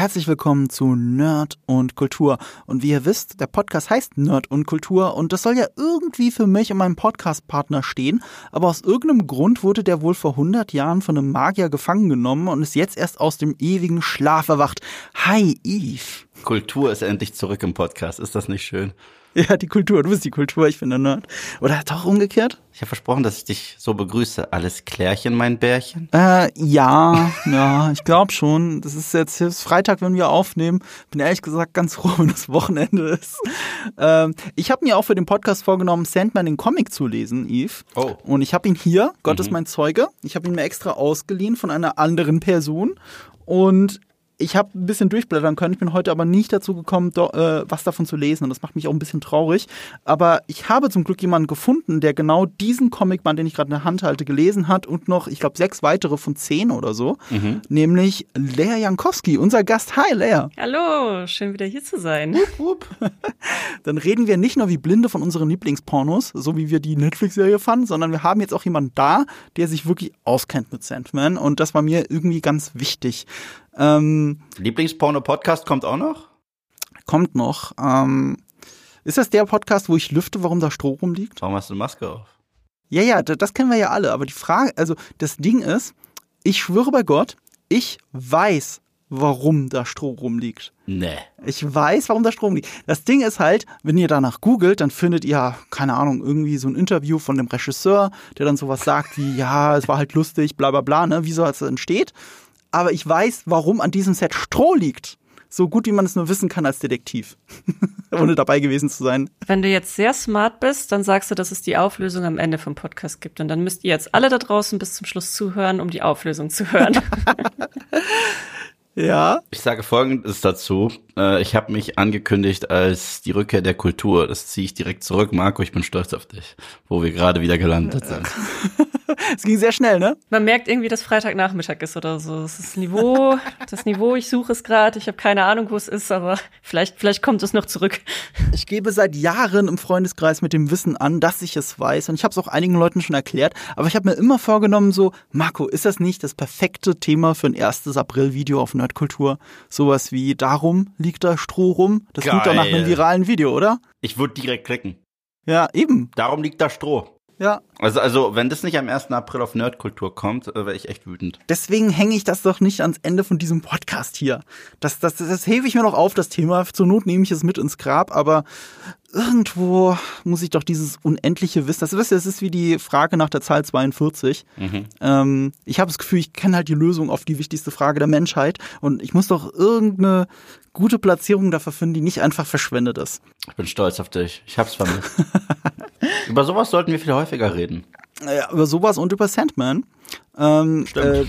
Herzlich willkommen zu Nerd und Kultur. Und wie ihr wisst, der Podcast heißt Nerd und Kultur und das soll ja irgendwie für mich und meinen Podcastpartner stehen. Aber aus irgendeinem Grund wurde der wohl vor 100 Jahren von einem Magier gefangen genommen und ist jetzt erst aus dem ewigen Schlaf erwacht. Hi, Eve. Kultur ist endlich zurück im Podcast. Ist das nicht schön? Ja, die Kultur. Du bist die Kultur, ich bin der Nerd. Oder doch umgekehrt? Ich habe versprochen, dass ich dich so begrüße. Alles klärchen, mein Bärchen? Äh, ja, ja, ich glaube schon. Das ist jetzt ist Freitag, wenn wir aufnehmen. Bin ehrlich gesagt ganz froh, wenn das Wochenende ist. Ähm, ich habe mir auch für den Podcast vorgenommen, Sandman den Comic zu lesen, Eve. Oh. Und ich habe ihn hier, Gott Mhm. ist mein Zeuge. Ich habe ihn mir extra ausgeliehen von einer anderen Person. Und ich habe ein bisschen durchblättern können. Ich bin heute aber nicht dazu gekommen, do, äh, was davon zu lesen. Und das macht mich auch ein bisschen traurig. Aber ich habe zum Glück jemanden gefunden, der genau diesen Comicband, den ich gerade in der Hand halte, gelesen hat und noch, ich glaube, sechs weitere von zehn oder so. Nämlich Lea Jankowski, unser Gast. Hi, Lea. Hallo, schön wieder hier zu sein. Dann reden wir nicht nur wie Blinde von unseren Lieblingspornos, so wie wir die Netflix-Serie fanden, sondern wir haben jetzt auch jemanden da, der sich wirklich auskennt mit Sandman. Und das war mir irgendwie ganz wichtig. Ähm, Lieblingsporno-Podcast kommt auch noch? kommt noch. Ähm, ist das der Podcast, wo ich lüfte, warum da Stroh rumliegt? Warum hast du eine Maske auf? Ja, ja, da- das kennen wir ja alle. Aber die Frage, also das Ding ist, ich schwöre bei Gott, ich weiß, warum da Stroh rumliegt. Nee. Ich weiß, warum da Strom liegt. Das Ding ist halt, wenn ihr danach googelt, dann findet ihr, keine Ahnung, irgendwie so ein Interview von dem Regisseur, der dann sowas sagt wie, ja, es war halt lustig, bla bla bla, ne, wie so es entsteht. Aber ich weiß, warum an diesem Set Stroh liegt. So gut, wie man es nur wissen kann als Detektiv. Ohne dabei gewesen zu sein. Wenn du jetzt sehr smart bist, dann sagst du, dass es die Auflösung am Ende vom Podcast gibt. Und dann müsst ihr jetzt alle da draußen bis zum Schluss zuhören, um die Auflösung zu hören. Ja. Ich sage Folgendes dazu. Äh, Ich habe mich angekündigt als die Rückkehr der Kultur. Das ziehe ich direkt zurück. Marco, ich bin stolz auf dich, wo wir gerade wieder gelandet sind. Es ging sehr schnell, ne? Man merkt irgendwie, dass Freitagnachmittag ist oder so. Das ist das Niveau, das Niveau, ich suche es gerade. Ich habe keine Ahnung, wo es ist, aber vielleicht, vielleicht kommt es noch zurück. Ich gebe seit Jahren im Freundeskreis mit dem Wissen an, dass ich es weiß. Und ich habe es auch einigen Leuten schon erklärt. Aber ich habe mir immer vorgenommen, so, Marco, ist das nicht das perfekte Thema für ein erstes April-Video auf Nerdkultur? Sowas wie, darum liegt da Stroh rum? Das klingt doch nach einem Geil. viralen Video, oder? Ich würde direkt klicken. Ja, eben. Darum liegt da Stroh. Ja. Also, also wenn das nicht am 1. April auf Nerdkultur kommt, äh, wäre ich echt wütend. Deswegen hänge ich das doch nicht ans Ende von diesem Podcast hier. Das, das, das, das hebe ich mir noch auf, das Thema. Zur Not nehme ich es mit ins Grab, aber irgendwo muss ich doch dieses unendliche Wissen. Das, das ist wie die Frage nach der Zahl 42. Ähm, ich habe das Gefühl, ich kenne halt die Lösung auf die wichtigste Frage der Menschheit und ich muss doch irgendeine gute Platzierung dafür finden, die nicht einfach verschwendet ist. Ich bin stolz auf dich. Ich hab's vermisst. Über sowas sollten wir viel häufiger reden. Ja, über sowas und über Sandman. Ähm, Stimmt. Äh,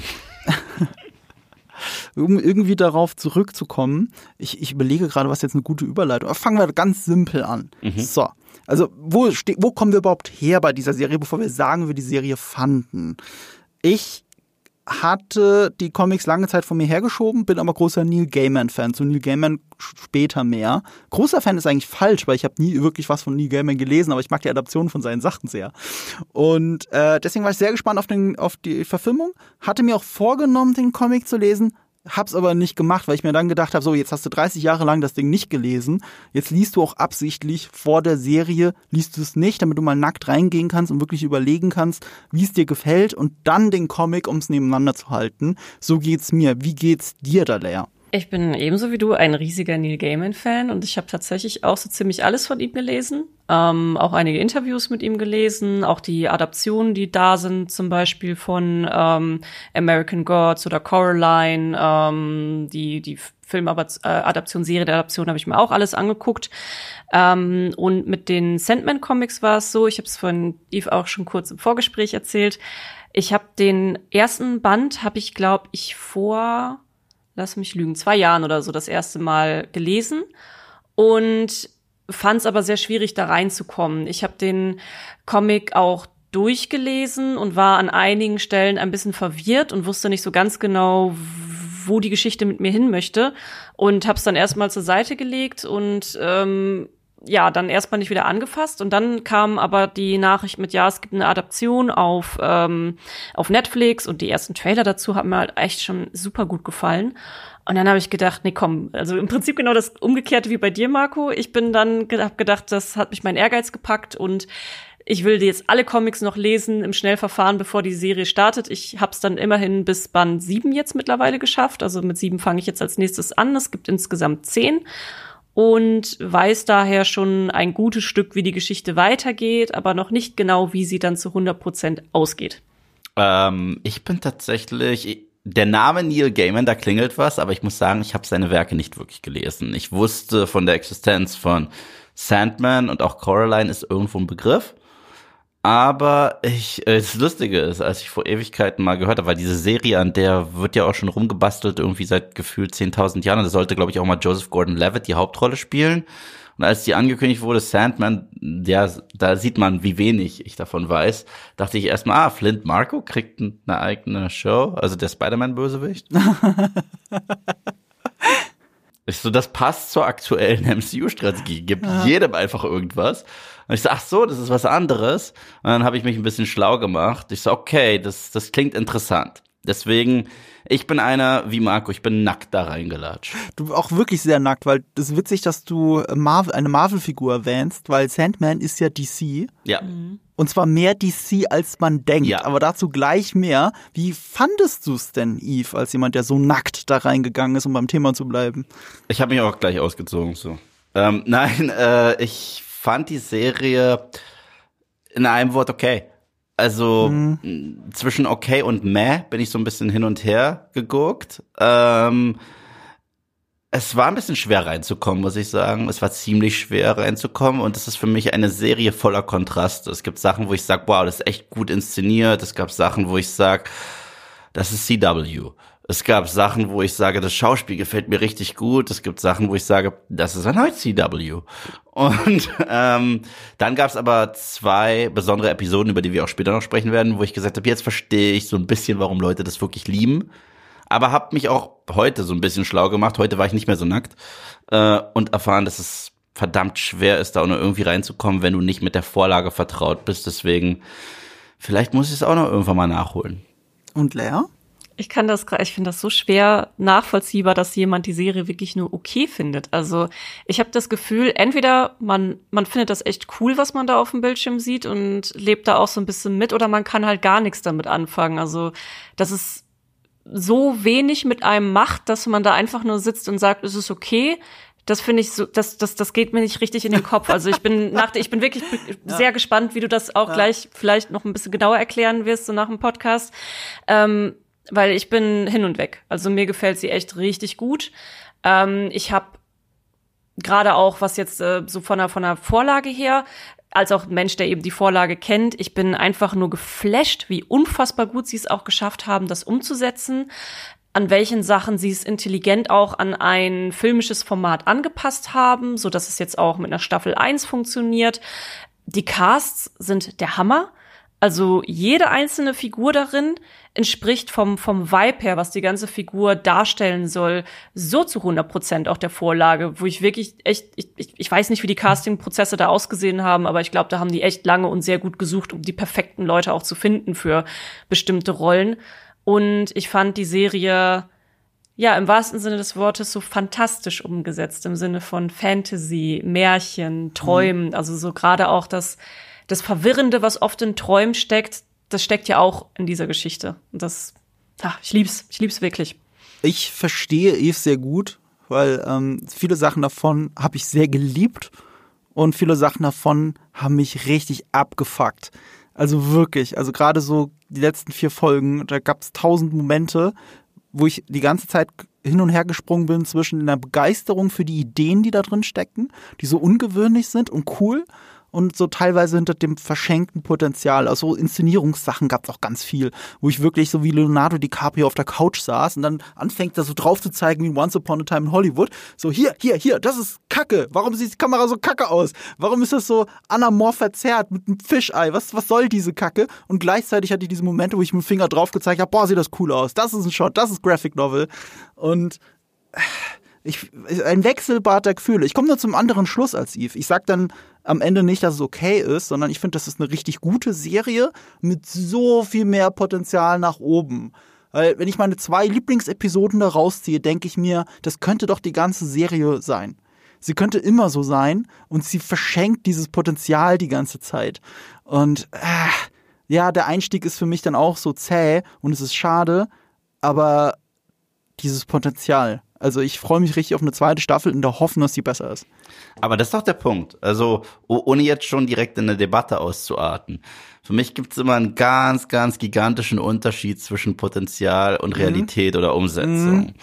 um irgendwie darauf zurückzukommen, ich, ich überlege gerade, was jetzt eine gute Überleitung. Aber fangen wir ganz simpel an. So, also wo, wo kommen wir überhaupt her bei dieser Serie, bevor wir sagen, wie wir die Serie fanden? Ich hatte die Comics lange Zeit von mir hergeschoben, bin aber großer Neil Gaiman-Fan. Zu Neil Gaiman später mehr. Großer Fan ist eigentlich falsch, weil ich habe nie wirklich was von Neil Gaiman gelesen, aber ich mag die Adaption von seinen Sachen sehr. Und äh, deswegen war ich sehr gespannt auf, den, auf die Verfilmung. Hatte mir auch vorgenommen, den Comic zu lesen. Hab's aber nicht gemacht, weil ich mir dann gedacht habe, so, jetzt hast du 30 Jahre lang das Ding nicht gelesen. Jetzt liest du auch absichtlich vor der Serie, liest du es nicht, damit du mal nackt reingehen kannst und wirklich überlegen kannst, wie es dir gefällt und dann den Comic, um es nebeneinander zu halten. So geht's mir. Wie geht's dir da, Lea? Ich bin ebenso wie du ein riesiger Neil Gaiman-Fan und ich habe tatsächlich auch so ziemlich alles von ihm gelesen. Ähm, auch einige Interviews mit ihm gelesen, auch die Adaptionen, die da sind, zum Beispiel von ähm, American Gods oder Coraline, ähm, die, die Filmadaption, Serie der Adaption habe ich mir auch alles angeguckt. Ähm, und mit den Sandman-Comics war es so, ich habe es von Eve auch schon kurz im Vorgespräch erzählt. Ich habe den ersten Band, habe ich, glaube ich, vor lass mich lügen, zwei Jahren oder so das erste Mal gelesen und fand es aber sehr schwierig, da reinzukommen. Ich habe den Comic auch durchgelesen und war an einigen Stellen ein bisschen verwirrt und wusste nicht so ganz genau, wo die Geschichte mit mir hin möchte und habe es dann erstmal zur Seite gelegt und ähm, ja, dann erstmal nicht wieder angefasst. Und dann kam aber die Nachricht mit, ja, es gibt eine Adaption auf, ähm, auf Netflix und die ersten Trailer dazu haben mir halt echt schon super gut gefallen. Und dann habe ich gedacht, nee, komm, also im Prinzip genau das Umgekehrte wie bei dir, Marco. Ich bin dann hab gedacht, das hat mich mein Ehrgeiz gepackt und ich will jetzt alle Comics noch lesen im Schnellverfahren, bevor die Serie startet. Ich habe es dann immerhin bis Band 7 jetzt mittlerweile geschafft. Also mit 7 fange ich jetzt als nächstes an. Es gibt insgesamt 10 und weiß daher schon ein gutes Stück, wie die Geschichte weitergeht, aber noch nicht genau, wie sie dann zu 100 Prozent ausgeht. Ähm, ich bin tatsächlich, der Name Neil Gaiman, da klingelt was, aber ich muss sagen, ich habe seine Werke nicht wirklich gelesen. Ich wusste von der Existenz von Sandman und auch Coraline ist irgendwo ein Begriff. Aber ich, äh, das Lustige ist, als ich vor Ewigkeiten mal gehört habe, weil diese Serie, an der wird ja auch schon rumgebastelt, irgendwie seit gefühlt 10.000 Jahren. Und da sollte, glaube ich, auch mal Joseph Gordon-Levitt die Hauptrolle spielen. Und als die angekündigt wurde, Sandman, der, da sieht man, wie wenig ich davon weiß, dachte ich erstmal, ah, Flint Marco kriegt eine eigene Show, also der Spider-Man-Bösewicht. ich so, das passt zur aktuellen MCU-Strategie. Gibt ja. jedem einfach irgendwas. Und ich so, ach so, das ist was anderes. Und dann habe ich mich ein bisschen schlau gemacht. Ich so, okay, das, das klingt interessant. Deswegen, ich bin einer wie Marco, ich bin nackt da reingelatscht. Du auch wirklich sehr nackt, weil das ist witzig, dass du Marvel, eine Marvel-Figur erwähnst, weil Sandman ist ja DC. Ja. Mhm. Und zwar mehr DC, als man denkt. Ja. Aber dazu gleich mehr. Wie fandest du es denn, Eve, als jemand, der so nackt da reingegangen ist, um beim Thema zu bleiben? Ich habe mich auch gleich ausgezogen, so. Ähm, nein, äh, ich fand die Serie in einem Wort okay. Also mhm. zwischen okay und meh bin ich so ein bisschen hin und her geguckt. Ähm, es war ein bisschen schwer reinzukommen, muss ich sagen. Es war ziemlich schwer reinzukommen und es ist für mich eine Serie voller Kontraste. Es gibt Sachen, wo ich sage, wow, das ist echt gut inszeniert. Es gab Sachen, wo ich sage, das ist CW. Es gab Sachen, wo ich sage, das Schauspiel gefällt mir richtig gut. Es gibt Sachen, wo ich sage, das ist ein CW. Und ähm, dann gab es aber zwei besondere Episoden, über die wir auch später noch sprechen werden, wo ich gesagt habe, jetzt verstehe ich so ein bisschen, warum Leute das wirklich lieben. Aber habe mich auch heute so ein bisschen schlau gemacht. Heute war ich nicht mehr so nackt äh, und erfahren, dass es verdammt schwer ist, da auch noch irgendwie reinzukommen, wenn du nicht mit der Vorlage vertraut bist. Deswegen, vielleicht muss ich es auch noch irgendwann mal nachholen. Und Lea? Ich kann das, ich finde das so schwer nachvollziehbar, dass jemand die Serie wirklich nur okay findet. Also ich habe das Gefühl, entweder man man findet das echt cool, was man da auf dem Bildschirm sieht und lebt da auch so ein bisschen mit, oder man kann halt gar nichts damit anfangen. Also das ist so wenig mit einem macht, dass man da einfach nur sitzt und sagt, es ist okay. Das finde ich so, das, das, das geht mir nicht richtig in den Kopf. Also ich bin nach, ich bin wirklich ja. sehr gespannt, wie du das auch ja. gleich vielleicht noch ein bisschen genauer erklären wirst, so nach dem Podcast. Ähm, weil ich bin hin und weg. Also mir gefällt sie echt richtig gut. Ähm, ich habe gerade auch, was jetzt äh, so von der, von der Vorlage her, als auch Mensch, der eben die Vorlage kennt, ich bin einfach nur geflasht, wie unfassbar gut sie es auch geschafft haben, das umzusetzen an welchen Sachen sie es intelligent auch an ein filmisches Format angepasst haben, so dass es jetzt auch mit einer Staffel 1 funktioniert. Die Casts sind der Hammer. Also jede einzelne Figur darin entspricht vom, vom Vibe her, was die ganze Figur darstellen soll, so zu 100 Prozent auch der Vorlage, wo ich wirklich echt, ich, ich, ich weiß nicht, wie die Casting-Prozesse da ausgesehen haben, aber ich glaube, da haben die echt lange und sehr gut gesucht, um die perfekten Leute auch zu finden für bestimmte Rollen. Und ich fand die Serie ja, im wahrsten Sinne des Wortes so fantastisch umgesetzt, im Sinne von Fantasy, Märchen, Träumen, mhm. also so gerade auch das, das Verwirrende, was oft in Träumen steckt, das steckt ja auch in dieser Geschichte. Und das, ach, ich lieb's, ich lieb's wirklich. Ich verstehe Eve sehr gut, weil ähm, viele Sachen davon habe ich sehr geliebt und viele Sachen davon haben mich richtig abgefuckt. Also wirklich, also gerade so die letzten vier Folgen, da gab es tausend Momente, wo ich die ganze Zeit hin und her gesprungen bin zwischen einer Begeisterung für die Ideen, die da drin stecken, die so ungewöhnlich sind und cool, und so teilweise hinter dem verschenkten Potenzial. Also Inszenierungssachen gab es auch ganz viel, wo ich wirklich so wie Leonardo DiCaprio auf der Couch saß und dann anfängt, da so drauf zu zeigen wie Once Upon a Time in Hollywood. So hier, hier, hier, das ist Kacke. Warum sieht die Kamera so kacke aus? Warum ist das so anamorph verzerrt mit einem Fischei? Was, was soll diese Kacke? Und gleichzeitig hatte ich diese Momente, wo ich mit dem Finger drauf gezeigt habe, boah, sieht das cool aus. Das ist ein Shot, das ist Graphic Novel. Und ich, ein Wechselbad der Gefühle. Ich komme nur zum anderen Schluss als Eve. Ich sag dann am Ende nicht, dass es okay ist, sondern ich finde, das ist eine richtig gute Serie mit so viel mehr Potenzial nach oben. Weil wenn ich meine zwei Lieblingsepisoden da rausziehe, denke ich mir, das könnte doch die ganze Serie sein. Sie könnte immer so sein und sie verschenkt dieses Potenzial die ganze Zeit. Und äh, ja, der Einstieg ist für mich dann auch so zäh und es ist schade, aber dieses Potenzial. Also ich freue mich richtig auf eine zweite Staffel in der Hoffnung, dass sie besser ist. Aber das ist doch der Punkt. Also ohne jetzt schon direkt in eine Debatte auszuarten. Für mich gibt es immer einen ganz, ganz gigantischen Unterschied zwischen Potenzial und mhm. Realität mhm. oder Umsetzung. Mhm.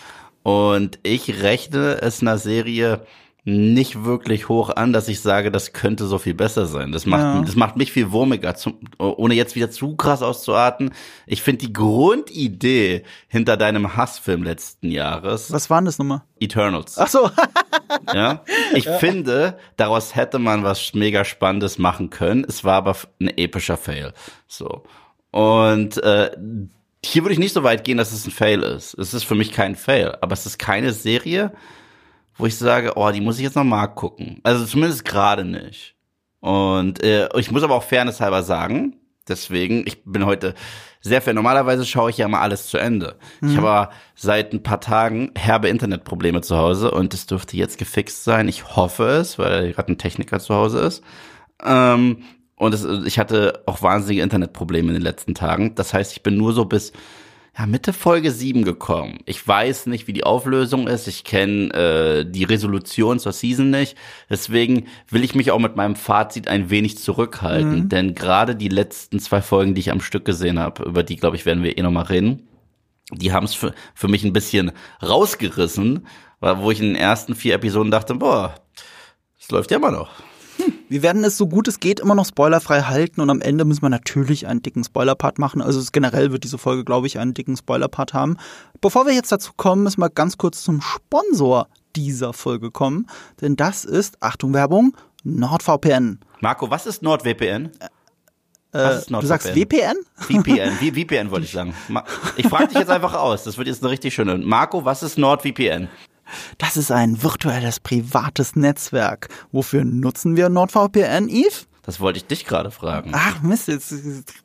Und ich rechne es einer Serie nicht wirklich hoch an, dass ich sage, das könnte so viel besser sein. Das macht, ja. das macht mich viel wurmiger, zum, ohne jetzt wieder zu krass auszuarten. Ich finde die Grundidee hinter deinem Hassfilm letzten Jahres. Was waren das nochmal? Eternals. Ach so. ja. Ich ja. finde, daraus hätte man was mega Spannendes machen können. Es war aber ein epischer Fail. So. Und äh, hier würde ich nicht so weit gehen, dass es ein Fail ist. Es ist für mich kein Fail, aber es ist keine Serie, wo ich sage, oh, die muss ich jetzt noch mal gucken. Also zumindest gerade nicht. Und äh, ich muss aber auch fairness halber sagen, deswegen, ich bin heute sehr fair. Normalerweise schaue ich ja mal alles zu Ende. Mhm. Ich habe seit ein paar Tagen herbe Internetprobleme zu Hause und es dürfte jetzt gefixt sein. Ich hoffe es, weil gerade ein Techniker zu Hause ist. Ähm, und es, ich hatte auch wahnsinnige Internetprobleme in den letzten Tagen. Das heißt, ich bin nur so bis ja, Mitte Folge 7 gekommen. Ich weiß nicht, wie die Auflösung ist. Ich kenne äh, die Resolution zur Season nicht. Deswegen will ich mich auch mit meinem Fazit ein wenig zurückhalten. Mhm. Denn gerade die letzten zwei Folgen, die ich am Stück gesehen habe, über die, glaube ich, werden wir eh nochmal reden, die haben es für, für mich ein bisschen rausgerissen, wo ich in den ersten vier Episoden dachte, boah, es läuft ja immer noch. Wir werden es so gut es geht immer noch spoilerfrei halten und am Ende müssen wir natürlich einen dicken Spoiler-Part machen. Also generell wird diese Folge, glaube ich, einen dicken Spoiler-Part haben. Bevor wir jetzt dazu kommen, müssen wir ganz kurz zum Sponsor dieser Folge kommen. Denn das ist, Achtung Werbung, NordVPN. Marco, was ist NordVPN? Äh, du sagst VPN? VPN, VPN wollte ich sagen. Ich frage dich jetzt einfach aus. Das wird jetzt eine richtig schöne. Marco, was ist NordVPN? Das ist ein virtuelles privates Netzwerk. Wofür nutzen wir NordVPN, Eve? Das wollte ich dich gerade fragen. Ach Mist, jetzt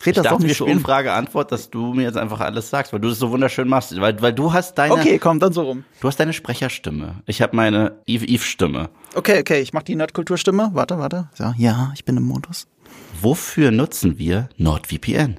dreht das doch nicht um. Frage-Antwort, dass du mir jetzt einfach alles sagst, weil du das so wunderschön machst. Weil, weil du hast deine... Okay, komm, dann so rum. Du hast deine Sprecherstimme. Ich habe meine Eve-Eve-Stimme. Okay, okay, ich mach die Nerdkulturstimme. Warte, warte. So, ja, ich bin im Modus. Wofür nutzen wir NordVPN?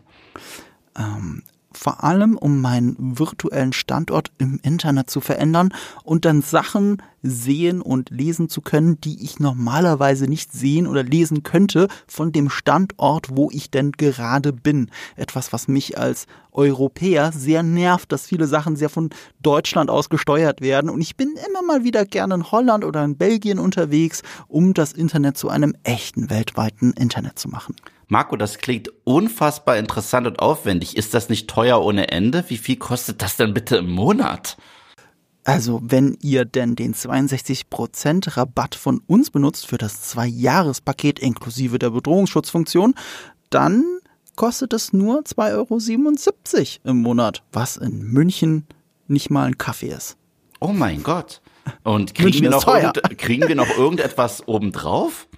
Ähm, vor allem um meinen virtuellen Standort im Internet zu verändern und dann Sachen sehen und lesen zu können, die ich normalerweise nicht sehen oder lesen könnte von dem Standort, wo ich denn gerade bin. Etwas, was mich als Europäer sehr nervt, dass viele Sachen sehr von Deutschland aus gesteuert werden. Und ich bin immer mal wieder gerne in Holland oder in Belgien unterwegs, um das Internet zu einem echten weltweiten Internet zu machen. Marco, das klingt unfassbar interessant und aufwendig. Ist das nicht teuer ohne Ende? Wie viel kostet das denn bitte im Monat? Also, wenn ihr denn den 62% Rabatt von uns benutzt für das Zwei-Jahres-Paket inklusive der Bedrohungsschutzfunktion, dann kostet es nur 2,77 Euro im Monat, was in München nicht mal ein Kaffee ist. Oh mein Gott. Und kriegen, wir noch, kriegen wir noch irgendetwas obendrauf?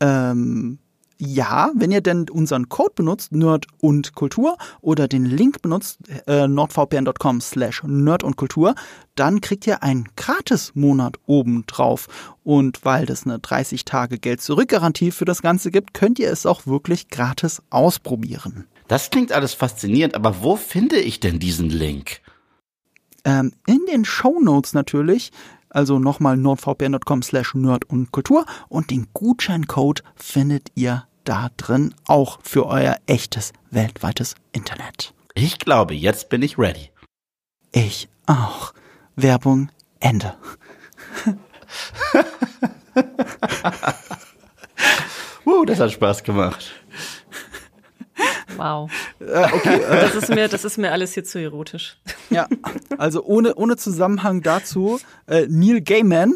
Ähm, ja, wenn ihr denn unseren Code benutzt, Nerd und Kultur, oder den Link benutzt, äh, nordvpn.com slash Nerd und Kultur, dann kriegt ihr einen Gratis-Monat oben drauf. Und weil das eine 30 Tage Geld-Zurück-Garantie für das Ganze gibt, könnt ihr es auch wirklich gratis ausprobieren. Das klingt alles faszinierend, aber wo finde ich denn diesen Link? Ähm, in den Show Notes natürlich. Also nochmal nordvpn.com slash nerd und Kultur und den Gutscheincode findet ihr da drin auch für euer echtes weltweites Internet. Ich glaube, jetzt bin ich ready. Ich auch. Werbung Ende. uh, das hat Spaß gemacht. Wow. Äh, okay. Das, ist mir, das ist mir alles hier zu erotisch. Ja, also ohne, ohne Zusammenhang dazu, äh, Neil Gaiman,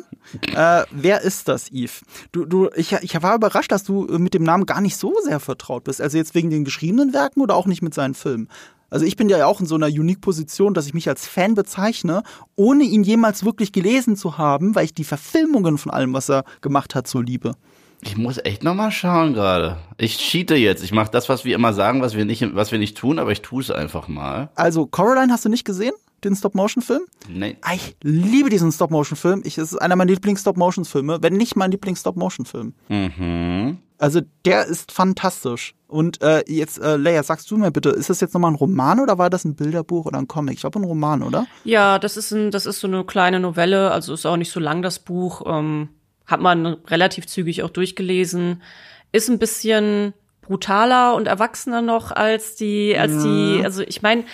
äh, wer ist das, Eve? Du, du, ich, ich war überrascht, dass du mit dem Namen gar nicht so sehr vertraut bist. Also jetzt wegen den geschriebenen Werken oder auch nicht mit seinen Filmen? Also ich bin ja auch in so einer unique Position, dass ich mich als Fan bezeichne, ohne ihn jemals wirklich gelesen zu haben, weil ich die Verfilmungen von allem, was er gemacht hat, so liebe. Ich muss echt noch mal schauen gerade. Ich cheate jetzt. Ich mache das, was wir immer sagen, was wir nicht, was wir nicht tun, aber ich tue es einfach mal. Also, Coraline hast du nicht gesehen? Den Stop-Motion-Film? Nee. Ah, Ich liebe diesen Stop-Motion-Film. Ich- Es ist einer meiner Lieblings-Stop-Motion-Filme, wenn nicht mein Lieblings-Stop-Motion-Film. Mhm. Also der ist fantastisch. Und äh, jetzt, äh, Leia, sagst du mir bitte, ist das jetzt nochmal ein Roman oder war das ein Bilderbuch oder ein Comic? Ich glaube ein Roman, oder? Ja, das ist ein, das ist so eine kleine Novelle, also ist auch nicht so lang das Buch. Ähm, hat man relativ zügig auch durchgelesen. Ist ein bisschen brutaler und erwachsener noch als die, als die, also ich meine,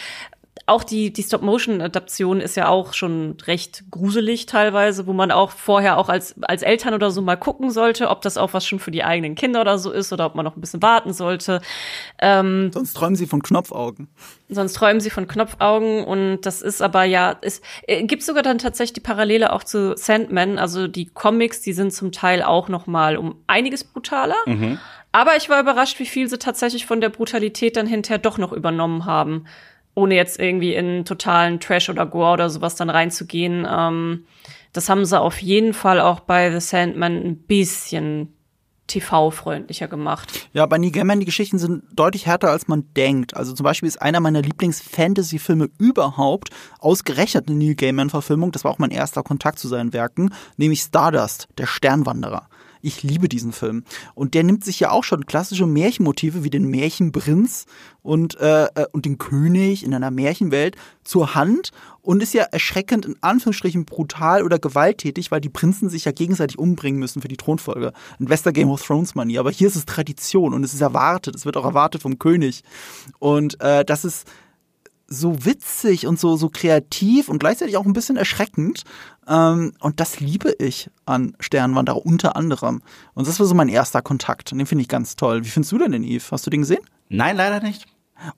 auch die, die Stop-Motion-Adaption ist ja auch schon recht gruselig teilweise, wo man auch vorher auch als, als Eltern oder so mal gucken sollte, ob das auch was schon für die eigenen Kinder oder so ist oder ob man noch ein bisschen warten sollte. Ähm, Sonst träumen sie von Knopfaugen. Sonst träumen sie von Knopfaugen und das ist aber ja, es äh, gibt sogar dann tatsächlich die Parallele auch zu Sandman, also die Comics, die sind zum Teil auch noch mal um einiges brutaler. Aber ich war überrascht, wie viel sie tatsächlich von der Brutalität dann hinterher doch noch übernommen haben, ohne jetzt irgendwie in totalen Trash oder Gore oder sowas dann reinzugehen. Ähm, das haben sie auf jeden Fall auch bei The Sandman ein bisschen TV-freundlicher gemacht. Ja, bei Neil Gaiman, die Geschichten sind deutlich härter, als man denkt. Also zum Beispiel ist einer meiner Lieblings-Fantasy-Filme überhaupt ausgerechnet eine Neil Gaiman-Verfilmung. Das war auch mein erster Kontakt zu seinen Werken, nämlich Stardust, der Sternwanderer. Ich liebe diesen Film. Und der nimmt sich ja auch schon klassische Märchenmotive wie den Märchenprinz und, äh, äh, und den König in einer Märchenwelt zur Hand und ist ja erschreckend in Anführungsstrichen brutal oder gewalttätig, weil die Prinzen sich ja gegenseitig umbringen müssen für die Thronfolge. In Wester Game of Thrones Manier. Aber hier ist es Tradition und es ist erwartet. Es wird auch erwartet vom König. Und äh, das ist so witzig und so, so kreativ und gleichzeitig auch ein bisschen erschreckend. Ähm, und das liebe ich an Sternwanderer unter anderem. Und das war so mein erster Kontakt. Und den finde ich ganz toll. Wie findest du denn den, Yves? Hast du den gesehen? Nein, leider nicht.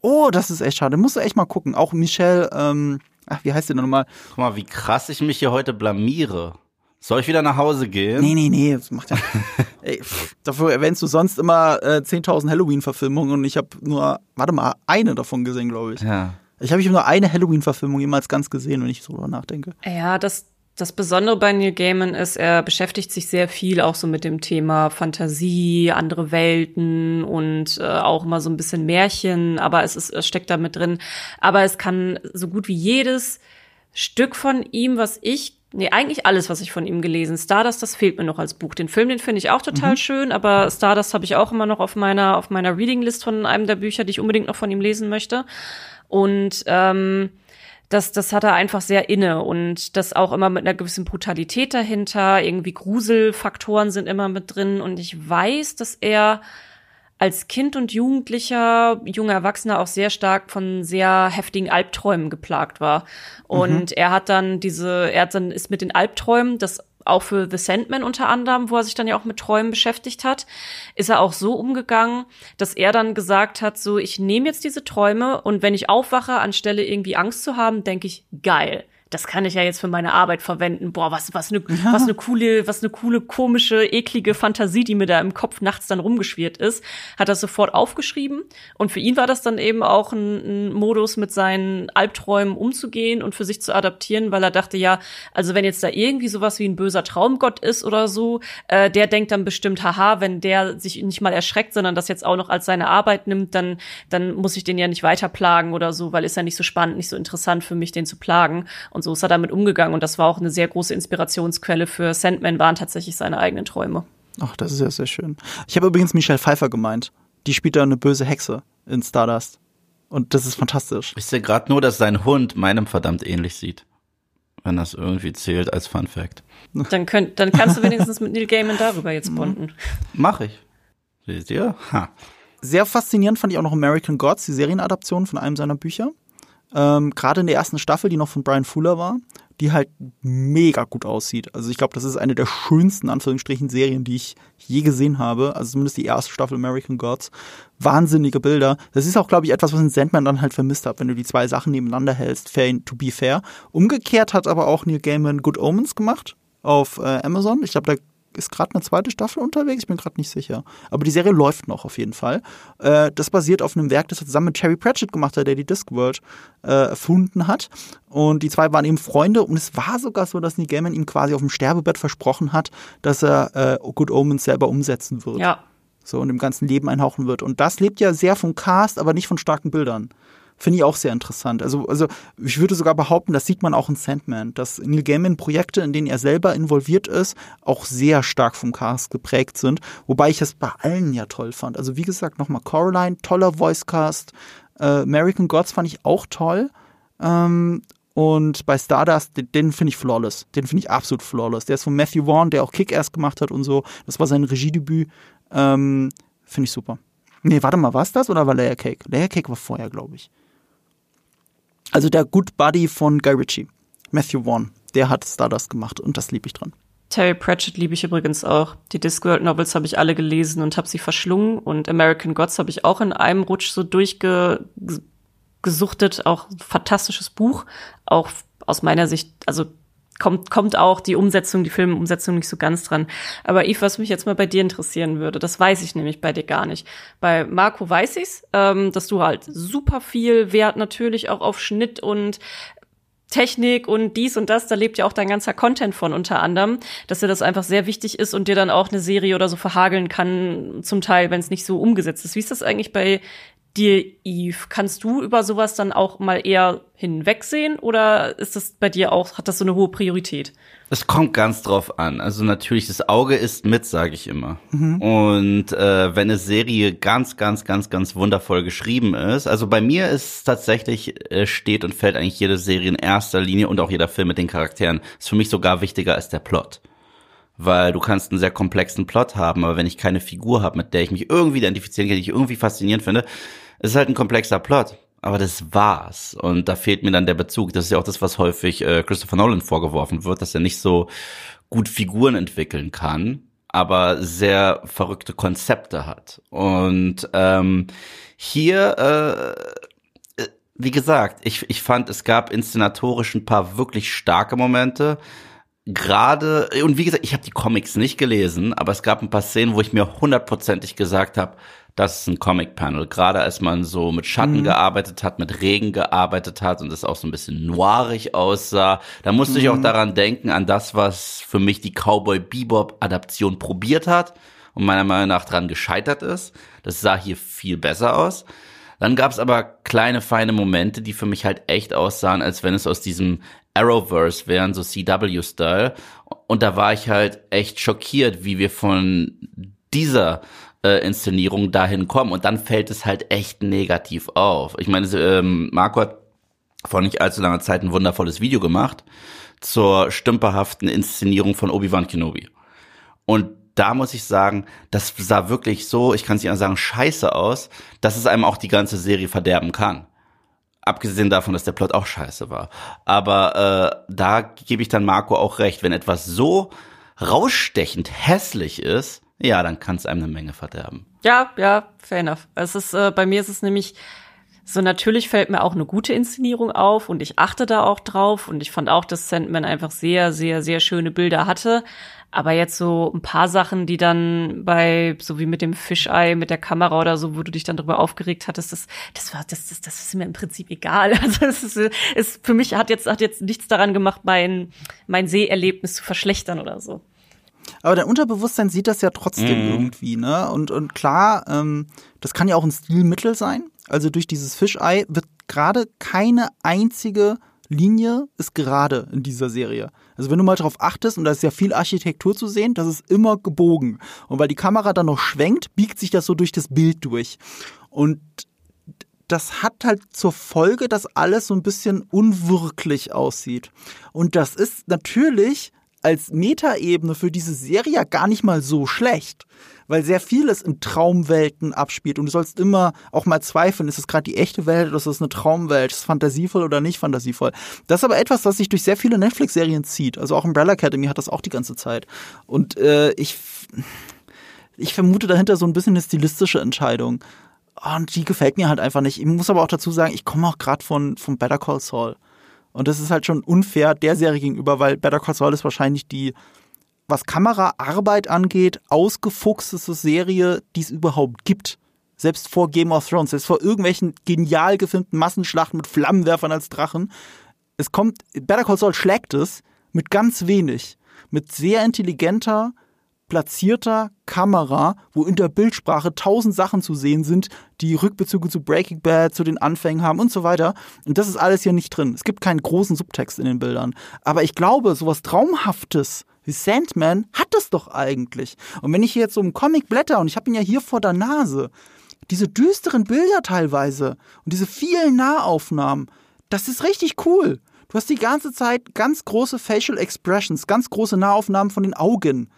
Oh, das ist echt schade. Musst du echt mal gucken. Auch Michelle, ähm, ach, wie heißt der nochmal? Guck mal, wie krass ich mich hier heute blamiere. Soll ich wieder nach Hause gehen? Nee, nee, nee, das macht ja. Ey, pff, dafür erwähnst du sonst immer äh, 10.000 Halloween-Verfilmungen und ich habe nur, warte mal, eine davon gesehen, glaube ich. Ja. Ich habe nur eine Halloween-Verfilmung jemals ganz gesehen, wenn ich so drüber nachdenke. Ja, das, das Besondere bei Neil Gaiman ist, er beschäftigt sich sehr viel auch so mit dem Thema Fantasie, andere Welten und äh, auch immer so ein bisschen Märchen, aber es, ist, es steckt da mit drin. Aber es kann so gut wie jedes Stück von ihm, was ich Nee, eigentlich alles, was ich von ihm gelesen. Stardust, das fehlt mir noch als Buch. Den Film, den finde ich auch total schön, aber Stardust habe ich auch immer noch auf meiner auf meiner Reading List von einem der Bücher, die ich unbedingt noch von ihm lesen möchte. Und ähm, das, das hat er einfach sehr inne und das auch immer mit einer gewissen Brutalität dahinter. Irgendwie Gruselfaktoren sind immer mit drin und ich weiß, dass er als Kind und Jugendlicher, junger Erwachsener auch sehr stark von sehr heftigen Albträumen geplagt war. Und er hat dann diese, er hat dann ist mit den Albträumen, das auch für The Sandman unter anderem, wo er sich dann ja auch mit Träumen beschäftigt hat, ist er auch so umgegangen, dass er dann gesagt hat, so, ich nehme jetzt diese Träume und wenn ich aufwache, anstelle irgendwie Angst zu haben, denke ich, geil. Das kann ich ja jetzt für meine Arbeit verwenden. Boah, was, was eine, was eine coole, was eine coole, komische, eklige Fantasie, die mir da im Kopf nachts dann rumgeschwirrt ist, hat er sofort aufgeschrieben. Und für ihn war das dann eben auch ein, ein Modus, mit seinen Albträumen umzugehen und für sich zu adaptieren, weil er dachte, ja, also wenn jetzt da irgendwie sowas wie ein böser Traumgott ist oder so, äh, der denkt dann bestimmt, haha, wenn der sich nicht mal erschreckt, sondern das jetzt auch noch als seine Arbeit nimmt, dann, dann muss ich den ja nicht weiter plagen oder so, weil ist ja nicht so spannend, nicht so interessant für mich, den zu plagen. Und so ist er damit umgegangen. Und das war auch eine sehr große Inspirationsquelle für Sandman, waren tatsächlich seine eigenen Träume. Ach, das ist ja sehr schön. Ich habe übrigens Michelle Pfeiffer gemeint. Die spielt da eine böse Hexe in Stardust. Und das ist fantastisch. Ich sehe gerade nur, dass sein Hund meinem verdammt ähnlich sieht. Wenn das irgendwie zählt als Fun Fact. Dann, könnt, dann kannst du wenigstens mit Neil Gaiman darüber jetzt bonden. Mach ich. Seht ihr? Ha. Sehr faszinierend fand ich auch noch American Gods, die Serienadaption von einem seiner Bücher. Ähm, Gerade in der ersten Staffel, die noch von Brian Fuller war, die halt mega gut aussieht. Also ich glaube, das ist eine der schönsten Anführungsstrichen Serien, die ich je gesehen habe. Also zumindest die erste Staffel American Gods. Wahnsinnige Bilder. Das ist auch, glaube ich, etwas, was in Sandman dann halt vermisst hat, wenn du die zwei Sachen nebeneinander hältst. Fair to be fair. Umgekehrt hat aber auch Neil Gaiman Good Omens gemacht auf äh, Amazon. Ich glaube, da ist gerade eine zweite Staffel unterwegs, ich bin gerade nicht sicher. Aber die Serie läuft noch auf jeden Fall. Äh, das basiert auf einem Werk, das er zusammen mit Terry Pratchett gemacht hat, der die Discworld äh, erfunden hat. Und die zwei waren eben Freunde und es war sogar so, dass Neil Gaiman ihm quasi auf dem Sterbebett versprochen hat, dass er äh, Good Omens selber umsetzen wird. Ja. So und im ganzen Leben einhauchen wird. Und das lebt ja sehr vom Cast, aber nicht von starken Bildern. Finde ich auch sehr interessant. Also, also ich würde sogar behaupten, das sieht man auch in Sandman, dass Neil Gaiman Projekte, in denen er selber involviert ist, auch sehr stark vom Cast geprägt sind. Wobei ich es bei allen ja toll fand. Also wie gesagt, nochmal Coraline, toller Voicecast. Äh, American Gods fand ich auch toll. Ähm, und bei Stardust, den, den finde ich flawless. Den finde ich absolut flawless. Der ist von Matthew Vaughn, der auch Kick-Ass gemacht hat und so. Das war sein Regiedebüt. Ähm, finde ich super. Nee, warte mal, war es das oder war Layer Cake? Layer Cake war vorher, glaube ich. Also der Good Buddy von Guy Ritchie, Matthew Vaughn, der hat Stardust gemacht und das liebe ich dran. Terry Pratchett liebe ich übrigens auch. Die Discworld Novels habe ich alle gelesen und habe sie verschlungen und American Gods habe ich auch in einem Rutsch so durchgesuchtet. Auch fantastisches Buch, auch aus meiner Sicht, also kommt, kommt auch die Umsetzung, die Filmumsetzung nicht so ganz dran. Aber Yves, was mich jetzt mal bei dir interessieren würde, das weiß ich nämlich bei dir gar nicht. Bei Marco weiß ich's, ähm, dass du halt super viel Wert natürlich auch auf Schnitt und Technik und dies und das, da lebt ja auch dein ganzer Content von unter anderem, dass dir das einfach sehr wichtig ist und dir dann auch eine Serie oder so verhageln kann, zum Teil, wenn es nicht so umgesetzt ist. Wie ist das eigentlich bei dir, Yves? Kannst du über sowas dann auch mal eher hinwegsehen oder ist das bei dir auch, hat das so eine hohe Priorität? Es kommt ganz drauf an. Also natürlich, das Auge ist mit, sage ich immer. Mhm. Und äh, wenn eine Serie ganz, ganz, ganz, ganz wundervoll geschrieben ist, also bei mir ist tatsächlich, äh, steht und fällt eigentlich jede Serie in erster Linie und auch jeder Film mit den Charakteren, ist für mich sogar wichtiger als der Plot weil du kannst einen sehr komplexen Plot haben, aber wenn ich keine Figur habe, mit der ich mich irgendwie identifizieren kann, die ich irgendwie faszinierend finde, ist halt ein komplexer Plot. Aber das war's. Und da fehlt mir dann der Bezug. Das ist ja auch das, was häufig äh, Christopher Nolan vorgeworfen wird, dass er nicht so gut Figuren entwickeln kann, aber sehr verrückte Konzepte hat. Und ähm, hier, äh, äh wie gesagt, ich, ich fand, es gab inszenatorisch ein paar wirklich starke Momente gerade, und wie gesagt, ich habe die Comics nicht gelesen, aber es gab ein paar Szenen, wo ich mir hundertprozentig gesagt habe, das ist ein Comic-Panel. Gerade als man so mit Schatten mhm. gearbeitet hat, mit Regen gearbeitet hat und es auch so ein bisschen noirig aussah, da musste mhm. ich auch mhm. daran denken, an das, was für mich die Cowboy Bebop-Adaption probiert hat und meiner Meinung nach dran gescheitert ist. Das sah hier viel besser aus. Dann gab es aber kleine, feine Momente, die für mich halt echt aussahen, als wenn es aus diesem Arrowverse wären, so CW-Style. Und da war ich halt echt schockiert, wie wir von dieser äh, Inszenierung dahin kommen. Und dann fällt es halt echt negativ auf. Ich meine, ähm, Marco hat vor nicht allzu langer Zeit ein wundervolles Video gemacht zur stümperhaften Inszenierung von Obi-Wan Kenobi. Und da muss ich sagen, das sah wirklich so, ich kann es nicht sagen, scheiße aus, dass es einem auch die ganze Serie verderben kann. Abgesehen davon, dass der Plot auch scheiße war. Aber äh, da gebe ich dann Marco auch recht. Wenn etwas so rausstechend hässlich ist, ja, dann kann es einem eine Menge verderben. Ja, ja, fair enough. Es ist, äh, bei mir ist es nämlich so natürlich fällt mir auch eine gute Inszenierung auf und ich achte da auch drauf und ich fand auch, dass Sandman einfach sehr, sehr, sehr schöne Bilder hatte. Aber jetzt so ein paar Sachen, die dann bei, so wie mit dem Fischei, mit der Kamera oder so, wo du dich dann drüber aufgeregt hattest, das, das war, das, das, das ist mir im Prinzip egal. Also es ist, ist für mich hat jetzt, hat jetzt nichts daran gemacht, mein, mein Seherlebnis zu verschlechtern oder so. Aber dein Unterbewusstsein sieht das ja trotzdem mhm. irgendwie, ne? Und, und klar, ähm, das kann ja auch ein Stilmittel sein. Also durch dieses Fischei wird gerade keine einzige Linie ist gerade in dieser Serie. Also wenn du mal darauf achtest, und da ist ja viel Architektur zu sehen, das ist immer gebogen. Und weil die Kamera dann noch schwenkt, biegt sich das so durch das Bild durch. Und das hat halt zur Folge, dass alles so ein bisschen unwirklich aussieht. Und das ist natürlich als Metaebene für diese Serie ja gar nicht mal so schlecht weil sehr vieles in Traumwelten abspielt und du sollst immer auch mal zweifeln, ist es gerade die echte Welt oder ist es eine Traumwelt, ist es fantasievoll oder nicht fantasievoll. Das ist aber etwas, was sich durch sehr viele Netflix-Serien zieht. Also auch Umbrella Academy hat das auch die ganze Zeit. Und äh, ich, ich vermute dahinter so ein bisschen eine stilistische Entscheidung. Und die gefällt mir halt einfach nicht. Ich muss aber auch dazu sagen, ich komme auch gerade von, von Better Call Saul. Und das ist halt schon unfair der Serie gegenüber, weil Better Call Saul ist wahrscheinlich die was Kameraarbeit angeht, ausgefuchsteste Serie, die es überhaupt gibt. Selbst vor Game of Thrones, selbst vor irgendwelchen genial gefilmten Massenschlachten mit Flammenwerfern als Drachen. Es kommt, Better Call Saul schlägt es mit ganz wenig. Mit sehr intelligenter, platzierter Kamera, wo in der Bildsprache tausend Sachen zu sehen sind, die Rückbezüge zu Breaking Bad, zu den Anfängen haben und so weiter. Und das ist alles hier nicht drin. Es gibt keinen großen Subtext in den Bildern. Aber ich glaube, sowas Traumhaftes Sandman hat es doch eigentlich. Und wenn ich hier jetzt so einen Comic blätter und ich habe ihn ja hier vor der Nase, diese düsteren Bilder teilweise und diese vielen Nahaufnahmen, das ist richtig cool. Du hast die ganze Zeit ganz große Facial Expressions, ganz große Nahaufnahmen von den Augen.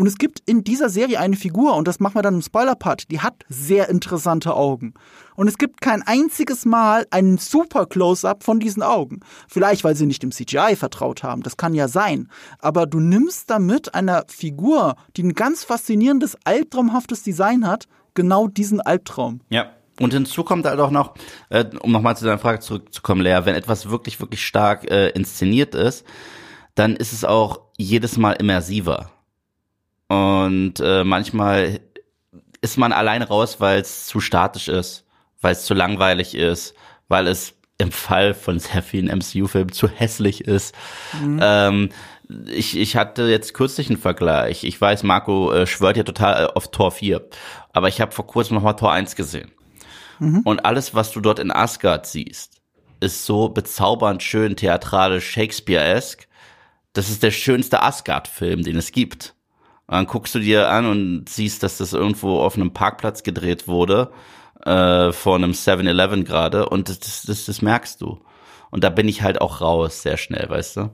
Und es gibt in dieser Serie eine Figur, und das machen wir dann im Spoiler-Part, die hat sehr interessante Augen. Und es gibt kein einziges Mal einen super Close-up von diesen Augen. Vielleicht, weil sie nicht dem CGI vertraut haben, das kann ja sein. Aber du nimmst damit einer Figur, die ein ganz faszinierendes, albtraumhaftes Design hat, genau diesen Albtraum. Ja. Und hinzu kommt halt auch noch, äh, um nochmal zu deiner Frage zurückzukommen, Lea, wenn etwas wirklich, wirklich stark äh, inszeniert ist, dann ist es auch jedes Mal immersiver. Und äh, manchmal ist man alleine raus, weil es zu statisch ist, weil es zu langweilig ist, weil es im Fall von sehr vielen MCU-Filmen zu hässlich ist. Mhm. Ähm, ich, ich hatte jetzt kürzlich einen Vergleich. Ich weiß, Marco äh, schwört ja total äh, auf Tor 4, aber ich habe vor kurzem nochmal Tor 1 gesehen. Mhm. Und alles, was du dort in Asgard siehst, ist so bezaubernd schön theatralisch Shakespeare-esque. Das ist der schönste Asgard-Film, den es gibt. Und dann guckst du dir an und siehst, dass das irgendwo auf einem Parkplatz gedreht wurde, äh, vor einem 7-Eleven gerade, und das, das, das merkst du. Und da bin ich halt auch raus, sehr schnell, weißt du?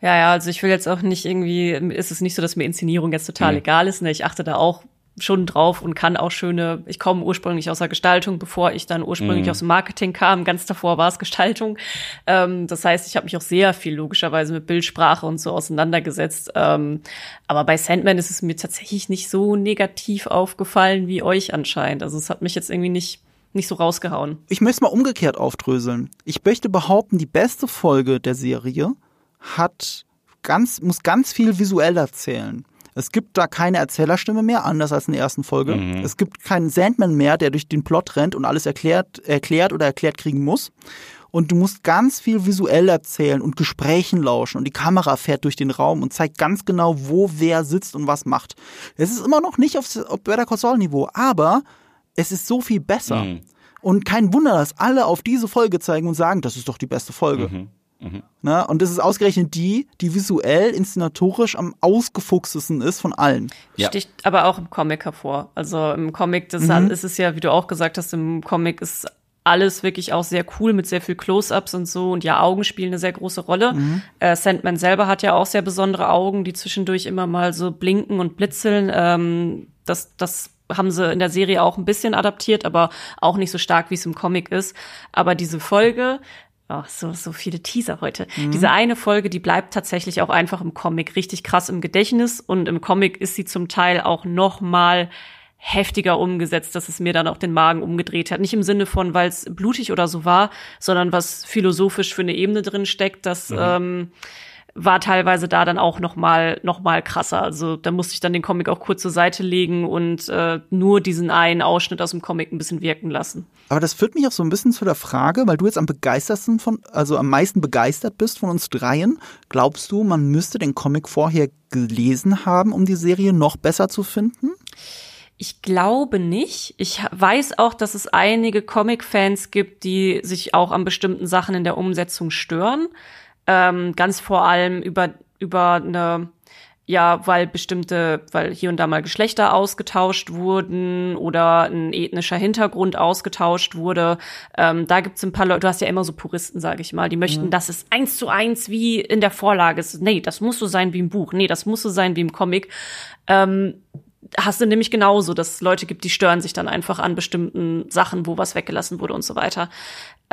Ja, ja, also ich will jetzt auch nicht irgendwie, ist es nicht so, dass mir Inszenierung jetzt total mhm. egal ist. Ne? Ich achte da auch schon drauf und kann auch schöne, ich komme ursprünglich aus der Gestaltung, bevor ich dann ursprünglich mhm. aus dem Marketing kam. Ganz davor war es Gestaltung. Ähm, das heißt, ich habe mich auch sehr viel logischerweise mit Bildsprache und so auseinandergesetzt. Ähm, aber bei Sandman ist es mir tatsächlich nicht so negativ aufgefallen wie euch anscheinend. Also es hat mich jetzt irgendwie nicht nicht so rausgehauen. Ich möchte es mal umgekehrt aufdröseln. Ich möchte behaupten, die beste Folge der Serie hat ganz, muss ganz viel visuell erzählen. Es gibt da keine Erzählerstimme mehr, anders als in der ersten Folge. Mhm. Es gibt keinen Sandman mehr, der durch den Plot rennt und alles erklärt, erklärt oder erklärt kriegen muss. Und du musst ganz viel visuell erzählen und Gesprächen lauschen. Und die Kamera fährt durch den Raum und zeigt ganz genau, wo wer sitzt und was macht. Es ist immer noch nicht auf, auf Better Call Niveau, aber es ist so viel besser. Mhm. Und kein Wunder, dass alle auf diese Folge zeigen und sagen, das ist doch die beste Folge. Mhm. Mhm. Na, und das ist ausgerechnet die, die visuell, inszenatorisch am ausgefuchstesten ist von allen. Ja. Sticht aber auch im Comic hervor. Also im Comic, das mhm. ist es ja, wie du auch gesagt hast, im Comic ist alles wirklich auch sehr cool mit sehr viel Close-ups und so und ja, Augen spielen eine sehr große Rolle. Mhm. Äh, Sandman selber hat ja auch sehr besondere Augen, die zwischendurch immer mal so blinken und blitzeln. Ähm, das, das haben sie in der Serie auch ein bisschen adaptiert, aber auch nicht so stark, wie es im Comic ist. Aber diese Folge Oh, so, so viele Teaser heute. Mhm. Diese eine Folge, die bleibt tatsächlich auch einfach im Comic richtig krass im Gedächtnis und im Comic ist sie zum Teil auch noch mal heftiger umgesetzt, dass es mir dann auch den Magen umgedreht hat. Nicht im Sinne von, weil es blutig oder so war, sondern was philosophisch für eine Ebene drin steckt, dass mhm. ähm, war teilweise da dann auch noch mal noch mal krasser. Also da musste ich dann den Comic auch kurz zur Seite legen und äh, nur diesen einen Ausschnitt aus dem Comic ein bisschen wirken lassen. Aber das führt mich auch so ein bisschen zu der Frage, weil du jetzt am begeistersten von, also am meisten begeistert bist von uns dreien. Glaubst du, man müsste den Comic vorher gelesen haben, um die Serie noch besser zu finden? Ich glaube nicht. Ich weiß auch, dass es einige Comic-Fans gibt, die sich auch an bestimmten Sachen in der Umsetzung stören. Ähm, ganz vor allem über, über eine, ja, weil bestimmte, weil hier und da mal Geschlechter ausgetauscht wurden oder ein ethnischer Hintergrund ausgetauscht wurde. Ähm, da gibt's ein paar Leute, du hast ja immer so Puristen, sage ich mal, die möchten, mhm. dass es eins zu eins wie in der Vorlage ist. Nee, das muss so sein wie im Buch. Nee, das muss so sein wie im Comic. Ähm, hast du nämlich genauso, dass es Leute gibt, die stören sich dann einfach an bestimmten Sachen, wo was weggelassen wurde und so weiter.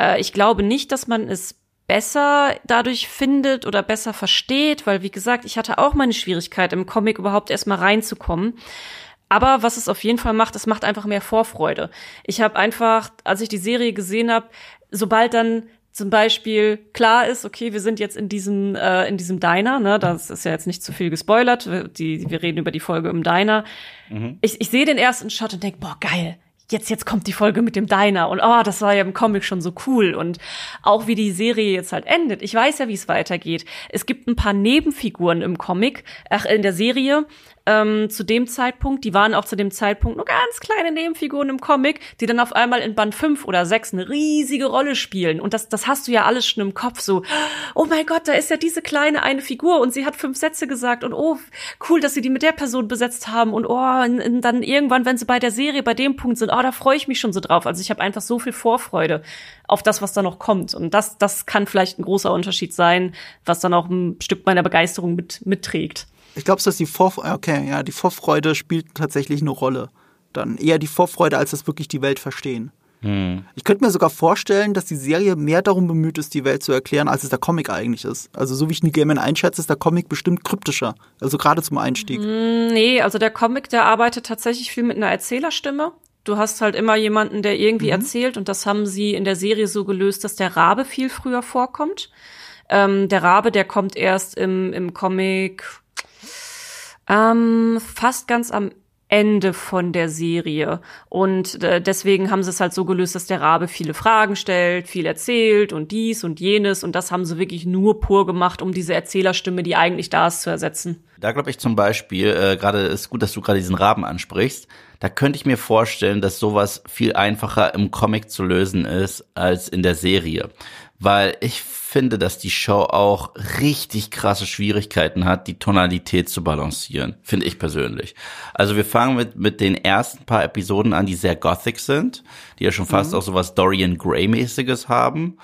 Äh, ich glaube nicht, dass man es besser dadurch findet oder besser versteht, weil wie gesagt, ich hatte auch meine Schwierigkeit im Comic überhaupt erstmal reinzukommen. Aber was es auf jeden Fall macht, es macht einfach mehr Vorfreude. Ich habe einfach, als ich die Serie gesehen habe, sobald dann zum Beispiel klar ist, okay, wir sind jetzt in diesem äh, in diesem Diner, ne, das ist ja jetzt nicht zu viel gespoilert. Wir, die, wir reden über die Folge im Diner. Mhm. Ich, ich sehe den ersten Shot und denk, boah, geil. Jetzt, jetzt kommt die Folge mit dem Diner und oh, das war ja im Comic schon so cool und auch wie die Serie jetzt halt endet. Ich weiß ja, wie es weitergeht. Es gibt ein paar Nebenfiguren im Comic, ach, in der Serie, ähm, zu dem Zeitpunkt. Die waren auch zu dem Zeitpunkt nur ganz kleine Nebenfiguren im Comic, die dann auf einmal in Band 5 oder 6 eine riesige Rolle spielen. Und das, das hast du ja alles schon im Kopf so, oh mein Gott, da ist ja diese kleine eine Figur und sie hat fünf Sätze gesagt und oh, cool, dass sie die mit der Person besetzt haben und oh, und, und dann irgendwann, wenn sie bei der Serie bei dem Punkt sind, oh, da freue ich mich schon so drauf. Also ich habe einfach so viel Vorfreude auf das, was da noch kommt. Und das, das kann vielleicht ein großer Unterschied sein, was dann auch ein Stück meiner Begeisterung mit, mitträgt. Ich glaube, dass die Vorfreude, okay, ja, die Vorfreude spielt tatsächlich eine Rolle. Dann eher die Vorfreude, als das wirklich die Welt verstehen. Hm. Ich könnte mir sogar vorstellen, dass die Serie mehr darum bemüht ist, die Welt zu erklären, als es der Comic eigentlich ist. Also so wie ich New Gaiman einschätze, ist der Comic bestimmt kryptischer. Also gerade zum Einstieg. Hm, nee, also der Comic, der arbeitet tatsächlich viel mit einer Erzählerstimme. Du hast halt immer jemanden, der irgendwie mhm. erzählt und das haben sie in der Serie so gelöst, dass der Rabe viel früher vorkommt. Ähm, der Rabe, der kommt erst im, im Comic ähm, fast ganz am Ende von der Serie. Und äh, deswegen haben sie es halt so gelöst, dass der Rabe viele Fragen stellt, viel erzählt und dies und jenes. Und das haben sie wirklich nur pur gemacht, um diese Erzählerstimme, die eigentlich da ist, zu ersetzen. Da glaube ich zum Beispiel, äh, gerade ist gut, dass du gerade diesen Raben ansprichst. Da könnte ich mir vorstellen, dass sowas viel einfacher im Comic zu lösen ist als in der Serie. Weil ich finde, dass die Show auch richtig krasse Schwierigkeiten hat, die Tonalität zu balancieren. Finde ich persönlich. Also wir fangen mit, mit den ersten paar Episoden an, die sehr gothic sind, die ja schon fast mhm. auch sowas Dorian Gray-mäßiges haben.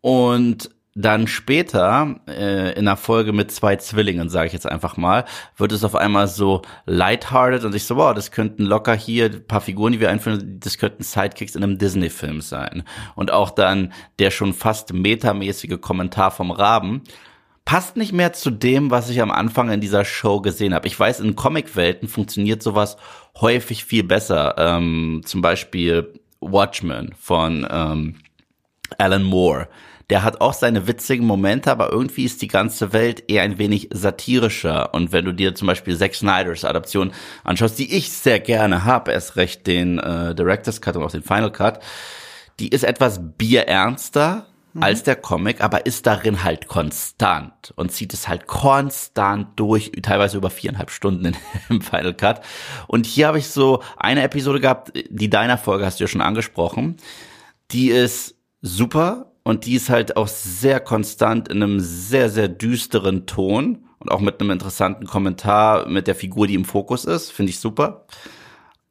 Und dann später, äh, in einer Folge mit zwei Zwillingen, sage ich jetzt einfach mal, wird es auf einmal so lighthearted und ich so, wow, das könnten locker hier paar Figuren, die wir einführen, das könnten Sidekicks in einem Disney-Film sein. Und auch dann der schon fast metamäßige Kommentar vom Raben passt nicht mehr zu dem, was ich am Anfang in dieser Show gesehen habe. Ich weiß, in Comicwelten funktioniert sowas häufig viel besser. Ähm, zum Beispiel Watchmen von ähm, Alan Moore der hat auch seine witzigen Momente, aber irgendwie ist die ganze Welt eher ein wenig satirischer. Und wenn du dir zum Beispiel Zack Snyders Adaption anschaust, die ich sehr gerne habe, erst recht den äh, Director's Cut und auch den Final Cut, die ist etwas bierernster mhm. als der Comic, aber ist darin halt konstant und zieht es halt konstant durch, teilweise über viereinhalb Stunden in, im Final Cut. Und hier habe ich so eine Episode gehabt, die deiner Folge hast du ja schon angesprochen. Die ist super, und die ist halt auch sehr konstant in einem sehr, sehr düsteren Ton und auch mit einem interessanten Kommentar mit der Figur, die im Fokus ist. Finde ich super.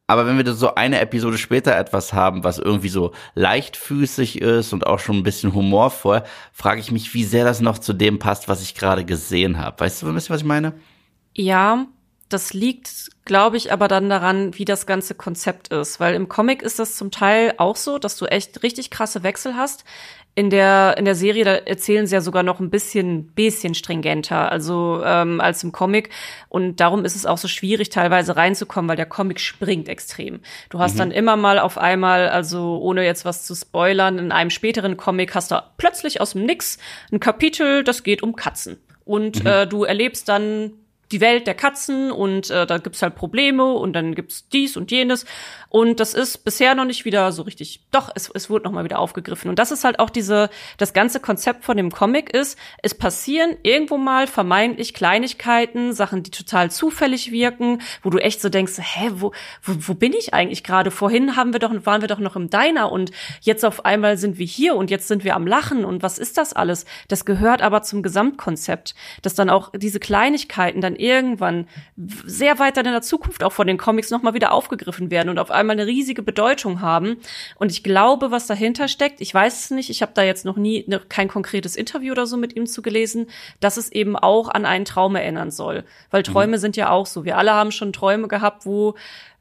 Aber wenn wir so eine Episode später etwas haben, was irgendwie so leichtfüßig ist und auch schon ein bisschen humorvoll, frage ich mich, wie sehr das noch zu dem passt, was ich gerade gesehen habe. Weißt du ein bisschen, was ich meine? Ja, das liegt, glaube ich, aber dann daran, wie das ganze Konzept ist. Weil im Comic ist das zum Teil auch so, dass du echt richtig krasse Wechsel hast in der in der Serie da erzählen sie ja sogar noch ein bisschen bisschen stringenter also ähm, als im Comic und darum ist es auch so schwierig teilweise reinzukommen weil der Comic springt extrem du hast mhm. dann immer mal auf einmal also ohne jetzt was zu spoilern in einem späteren Comic hast du plötzlich aus dem Nix ein Kapitel das geht um Katzen und mhm. äh, du erlebst dann die Welt der Katzen und äh, da gibt's halt Probleme und dann gibt's dies und jenes und das ist bisher noch nicht wieder so richtig. Doch, es, es wurde noch mal wieder aufgegriffen. Und das ist halt auch diese, das ganze Konzept von dem Comic ist, es passieren irgendwo mal vermeintlich Kleinigkeiten, Sachen, die total zufällig wirken, wo du echt so denkst, hä, wo, wo, wo bin ich eigentlich gerade? Vorhin haben wir doch, waren wir doch noch im Diner und jetzt auf einmal sind wir hier und jetzt sind wir am Lachen und was ist das alles? Das gehört aber zum Gesamtkonzept, dass dann auch diese Kleinigkeiten dann irgendwann sehr weit in der Zukunft auch von den Comics noch mal wieder aufgegriffen werden und auf einmal eine riesige Bedeutung haben. Und ich glaube, was dahinter steckt, ich weiß es nicht, ich habe da jetzt noch nie ne, kein konkretes Interview oder so mit ihm zu gelesen, dass es eben auch an einen Traum erinnern soll. Weil Träume mhm. sind ja auch so. Wir alle haben schon Träume gehabt, wo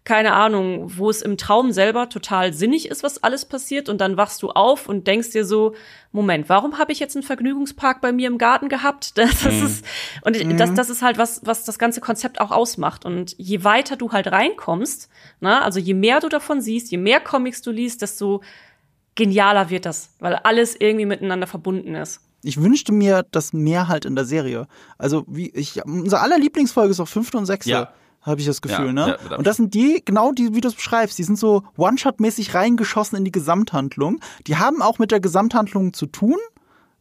keine Ahnung, wo es im Traum selber total sinnig ist, was alles passiert und dann wachst du auf und denkst dir so, Moment, warum habe ich jetzt einen Vergnügungspark bei mir im Garten gehabt? Das, das mhm. ist und ich, das, mhm. das ist halt was, was das ganze Konzept auch ausmacht und je weiter du halt reinkommst, na, ne, also je mehr du davon siehst, je mehr Comics du liest, desto genialer wird das, weil alles irgendwie miteinander verbunden ist. Ich wünschte mir das mehr halt in der Serie. Also wie ich unser aller Lieblingsfolge ist auch fünfte und sechste. Ja. Habe ich das Gefühl, Ja, ne? ja, und das sind die, genau die, wie du es beschreibst, die sind so One-Shot-mäßig reingeschossen in die Gesamthandlung. Die haben auch mit der Gesamthandlung zu tun,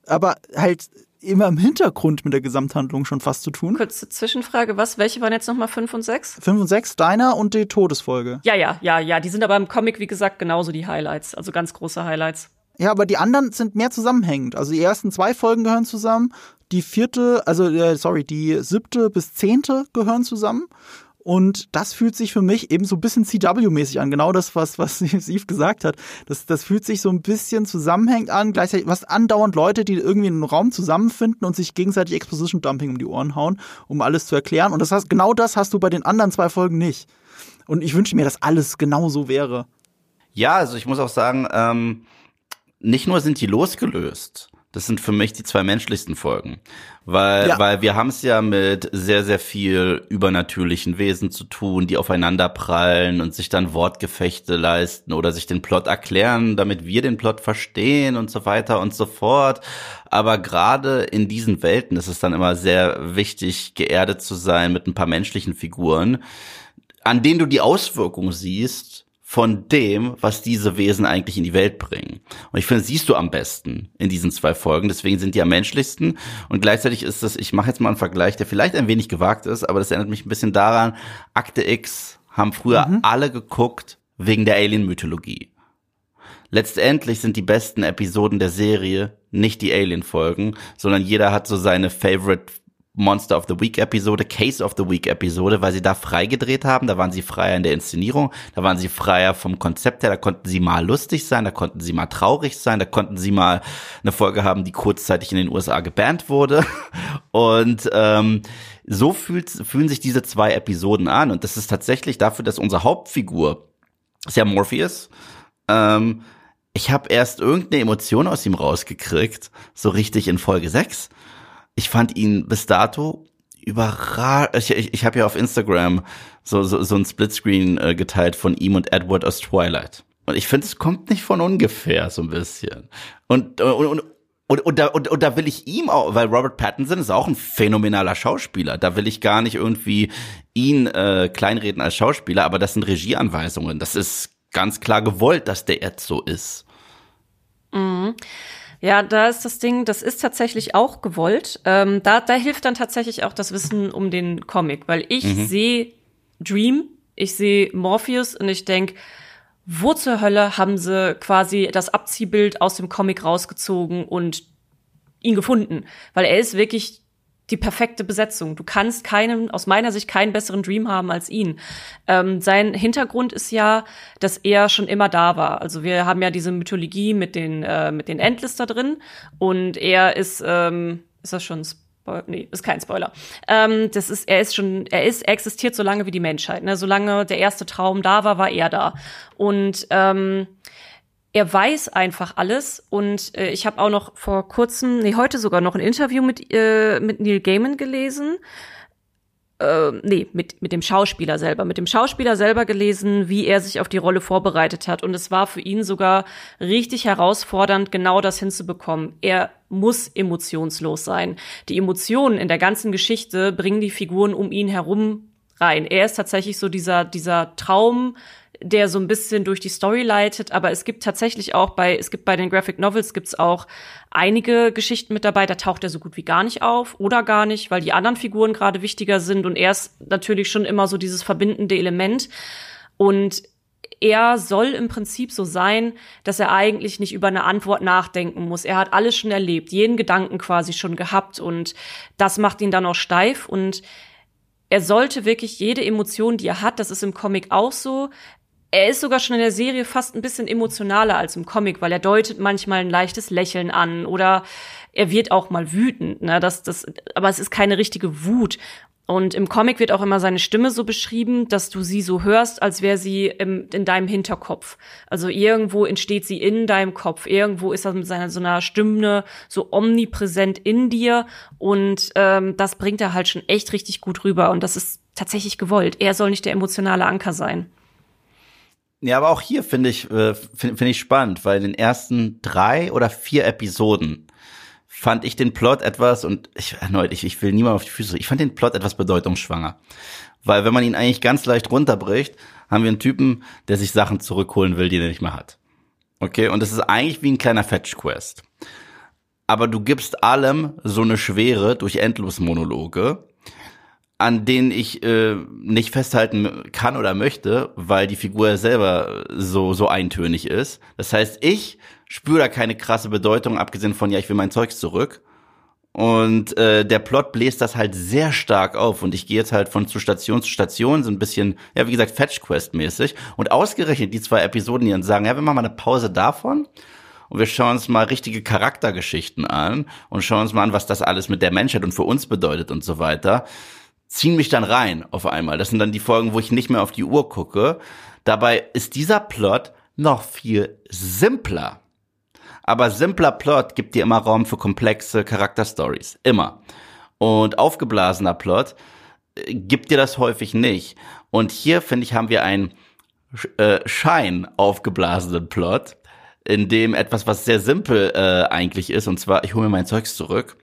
aber halt immer im Hintergrund mit der Gesamthandlung schon fast zu tun. Kurze Zwischenfrage, was? Welche waren jetzt nochmal fünf und sechs? Fünf und sechs, deiner und die Todesfolge. Ja, ja, ja, ja. Die sind aber im Comic, wie gesagt, genauso die Highlights. Also ganz große Highlights. Ja, aber die anderen sind mehr zusammenhängend. Also die ersten zwei Folgen gehören zusammen, die vierte, also äh, sorry, die siebte bis zehnte gehören zusammen. Und das fühlt sich für mich eben so ein bisschen CW-mäßig an. Genau das, was, was Steve gesagt hat. Das, das fühlt sich so ein bisschen zusammenhängend an. Gleichzeitig, was andauernd Leute, die irgendwie in einem Raum zusammenfinden und sich gegenseitig Exposition Dumping um die Ohren hauen, um alles zu erklären. Und das hast, genau das hast du bei den anderen zwei Folgen nicht. Und ich wünsche mir, dass alles genau so wäre. Ja, also ich muss auch sagen, ähm, nicht nur sind die losgelöst, das sind für mich die zwei menschlichsten Folgen. Weil, Ja. weil wir haben es ja mit sehr, sehr viel übernatürlichen Wesen zu tun, die aufeinander prallen und sich dann Wortgefechte leisten oder sich den Plot erklären, damit wir den Plot verstehen und so weiter und so fort. Aber gerade in diesen Welten ist es dann immer sehr wichtig, geerdet zu sein mit ein paar menschlichen Figuren, an denen du die Auswirkungen siehst von dem, was diese Wesen eigentlich in die Welt bringen. Und ich finde, siehst du am besten in diesen zwei Folgen. Deswegen sind die am menschlichsten. Und gleichzeitig ist das, ich mache jetzt mal einen Vergleich, der vielleicht ein wenig gewagt ist, aber das erinnert mich ein bisschen daran, Akte X haben früher alle geguckt wegen der Alien-Mythologie. Letztendlich sind die besten Episoden der Serie nicht die Alien-Folgen, sondern jeder hat so seine Favorite Monster of the Week Episode, Case of the Week Episode, weil sie da frei gedreht haben, da waren sie freier in der Inszenierung, da waren sie freier vom Konzept her, da konnten sie mal lustig sein, da konnten sie mal traurig sein, da konnten sie mal eine Folge haben, die kurzzeitig in den USA gebannt wurde. Und ähm, so fühlt, fühlen sich diese zwei Episoden an. Und das ist tatsächlich dafür, dass unsere Hauptfigur ist ja Morpheus, ähm, ich habe erst irgendeine Emotion aus ihm rausgekriegt, so richtig in Folge 6. Ich fand ihn bis dato überragend. Ich, ich, ich habe ja auf Instagram so, so, so ein Splitscreen äh, geteilt von ihm und Edward aus Twilight. Und ich finde, es kommt nicht von ungefähr so ein bisschen. Und, und, und und, und, da, und, und da will ich ihm auch, weil Robert Pattinson ist auch ein phänomenaler Schauspieler. Da will ich gar nicht irgendwie ihn äh, kleinreden als Schauspieler, aber das sind Regieanweisungen. Das ist ganz klar gewollt, dass der jetzt so ist. Ja, da ist das Ding, das ist tatsächlich auch gewollt. Ähm, da, da hilft dann tatsächlich auch das Wissen um den Comic, weil ich sehe Dream, ich sehe Morpheus und ich denk, wo zur Hölle haben sie quasi das Abziehbild aus dem Comic rausgezogen und ihn gefunden? Weil er ist wirklich die perfekte Besetzung. Du kannst keinen, aus meiner Sicht, keinen besseren Dream haben als ihn. Ähm, sein Hintergrund ist ja, dass er schon immer da war. Also wir haben ja diese Mythologie mit den, äh, mit den Endless da drin und er ist, ähm, ist das schon Spoiler? Nee, ist kein Spoiler. Ähm, das ist, er ist schon, er ist, er existiert so lange wie die Menschheit. Ne? Solange der erste Traum da war, war er da. Und ähm, er weiß einfach alles und äh, ich habe auch noch vor kurzem, nee, heute sogar noch ein Interview mit, äh, mit Neil Gaiman gelesen. Äh, nee, mit, mit dem Schauspieler selber. Mit dem Schauspieler selber gelesen, wie er sich auf die Rolle vorbereitet hat. Und es war für ihn sogar richtig herausfordernd, genau das hinzubekommen. Er muss emotionslos sein. Die Emotionen in der ganzen Geschichte bringen die Figuren um ihn herum rein. Er ist tatsächlich so dieser, dieser Traum, der so ein bisschen durch die Story leitet, aber es gibt tatsächlich auch bei, es gibt bei den Graphic Novels gibt's auch einige Geschichten mit dabei, da taucht er so gut wie gar nicht auf oder gar nicht, weil die anderen Figuren gerade wichtiger sind und er ist natürlich schon immer so dieses verbindende Element und er soll im Prinzip so sein, dass er eigentlich nicht über eine Antwort nachdenken muss. Er hat alles schon erlebt, jeden Gedanken quasi schon gehabt und das macht ihn dann auch steif und er sollte wirklich jede Emotion, die er hat, das ist im Comic auch so, er ist sogar schon in der Serie fast ein bisschen emotionaler als im Comic, weil er deutet manchmal ein leichtes Lächeln an oder er wird auch mal wütend, ne? Das, das, aber es ist keine richtige Wut. Und im Comic wird auch immer seine Stimme so beschrieben, dass du sie so hörst, als wäre sie im, in deinem Hinterkopf. Also irgendwo entsteht sie in deinem Kopf. Irgendwo ist er mit seiner so einer Stimme so omnipräsent in dir. Und ähm, das bringt er halt schon echt richtig gut rüber. Und das ist tatsächlich gewollt. Er soll nicht der emotionale Anker sein. Ja, aber auch hier finde ich, äh, finde find ich spannend, weil in den ersten drei oder vier Episoden fand ich den Plot etwas, und ich erneut, ich, ich will niemand auf die Füße, ich fand den Plot etwas bedeutungsschwanger. Weil wenn man ihn eigentlich ganz leicht runterbricht, haben wir einen Typen, der sich Sachen zurückholen will, die er nicht mehr hat. Okay, und das ist eigentlich wie ein kleiner Fetch-Quest. Aber du gibst allem so eine Schwere durch Endlosmonologe, an denen ich äh, nicht festhalten kann oder möchte, weil die Figur selber so so eintönig ist. Das heißt, ich spüre da keine krasse Bedeutung, abgesehen von ja, ich will mein Zeugs zurück. Und äh, der Plot bläst das halt sehr stark auf und ich gehe jetzt halt von zu Station zu Station, so ein bisschen, ja, wie gesagt, Fetch Quest mäßig. Und ausgerechnet die zwei Episoden hier und sagen, ja, wir machen mal eine Pause davon und wir schauen uns mal richtige Charaktergeschichten an und schauen uns mal an, was das alles mit der Menschheit und für uns bedeutet und so weiter, ziehen mich dann rein auf einmal. Das sind dann die Folgen, wo ich nicht mehr auf die Uhr gucke. Dabei ist dieser Plot noch viel simpler. Aber simpler Plot gibt dir immer Raum für komplexe Charakterstories. Immer. Und aufgeblasener Plot äh, gibt dir das häufig nicht. Und hier, finde ich, haben wir einen äh, Schein aufgeblasenen Plot, in dem etwas, was sehr simpel äh, eigentlich ist, und zwar, ich hole mir mein Zeugs zurück,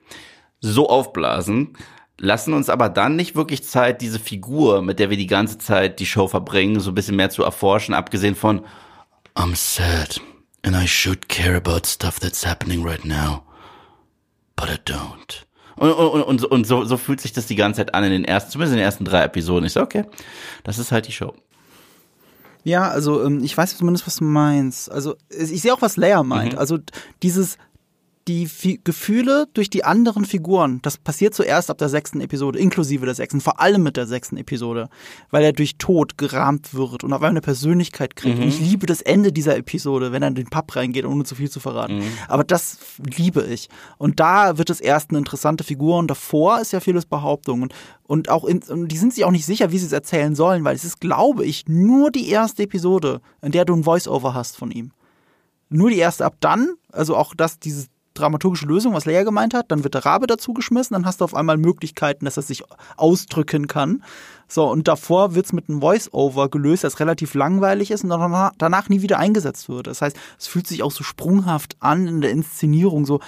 so aufblasen, lassen uns aber dann nicht wirklich Zeit, diese Figur, mit der wir die ganze Zeit die Show verbringen, so ein bisschen mehr zu erforschen, abgesehen von I'm sad. And I should care about stuff that's happening right now. But I don't. Und, und, und, und so, so fühlt sich das die ganze Zeit an in den ersten, zumindest in den ersten drei Episoden. Ich so, okay, das ist halt die Show. Ja, also ähm, ich weiß zumindest, was du meinst. Also ich sehe auch, was Leia meint. Mhm. Also dieses die F Gefühle durch die anderen Figuren, das passiert zuerst ab der sechsten Episode, inklusive der sechsten, vor allem mit der sechsten Episode, weil er durch Tod gerahmt wird und auf einmal eine Persönlichkeit kriegt. Mhm. Und ich liebe das Ende dieser Episode, wenn er in den Pub reingeht, ohne zu viel zu verraten. Mhm. Aber das liebe ich. Und da wird es erst eine interessante Figur und davor ist ja vieles Behauptung. Und, und auch in, und die sind sich auch nicht sicher, wie sie es erzählen sollen, weil es ist, glaube ich, nur die erste Episode, in der du ein Voice-Over hast von ihm. Nur die erste. Ab dann, also auch das, dieses dramaturgische Lösung, was Leia gemeint hat. Dann wird der Rabe dazu geschmissen, dann hast du auf einmal Möglichkeiten, dass er sich ausdrücken kann. So, und davor wird's mit einem Voice-Over gelöst, das relativ langweilig ist und danach nie wieder eingesetzt wird. Das heißt, es fühlt sich auch so sprunghaft an in der Inszenierung, so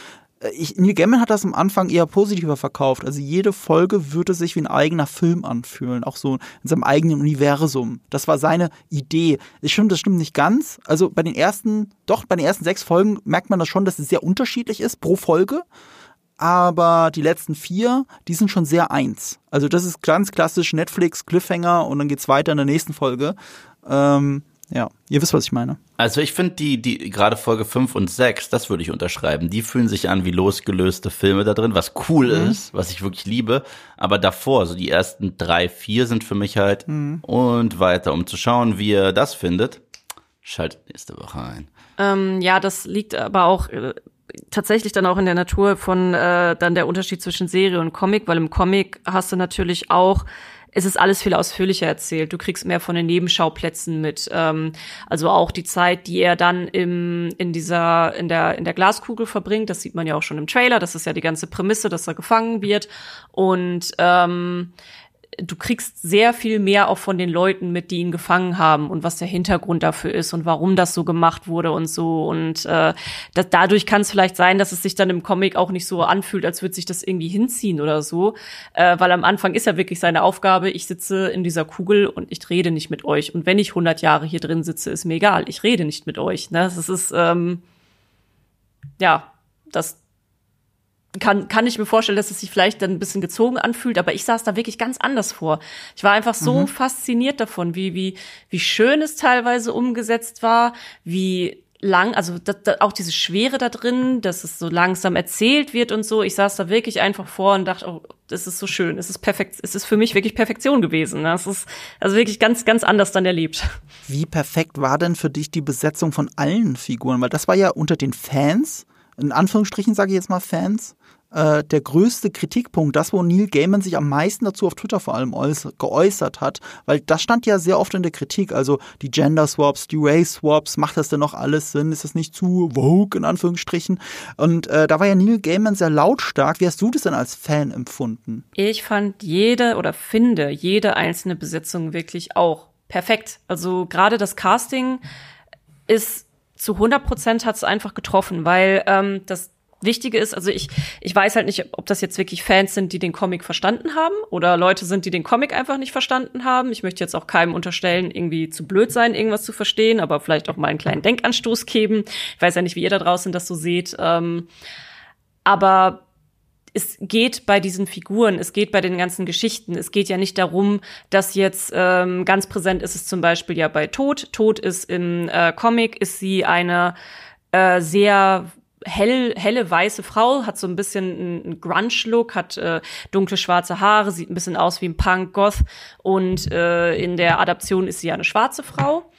ich, Neil Gaiman hat das am Anfang eher positiver verkauft. Also jede Folge würde sich wie ein eigener Film anfühlen, auch so in seinem eigenen Universum. Das war seine Idee. Es stimmt, das stimmt nicht ganz. Also bei den ersten, doch, bei den ersten sechs Folgen merkt man das schon, dass es sehr unterschiedlich ist pro Folge. Aber die letzten vier, die sind schon sehr eins. Also das ist ganz klassisch Netflix, Cliffhanger und dann geht's weiter in der nächsten Folge. Ähm, ja, ihr wisst, was ich meine. Also ich finde die, die gerade Folge 5 und 6, das würde ich unterschreiben. Die fühlen sich an wie losgelöste Filme da drin, was cool mhm. ist, was ich wirklich liebe. Aber davor, so die ersten drei, vier sind für mich halt mhm. und weiter, um zu schauen, wie ihr das findet. Schaltet nächste Woche ein. Ähm, ja, das liegt aber auch äh, tatsächlich dann auch in der Natur von äh, dann der Unterschied zwischen Serie und Comic, weil im Comic hast du natürlich auch es ist alles viel ausführlicher erzählt. Du kriegst mehr von den Nebenschauplätzen mit. Ähm, also auch die Zeit, die er dann im, in dieser, in der, in der Glaskugel verbringt. Das sieht man ja auch schon im Trailer. Das ist ja die ganze Prämisse, dass er gefangen wird. Und ähm, du kriegst sehr viel mehr auch von den Leuten mit, die ihn gefangen haben und was der Hintergrund dafür ist und warum das so gemacht wurde und so. Und äh, das, dadurch kann es vielleicht sein, dass es sich dann im Comic auch nicht so anfühlt, als würde sich das irgendwie hinziehen oder so. Äh, weil am Anfang ist ja wirklich seine Aufgabe, ich sitze in dieser Kugel und ich rede nicht mit euch. Und wenn ich 100 Jahre hier drin sitze, ist mir egal. Ich rede nicht mit euch. Ne? Das ist, ähm, ja, das kann, kann ich mir vorstellen, dass es sich vielleicht dann ein bisschen gezogen anfühlt, aber ich saß da wirklich ganz anders vor. Ich war einfach so mhm. fasziniert davon, wie, wie, wie schön es teilweise umgesetzt war, wie lang, also das, das, auch diese Schwere da drin, dass es so langsam erzählt wird und so. Ich saß da wirklich einfach vor und dachte, oh, das ist so schön, es ist perfekt, es ist für mich wirklich Perfektion gewesen. Ne? Es ist also wirklich ganz, ganz anders dann erlebt. Wie perfekt war denn für dich die Besetzung von allen Figuren? Weil das war ja unter den Fans, in Anführungsstrichen sage ich jetzt mal Fans, äh, der größte Kritikpunkt, das, wo Neil Gaiman sich am meisten dazu auf Twitter vor allem geäußert hat, weil das stand ja sehr oft in der Kritik, also die Gender Swaps, die Race Swaps, macht das denn noch alles Sinn? Ist das nicht zu vogue in Anführungsstrichen? Und äh, da war ja Neil Gaiman sehr lautstark. Wie hast du das denn als Fan empfunden? Ich fand jede oder finde jede einzelne Besetzung wirklich auch perfekt. Also gerade das Casting ist zu 100 Prozent hat es einfach getroffen, weil ähm, das Wichtige ist, also ich, ich weiß halt nicht, ob das jetzt wirklich Fans sind, die den Comic verstanden haben oder Leute sind, die den Comic einfach nicht verstanden haben. Ich möchte jetzt auch keinem unterstellen, irgendwie zu blöd sein, irgendwas zu verstehen, aber vielleicht auch mal einen kleinen Denkanstoß geben. Ich weiß ja nicht, wie ihr da draußen das so seht. Ähm, aber es geht bei diesen Figuren, es geht bei den ganzen Geschichten, es geht ja nicht darum, dass jetzt ähm, ganz präsent ist es zum Beispiel ja bei Tod. Tod ist im äh, Comic, ist sie eine äh, sehr hell, helle weiße Frau, hat so ein bisschen einen Grunge-Look, hat äh, dunkle schwarze Haare, sieht ein bisschen aus wie ein Punk-Goth und äh, in der Adaption ist sie ja eine schwarze Frau.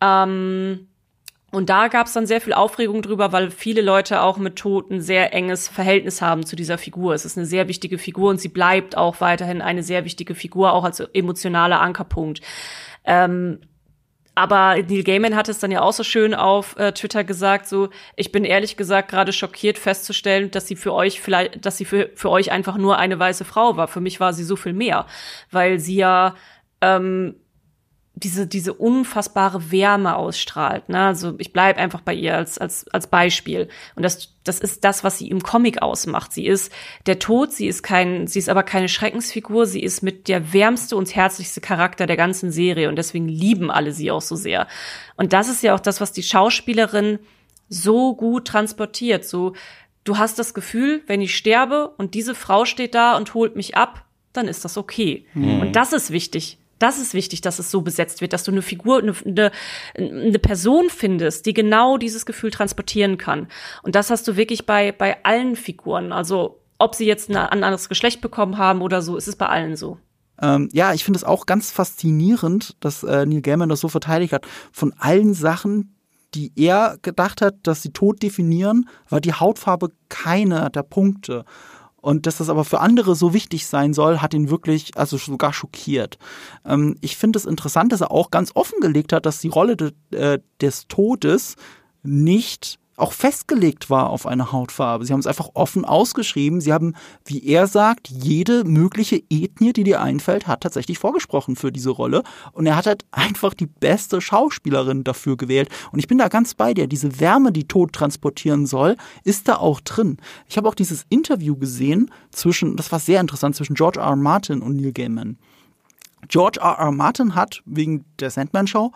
Ähm, und da gab es dann sehr viel Aufregung drüber, weil viele Leute auch mit Toten sehr enges Verhältnis haben zu dieser Figur. Es ist eine sehr wichtige Figur und sie bleibt auch weiterhin eine sehr wichtige Figur, auch als emotionaler Ankerpunkt. Ähm, aber Neil Gaiman hat es dann ja auch so schön auf äh, Twitter gesagt, so, ich bin ehrlich gesagt gerade schockiert festzustellen, dass sie für euch vielleicht, dass sie für, für euch einfach nur eine weiße Frau war. Für mich war sie so viel mehr, weil sie ja ähm, diese, diese unfassbare Wärme ausstrahlt. Ne? Also ich bleib einfach bei ihr als, als, als Beispiel. Und das, das ist das, was sie im Comic ausmacht. Sie ist der Tod, sie ist kein, sie ist aber keine Schreckensfigur, sie ist mit der wärmste und herzlichste Charakter der ganzen Serie und deswegen lieben alle sie auch so sehr. Und das ist ja auch das, was die Schauspielerin so gut transportiert. So, du hast das Gefühl, wenn ich sterbe und diese Frau steht da und holt mich ab, dann ist das okay. Mhm. Und das ist wichtig das ist wichtig, dass es so besetzt wird, dass du eine Figur, eine, eine, eine Person findest, die genau dieses Gefühl transportieren kann. Und das hast du wirklich bei, bei allen Figuren. Also, ob sie jetzt ein anderes Geschlecht bekommen haben oder so, ist es bei allen so. Ähm, ja, ich finde es auch ganz faszinierend, dass äh, Neil Gaiman das so verteidigt hat. Von allen Sachen, die er gedacht hat, dass sie tot definieren, war die Hautfarbe keiner der Punkte. Und dass das aber für andere so wichtig sein soll, hat ihn wirklich, also sogar schockiert. Ähm, ich finde es interessant, dass er auch ganz offengelegt hat, dass die Rolle de, äh, des Todes nicht auch festgelegt war auf eine Hautfarbe. Sie haben es einfach offen ausgeschrieben. Sie haben, wie er sagt, jede mögliche Ethnie, die dir einfällt, hat tatsächlich vorgesprochen für diese Rolle. Und er hat halt einfach die beste Schauspielerin dafür gewählt. Und ich bin da ganz bei dir. Diese Wärme, die Tod transportieren soll, ist da auch drin. Ich habe auch dieses Interview gesehen zwischen, das war sehr interessant, zwischen George R. R. Martin und Neil Gaiman. George R. R. Martin hat wegen der Sandman Show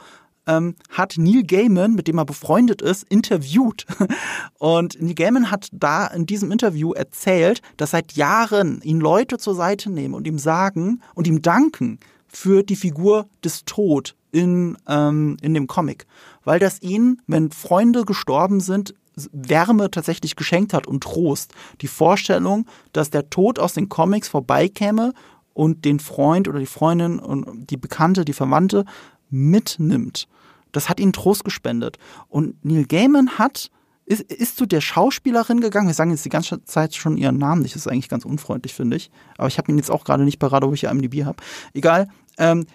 ähm, hat Neil Gaiman, mit dem er befreundet ist, interviewt. Und Neil Gaiman hat da in diesem Interview erzählt, dass seit Jahren ihn Leute zur Seite nehmen und ihm sagen und ihm danken für die Figur des Tod in, ähm, in dem Comic. Weil das ihn, wenn Freunde gestorben sind, Wärme tatsächlich geschenkt hat und Trost. Die Vorstellung, dass der Tod aus den Comics vorbeikäme und den Freund oder die Freundin und die Bekannte, die Verwandte mitnimmt. Das hat ihnen Trost gespendet. Und Neil Gaiman hat, ist, ist zu der Schauspielerin gegangen. Wir sagen jetzt die ganze Zeit schon ihren Namen nicht. Das ist eigentlich ganz unfreundlich, finde ich. Aber ich habe ihn jetzt auch gerade nicht parat, ob ich IMDb habe. Egal. Ähm,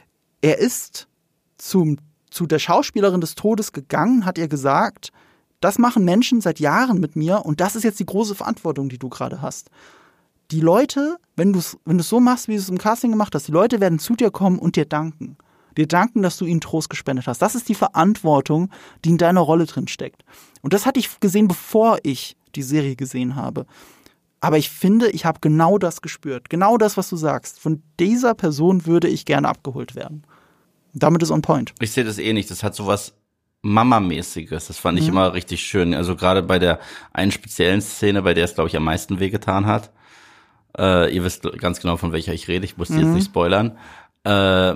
er ist zum, zu der Schauspielerin des Todes gegangen, hat ihr gesagt, das machen Menschen seit Jahren mit mir und das ist jetzt die große Verantwortung, die du gerade hast. Die Leute, wenn du es wenn so machst, wie du es im Casting gemacht hast, die Leute werden zu dir kommen und dir danken dir danken, dass du ihnen Trost gespendet hast. Das ist die Verantwortung, die in deiner Rolle drin steckt. Und das hatte ich gesehen, bevor ich die Serie gesehen habe. Aber ich finde, ich habe genau das gespürt. Genau das, was du sagst. Von dieser Person würde ich gerne abgeholt werden. Damit ist on point. Ich sehe das eh nicht. Das hat sowas Mama-mäßiges. Das fand ich mhm. immer richtig schön. Also gerade bei der einen speziellen Szene, bei der es, glaube ich, am meisten wehgetan hat. Äh, ihr wisst ganz genau, von welcher ich rede. Ich muss mhm. jetzt nicht spoilern. Äh,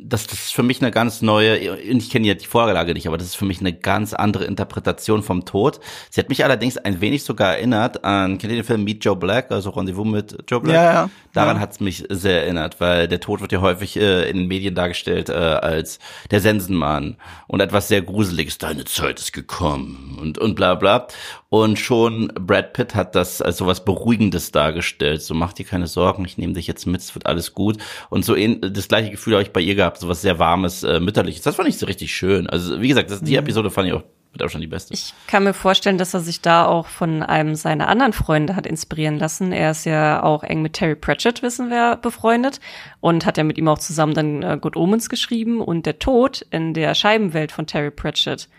das, das ist für mich eine ganz neue, ich kenne ja die Vorlage nicht, aber das ist für mich eine ganz andere Interpretation vom Tod. Sie hat mich allerdings ein wenig sogar erinnert an, kennt ihr den Film Meet Joe Black, also Rendezvous mit Joe Black? Ja, ja. Daran ja. hat es mich sehr erinnert, weil der Tod wird ja häufig äh, in den Medien dargestellt äh, als der Sensenmann und etwas sehr Gruseliges, deine Zeit ist gekommen und, und bla bla. Und schon Brad Pitt hat das als sowas Beruhigendes dargestellt. So mach dir keine Sorgen, ich nehme dich jetzt mit, es wird alles gut. Und so das gleiche Gefühl habe ich bei ihr gehabt, sowas sehr warmes, äh, mütterliches. Das fand ich so richtig schön. Also wie gesagt, das, die mhm. Episode fand ich auch Wird auch schon die beste. Ich kann mir vorstellen, dass er sich da auch von einem seiner anderen Freunde hat inspirieren lassen. Er ist ja auch eng mit Terry Pratchett, wissen wir, befreundet und hat ja mit ihm auch zusammen dann äh, Good Omens geschrieben und der Tod in der Scheibenwelt von Terry Pratchett,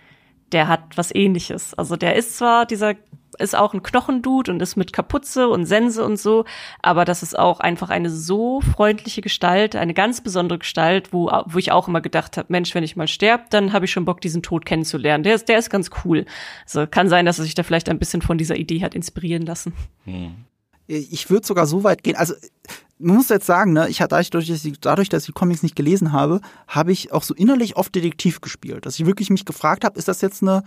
der hat was ähnliches. Also der ist zwar dieser ist auch ein Knochendude und ist mit Kapuze und Sense und so, aber das ist auch einfach eine so freundliche Gestalt, eine ganz besondere Gestalt, wo, wo ich auch immer gedacht habe, Mensch, wenn ich mal sterb, dann habe ich schon Bock, diesen Tod kennenzulernen. Der ist, der ist ganz cool. Also kann sein, dass er sich da vielleicht ein bisschen von dieser Idee hat inspirieren lassen. Hm. Ich würde sogar so weit gehen, also man muss jetzt sagen, ne, ich hatte dadurch, dass ich, dadurch, dass ich Comics nicht gelesen habe, habe ich auch so innerlich oft Detektiv gespielt. Dass ich wirklich mich gefragt habe, ist das jetzt eine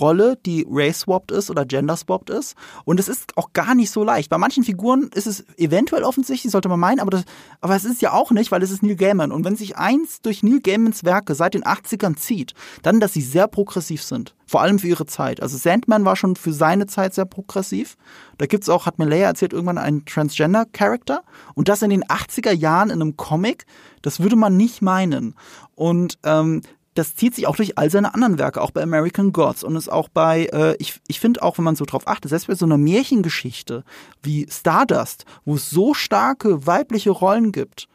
Rolle, die race-swapped ist oder gender-swapped ist. Und es ist auch gar nicht so leicht. Bei manchen Figuren ist es eventuell offensichtlich, sollte man meinen, aber, das, aber es ist ja auch nicht, weil es ist Neil Gaiman. Und wenn sich eins durch Neil Gaimans Werke seit den 80ern zieht, dann, dass sie sehr progressiv sind. Vor allem für ihre Zeit. Also Sandman war schon für seine Zeit sehr progressiv. Da gibt's auch, hat mir Leia erzählt, irgendwann einen Transgender-Character. Und das in den 80er Jahren in einem Comic, das würde man nicht meinen. Und ähm, das zieht sich auch durch all seine anderen Werke, auch bei American Gods und ist auch bei, äh, ich, ich finde auch, wenn man so drauf achtet, selbst bei so einer Märchengeschichte wie Stardust, wo es so starke weibliche Rollen gibt,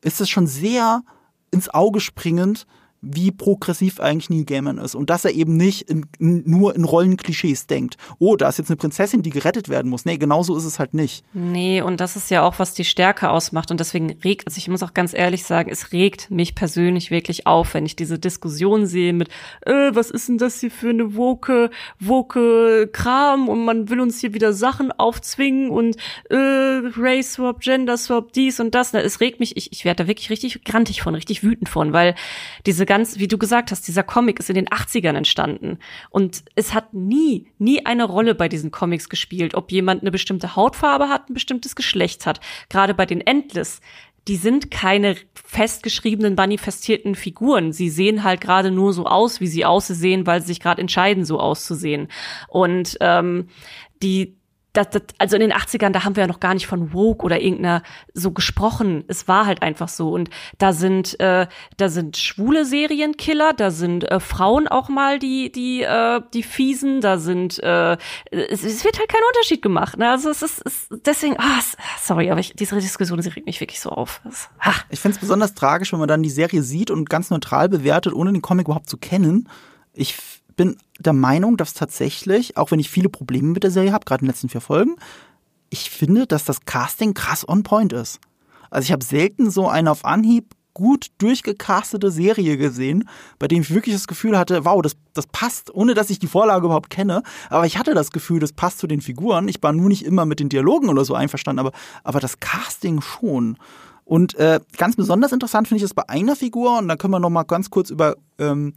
ist es schon sehr ins Auge springend, wie progressiv eigentlich Neil Gaiman ist und dass er eben nicht in, nur in Rollenklischees denkt. Oh, da ist jetzt eine Prinzessin, die gerettet werden muss. Nee, genau so ist es halt nicht. Nee, und das ist ja auch, was die Stärke ausmacht und deswegen regt, also ich muss auch ganz ehrlich sagen, es regt mich persönlich wirklich auf, wenn ich diese Diskussion sehe mit, äh, was ist denn das hier für eine woke, woke Kram und man will uns hier wieder Sachen aufzwingen und äh, Race Swap, Gender Swap, dies und das. Es regt mich, ich, ich werde da wirklich richtig grantig von, richtig wütend von, weil diese ganz, wie du gesagt hast, dieser Comic ist in den 80ern entstanden. Und es hat nie, nie eine Rolle bei diesen Comics gespielt, ob jemand eine bestimmte Hautfarbe hat, ein bestimmtes Geschlecht hat. Gerade bei den Endless, die sind keine festgeschriebenen, manifestierten Figuren. Sie sehen halt gerade nur so aus, wie sie aussehen, weil sie sich gerade entscheiden, so auszusehen. Und ähm, die das, das, also in den 80ern, da haben wir ja noch gar nicht von Woke oder irgendeiner so gesprochen. Es war halt einfach so. Und da sind, äh, da sind schwule Serienkiller, da sind äh, Frauen auch mal die, die, äh, die Fiesen, da sind, äh, es, es wird halt kein Unterschied gemacht. Ne? Also es ist, es, deswegen, ah, sorry, aber ich, diese Diskussion, sie regt mich wirklich so auf. Das, ah. Ich finde es besonders tragisch, wenn man dann die Serie sieht und ganz neutral bewertet, ohne den Comic überhaupt zu kennen. Ich bin der Meinung, dass tatsächlich, auch wenn ich viele Probleme mit der Serie habe, gerade in den letzten vier Folgen, ich finde, dass das Casting krass on point ist. Also ich habe selten so eine auf Anhieb gut durchgecastete Serie gesehen, bei dem ich wirklich das Gefühl hatte, wow, das, das passt, ohne dass ich die Vorlage überhaupt kenne. Aber ich hatte das Gefühl, das passt zu den Figuren. Ich war nur nicht immer mit den Dialogen oder so einverstanden, aber, aber das Casting schon. Und äh, ganz besonders interessant finde ich es bei einer Figur, und da können wir noch mal ganz kurz über ähm,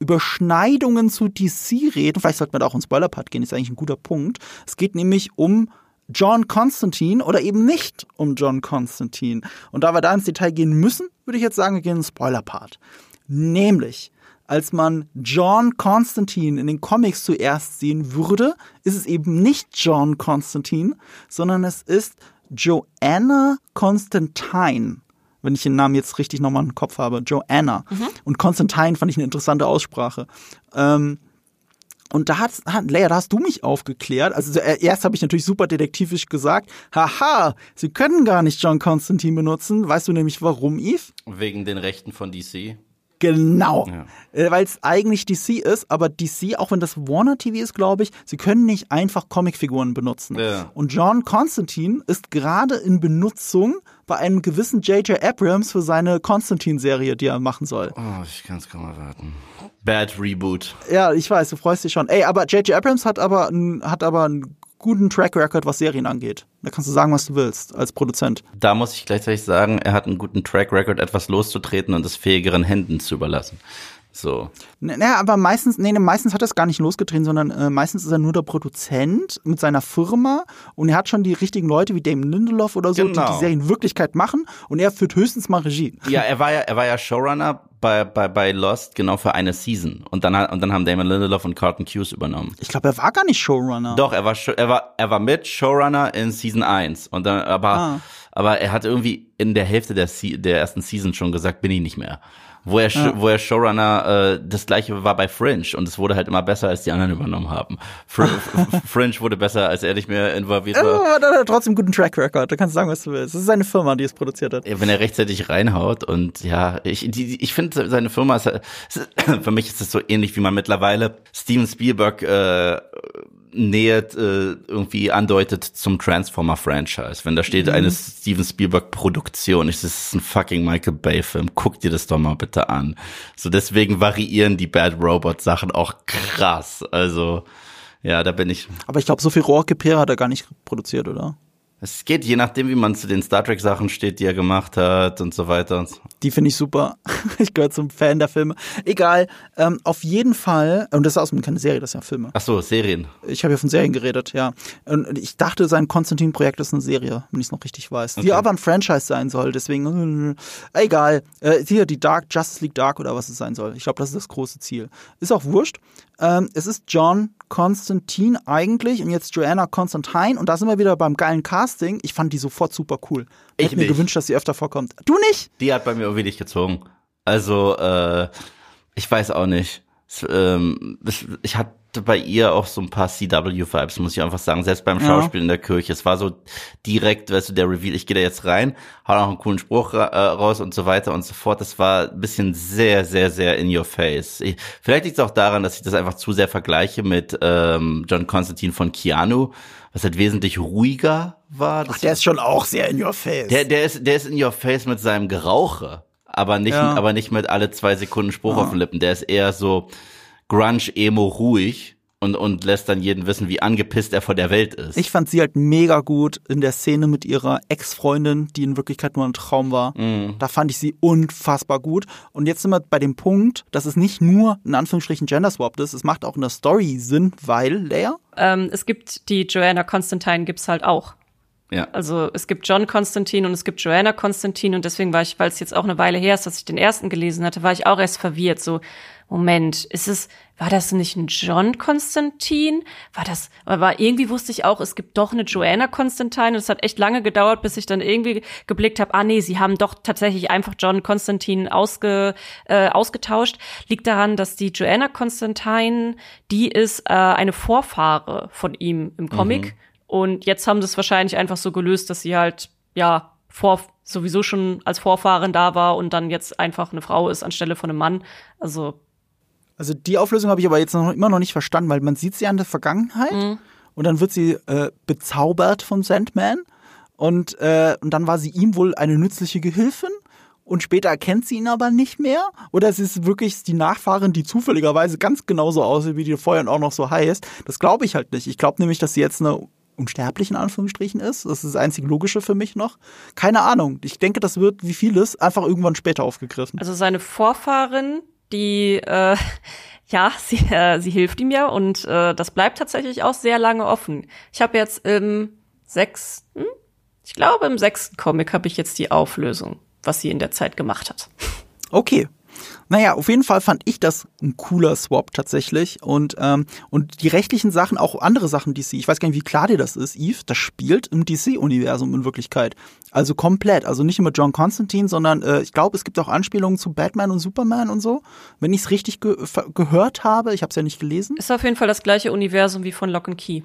Überschneidungen zu DC reden. Vielleicht sollte man da auch ins Spoiler-Part gehen, ist eigentlich ein guter Punkt. Es geht nämlich um John Constantine oder eben nicht um John Constantine. Und da wir da ins Detail gehen müssen, würde ich jetzt sagen, wir gehen ins Spoiler-Part. Nämlich, als man John Constantine in den Comics zuerst sehen würde, ist es eben nicht John Constantine, sondern es ist Joanna Constantine wenn ich den Namen jetzt richtig nochmal im Kopf habe, Joanna. Mhm. Und Constantine fand ich eine interessante Aussprache. Ähm, und da hat, hat Leia, da hast du mich aufgeklärt. Also äh, erst habe ich natürlich super detektivisch gesagt, haha, sie können gar nicht John Constantine benutzen. Weißt du nämlich warum, Eve? Wegen den Rechten von DC. Genau. Ja. Äh, Weil es eigentlich DC ist, aber DC, auch wenn das Warner TV ist, glaube ich, sie können nicht einfach Comicfiguren benutzen. Ja. Und John Constantine ist gerade in Benutzung bei einem gewissen J.J. Abrams für seine Constantine-Serie, die er machen soll. Oh, ich kann es kaum erwarten. Bad Reboot. Ja, ich weiß, du freust dich schon. Ey, aber J.J. Abrams hat aber, hat aber einen guten Track Record, was Serien angeht. Da kannst du sagen, was du willst, als Produzent. Da muss ich gleichzeitig sagen, er hat einen guten Track Record, etwas loszutreten und es fähigeren Händen zu überlassen. So. Naja, aber meistens, nee, meistens hat er es gar nicht losgetreten, sondern äh, meistens ist er nur der Produzent mit seiner Firma und er hat schon die richtigen Leute wie Damon Lindelof oder so, genau. die die Serien Wirklichkeit machen und er führt höchstens mal Regie. Ja, er war ja, er war ja Showrunner bei, bei, bei Lost genau für eine Season und dann und dann haben Damon Lindelof und Carlton Hughes übernommen. Ich glaube, er war gar nicht Showrunner. Doch, er war er war er war mit Showrunner in Season 1 und dann aber ah aber er hat irgendwie in der Hälfte der, der ersten Season schon gesagt, bin ich nicht mehr wo er, ja. wo er Showrunner, äh, das gleiche war bei Fringe und es wurde halt immer besser, als die anderen übernommen haben. Fr Fringe wurde besser, als er nicht mehr involviert war. Ja, aber hat trotzdem einen guten Track Record, da kannst du sagen, was du willst. Das ist seine Firma, die es produziert hat. Ja, wenn er rechtzeitig reinhaut und ja, ich, die, ich finde seine Firma ist, für mich ist es so ähnlich, wie man mittlerweile Steven Spielberg äh, nähert, äh, irgendwie andeutet zum Transformer-Franchise. Wenn da steht mhm. eine Steven Spielberg-Produktion, ist es ein fucking Michael Bay-Film. Guck dir das doch mal bitte an. So deswegen variieren die Bad Robot-Sachen auch krass. Also ja, da bin ich. Aber ich glaube, so viel Rohrgepäre hat er gar nicht produziert, oder? Es geht je nachdem, wie man zu den Star Trek Sachen steht, die er gemacht hat und so weiter. Die finde ich super. Ich gehöre zum Fan der Filme. Egal. Ähm, auf jeden Fall. Und das ist außerdem keine Serie, das sind ja Filme. Ach so, Serien. Ich habe ja von Serien geredet, ja. Und ich dachte, sein Konstantin-Projekt ist eine Serie, wenn ich es noch richtig weiß. Okay. Die aber ein Franchise sein soll. Deswegen äh, egal. Äh, hier die Dark Justice League Dark oder was es sein soll. Ich glaube, das ist das große Ziel. Ist auch wurscht. Ähm, es ist John Constantine eigentlich und jetzt Joanna Constantine und da sind wir wieder beim geilen Casting. Ich fand die sofort super cool. Ich hätte mir gewünscht, dass sie öfter vorkommt. Du nicht? Die hat bei mir irgendwie nicht gezogen. Also, äh, ich weiß auch nicht. Ähm, ich hatte bei ihr auch so ein paar CW-Vibes, muss ich einfach sagen. Selbst beim Schauspiel ja. in der Kirche. Es war so direkt, weißt du, der Reveal, ich gehe da jetzt rein, hau noch einen coolen Spruch ra äh, raus und so weiter und so fort. Das war ein bisschen sehr, sehr, sehr in your face. Ich, vielleicht liegt es auch daran, dass ich das einfach zu sehr vergleiche mit ähm, John Constantine von Keanu, was halt wesentlich ruhiger war. Ach, der ist schon auch sehr in your face. Der, der ist, der ist in your face mit seinem Gerauche. Aber nicht, ja. aber nicht mit alle zwei Sekunden Spruch ja. auf den Lippen. Der ist eher so, Grunge-Emo ruhig und, und lässt dann jeden wissen, wie angepisst er vor der Welt ist. Ich fand sie halt mega gut in der Szene mit ihrer Ex-Freundin, die in Wirklichkeit nur ein Traum war. Mm. Da fand ich sie unfassbar gut. Und jetzt sind wir bei dem Punkt, dass es nicht nur in Anführungsstrichen Gender Swap ist, es macht auch in der Story Sinn, weil, Leia? Ähm, es gibt die Joanna Constantine gibt's halt auch. Ja. Also es gibt John Constantine und es gibt Joanna Constantine und deswegen war ich, weil es jetzt auch eine Weile her ist, dass ich den ersten gelesen hatte, war ich auch erst verwirrt. So, Moment, ist es, war das nicht ein John Konstantin? War das, aber irgendwie wusste ich auch, es gibt doch eine Joanna Constantine und es hat echt lange gedauert, bis ich dann irgendwie geblickt habe, ah nee, sie haben doch tatsächlich einfach John Constantine ausge, äh, ausgetauscht. Liegt daran, dass die Joanna Constantine, die ist äh, eine Vorfahre von ihm im Comic mhm. und jetzt haben sie es wahrscheinlich einfach so gelöst, dass sie halt, ja, vor, sowieso schon als Vorfahrin da war und dann jetzt einfach eine Frau ist anstelle von einem Mann. Also also die Auflösung habe ich aber jetzt noch, immer noch nicht verstanden, weil man sieht sie an der Vergangenheit mhm. und dann wird sie äh, bezaubert vom Sandman und, äh, und dann war sie ihm wohl eine nützliche Gehilfin und später erkennt sie ihn aber nicht mehr oder es ist wirklich die Nachfahrin, die zufälligerweise ganz genauso aussieht, wie die vorher und auch noch so heißt. Das glaube ich halt nicht. Ich glaube nämlich, dass sie jetzt eine unsterblich in Anführungsstrichen ist. Das ist das einzig Logische für mich noch. Keine Ahnung. Ich denke, das wird wie vieles einfach irgendwann später aufgegriffen. Also seine Vorfahrin die äh, ja, sie, äh, sie hilft ihm ja und äh, das bleibt tatsächlich auch sehr lange offen. Ich habe jetzt im sechsten, ich glaube im sechsten Comic habe ich jetzt die Auflösung, was sie in der Zeit gemacht hat. Okay, naja, auf jeden Fall fand ich das ein cooler Swap tatsächlich. Und, ähm, und die rechtlichen Sachen, auch andere Sachen DC, ich weiß gar nicht, wie klar dir das ist, Eve, das spielt im DC-Universum in Wirklichkeit. Also komplett. Also nicht immer John Constantine, sondern äh, ich glaube, es gibt auch Anspielungen zu Batman und Superman und so. Wenn ich es richtig ge gehört habe, ich habe es ja nicht gelesen. Ist auf jeden Fall das gleiche Universum wie von Lock and Key.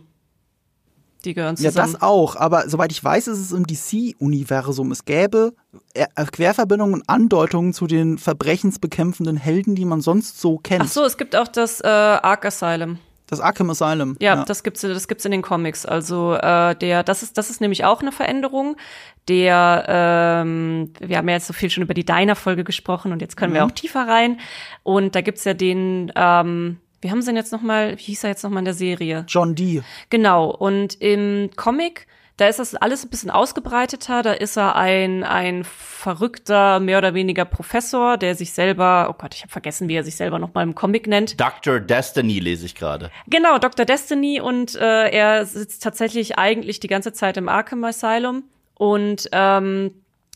Die gehören zusammen. Ja, das auch. Aber soweit ich weiß, ist es im DC-Universum. Es gäbe äh, Querverbindungen und Andeutungen zu den verbrechensbekämpfenden Helden, die man sonst so kennt. Ach so, es gibt auch das äh, Ark Asylum. Das Arkham Asylum. Ja, ja, das gibt's, das gibt's in den Comics. Also äh, der, das ist, das ist nämlich auch eine Veränderung. Der, ähm, wir haben ja jetzt so viel schon über die Diner-Folge gesprochen und jetzt können mhm. wir auch tiefer rein. Und da gibt's ja den, ähm, wie haben sie denn jetzt nochmal, wie hieß er jetzt nochmal in der Serie? John Dee. Genau. Und im Comic, da ist das alles ein bisschen ausgebreiteter. Da ist er ein, ein verrückter, mehr oder weniger Professor, der sich selber, oh Gott, ich habe vergessen, wie er sich selber nochmal im Comic nennt. Dr. Destiny lese ich gerade. Genau, Dr. Destiny. Und äh, er sitzt tatsächlich eigentlich die ganze Zeit im Arkham Asylum. Und ähm,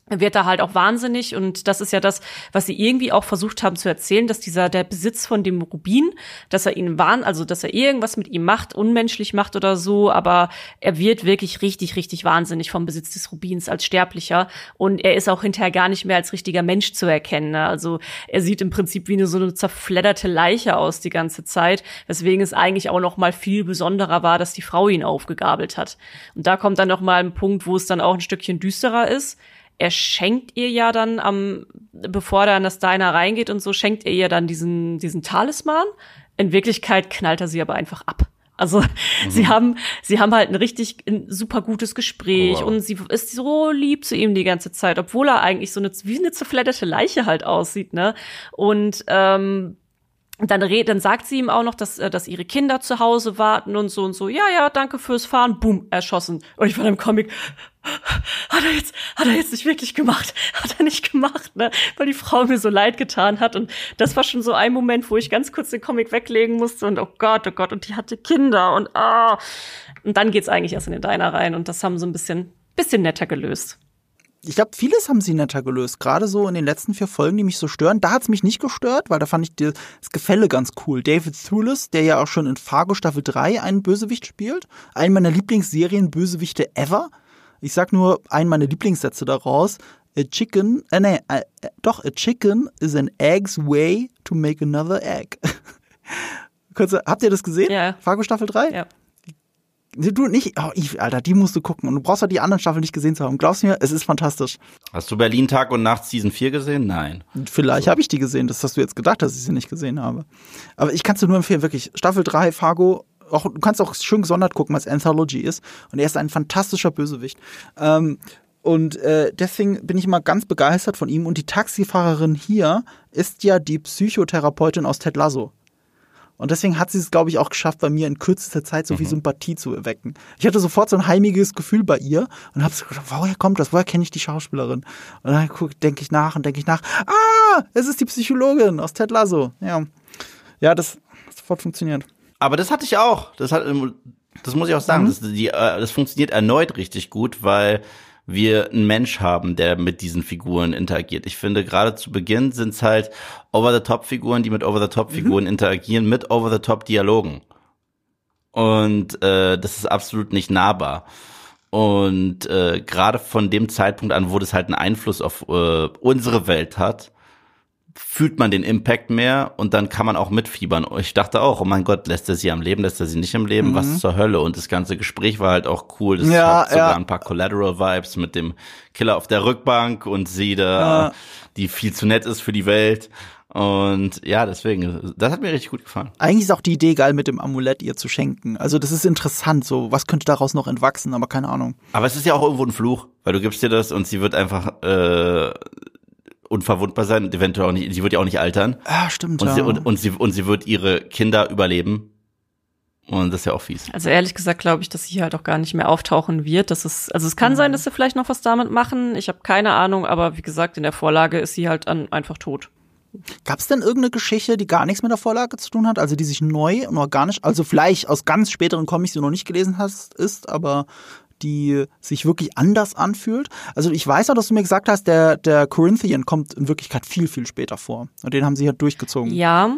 wird da halt auch wahnsinnig und das ist ja das, was sie irgendwie auch versucht haben zu erzählen, dass dieser der Besitz von dem Rubin, dass er ihn wahn, also dass er irgendwas mit ihm macht, unmenschlich macht oder so, aber er wird wirklich richtig richtig wahnsinnig vom Besitz des Rubins als Sterblicher und er ist auch hinterher gar nicht mehr als richtiger Mensch zu erkennen. Ne? Also er sieht im Prinzip wie eine so eine zerfledderte Leiche aus die ganze Zeit, weswegen es eigentlich auch noch mal viel besonderer war, dass die Frau ihn aufgegabelt hat. Und da kommt dann noch mal ein Punkt, wo es dann auch ein Stückchen düsterer ist er schenkt ihr ja dann am, bevor er in das Diner reingeht und so, schenkt er ihr dann diesen, diesen Talisman. In Wirklichkeit knallt er sie aber einfach ab. Also mhm. sie haben, sie haben halt ein richtig ein super gutes Gespräch oh, wow. und sie ist so lieb zu ihm die ganze Zeit, obwohl er eigentlich so eine wie eine zerfledderte Leiche halt aussieht, ne? Und ähm, dann, red, dann sagt sie ihm auch noch, dass, äh, dass ihre Kinder zu Hause warten und so und so. Ja, ja, danke fürs Fahren. Boom, erschossen. Und ich war im Comic, hat er jetzt, hat er jetzt nicht wirklich gemacht? Hat er nicht gemacht, ne? Weil die Frau mir so leid getan hat. Und das war schon so ein Moment, wo ich ganz kurz den Comic weglegen musste und oh Gott, oh Gott, und die hatte Kinder und ah. Und dann geht's eigentlich erst in den Diner rein und das haben so ein bisschen, bisschen netter gelöst ich glaube, vieles haben sie netter gelöst. Gerade so in den letzten vier Folgen, die mich so stören. Da hat es mich nicht gestört, weil da fand ich das Gefälle ganz cool. David Thewlis, der ja auch schon in Fargo Staffel 3 einen Bösewicht spielt. Einen meiner Lieblingsserien Bösewichte ever. Ich sag nur einen meiner Lieblingssätze daraus. A chicken, äh, nee, äh, doch, a chicken is an egg's way to make another egg. Kurze, habt ihr das gesehen? Ja. Fargo Staffel 3? Ja. Du nicht, oh, ich, Alter, die musst du gucken. Und du brauchst auch die anderen Staffeln nicht gesehen zu haben. Glaubst du mir, es ist fantastisch. Hast du Berlin Tag und Nacht Season 4 gesehen? Nein. Vielleicht so. habe ich die gesehen. Das hast du jetzt gedacht, dass ich sie nicht gesehen habe. Aber ich kann es dir nur empfehlen, wirklich. Staffel 3, Fargo, auch, du kannst auch schön gesondert gucken, was Anthology ist. Und er ist ein fantastischer Bösewicht. Ähm, und äh, deswegen bin ich immer ganz begeistert von ihm. Und die Taxifahrerin hier ist ja die Psychotherapeutin aus Ted Lasso. Und deswegen hat sie es, glaube ich, auch geschafft, bei mir in kürzester Zeit so viel mhm. Sympathie zu erwecken. Ich hatte sofort so ein heimiges Gefühl bei ihr und habe so gedacht, woher kommt das? Woher kenne ich die Schauspielerin? Und dann denke ich nach und denke ich nach, ah, es ist die Psychologin aus Ted Lasso. Ja, ja das hat sofort funktioniert. Aber das hatte ich auch. Das hat, das muss ich auch sagen. Mhm. Das, die, äh, das funktioniert erneut richtig gut, weil wir einen Mensch haben, der mit diesen Figuren interagiert. Ich finde, gerade zu Beginn sind es halt Over-the-Top-Figuren, die mit Over-the-Top-Figuren mhm. interagieren, mit Over-the-Top-Dialogen. Und äh, das ist absolut nicht nahbar. Und äh, gerade von dem Zeitpunkt an, wo das halt einen Einfluss auf äh, unsere Welt hat, fühlt man den Impact mehr und dann kann man auch mitfiebern. Ich dachte auch, oh mein Gott, lässt er sie am Leben, lässt er sie nicht im Leben, mhm. was zur Hölle? Und das ganze Gespräch war halt auch cool. Das ja, hat sogar ja. ein paar Collateral-Vibes mit dem Killer auf der Rückbank und sie da, ja. die viel zu nett ist für die Welt. Und ja, deswegen, das hat mir richtig gut gefallen. Eigentlich ist auch die Idee geil, mit dem Amulett ihr zu schenken. Also das ist interessant, so was könnte daraus noch entwachsen, aber keine Ahnung. Aber es ist ja auch irgendwo ein Fluch, weil du gibst dir das und sie wird einfach äh, unverwundbar sein, eventuell auch nicht, sie wird ja auch nicht altern. Ah, stimmt. Und, ja. sie, und, und, sie, und sie wird ihre Kinder überleben. Und das ist ja auch fies. Also ehrlich gesagt glaube ich, dass sie halt auch gar nicht mehr auftauchen wird. Das ist, also es kann mhm. sein, dass sie vielleicht noch was damit machen. Ich habe keine Ahnung, aber wie gesagt, in der Vorlage ist sie halt an, einfach tot. Gab es denn irgendeine Geschichte, die gar nichts mit der Vorlage zu tun hat, also die sich neu und organisch, also vielleicht aus ganz späteren Comics, die du noch nicht gelesen hast, ist, aber die sich wirklich anders anfühlt. Also ich weiß auch, dass du mir gesagt hast, der, der Corinthian kommt in Wirklichkeit viel, viel später vor. Und den haben sie halt durchgezogen. Ja,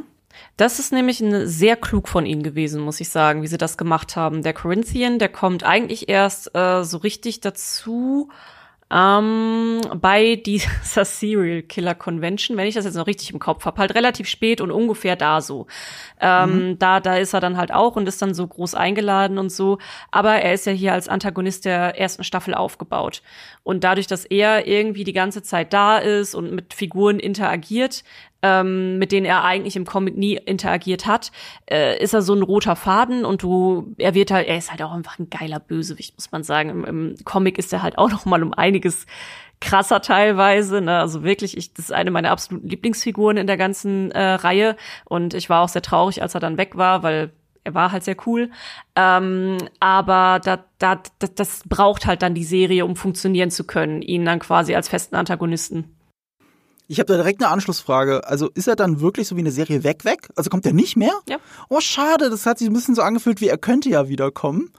das ist nämlich sehr klug von ihnen gewesen, muss ich sagen, wie sie das gemacht haben. Der Corinthian, der kommt eigentlich erst äh, so richtig dazu, ähm, bei dieser Serial Killer Convention, wenn ich das jetzt noch richtig im Kopf habe, halt relativ spät und ungefähr da so. Ähm, mhm. Da, da ist er dann halt auch und ist dann so groß eingeladen und so. Aber er ist ja hier als Antagonist der ersten Staffel aufgebaut. Und dadurch, dass er irgendwie die ganze Zeit da ist und mit Figuren interagiert, ähm, mit denen er eigentlich im Comic nie interagiert hat, äh, ist er so ein roter Faden und du, er wird halt, er ist halt auch einfach ein geiler Bösewicht, muss man sagen. Im, im Comic ist er halt auch noch mal um einiges krasser teilweise. Ne? Also wirklich, ich, das ist eine meiner absoluten Lieblingsfiguren in der ganzen äh, Reihe. Und ich war auch sehr traurig, als er dann weg war, weil er war halt sehr cool. Ähm, aber da, da, das, das braucht halt dann die Serie, um funktionieren zu können, ihn dann quasi als festen Antagonisten. Ich habe da direkt eine Anschlussfrage. Also ist er dann wirklich so wie eine Serie weg, weg? Also kommt er nicht mehr? Ja. Oh, schade, das hat sich ein bisschen so angefühlt, wie er könnte ja wiederkommen.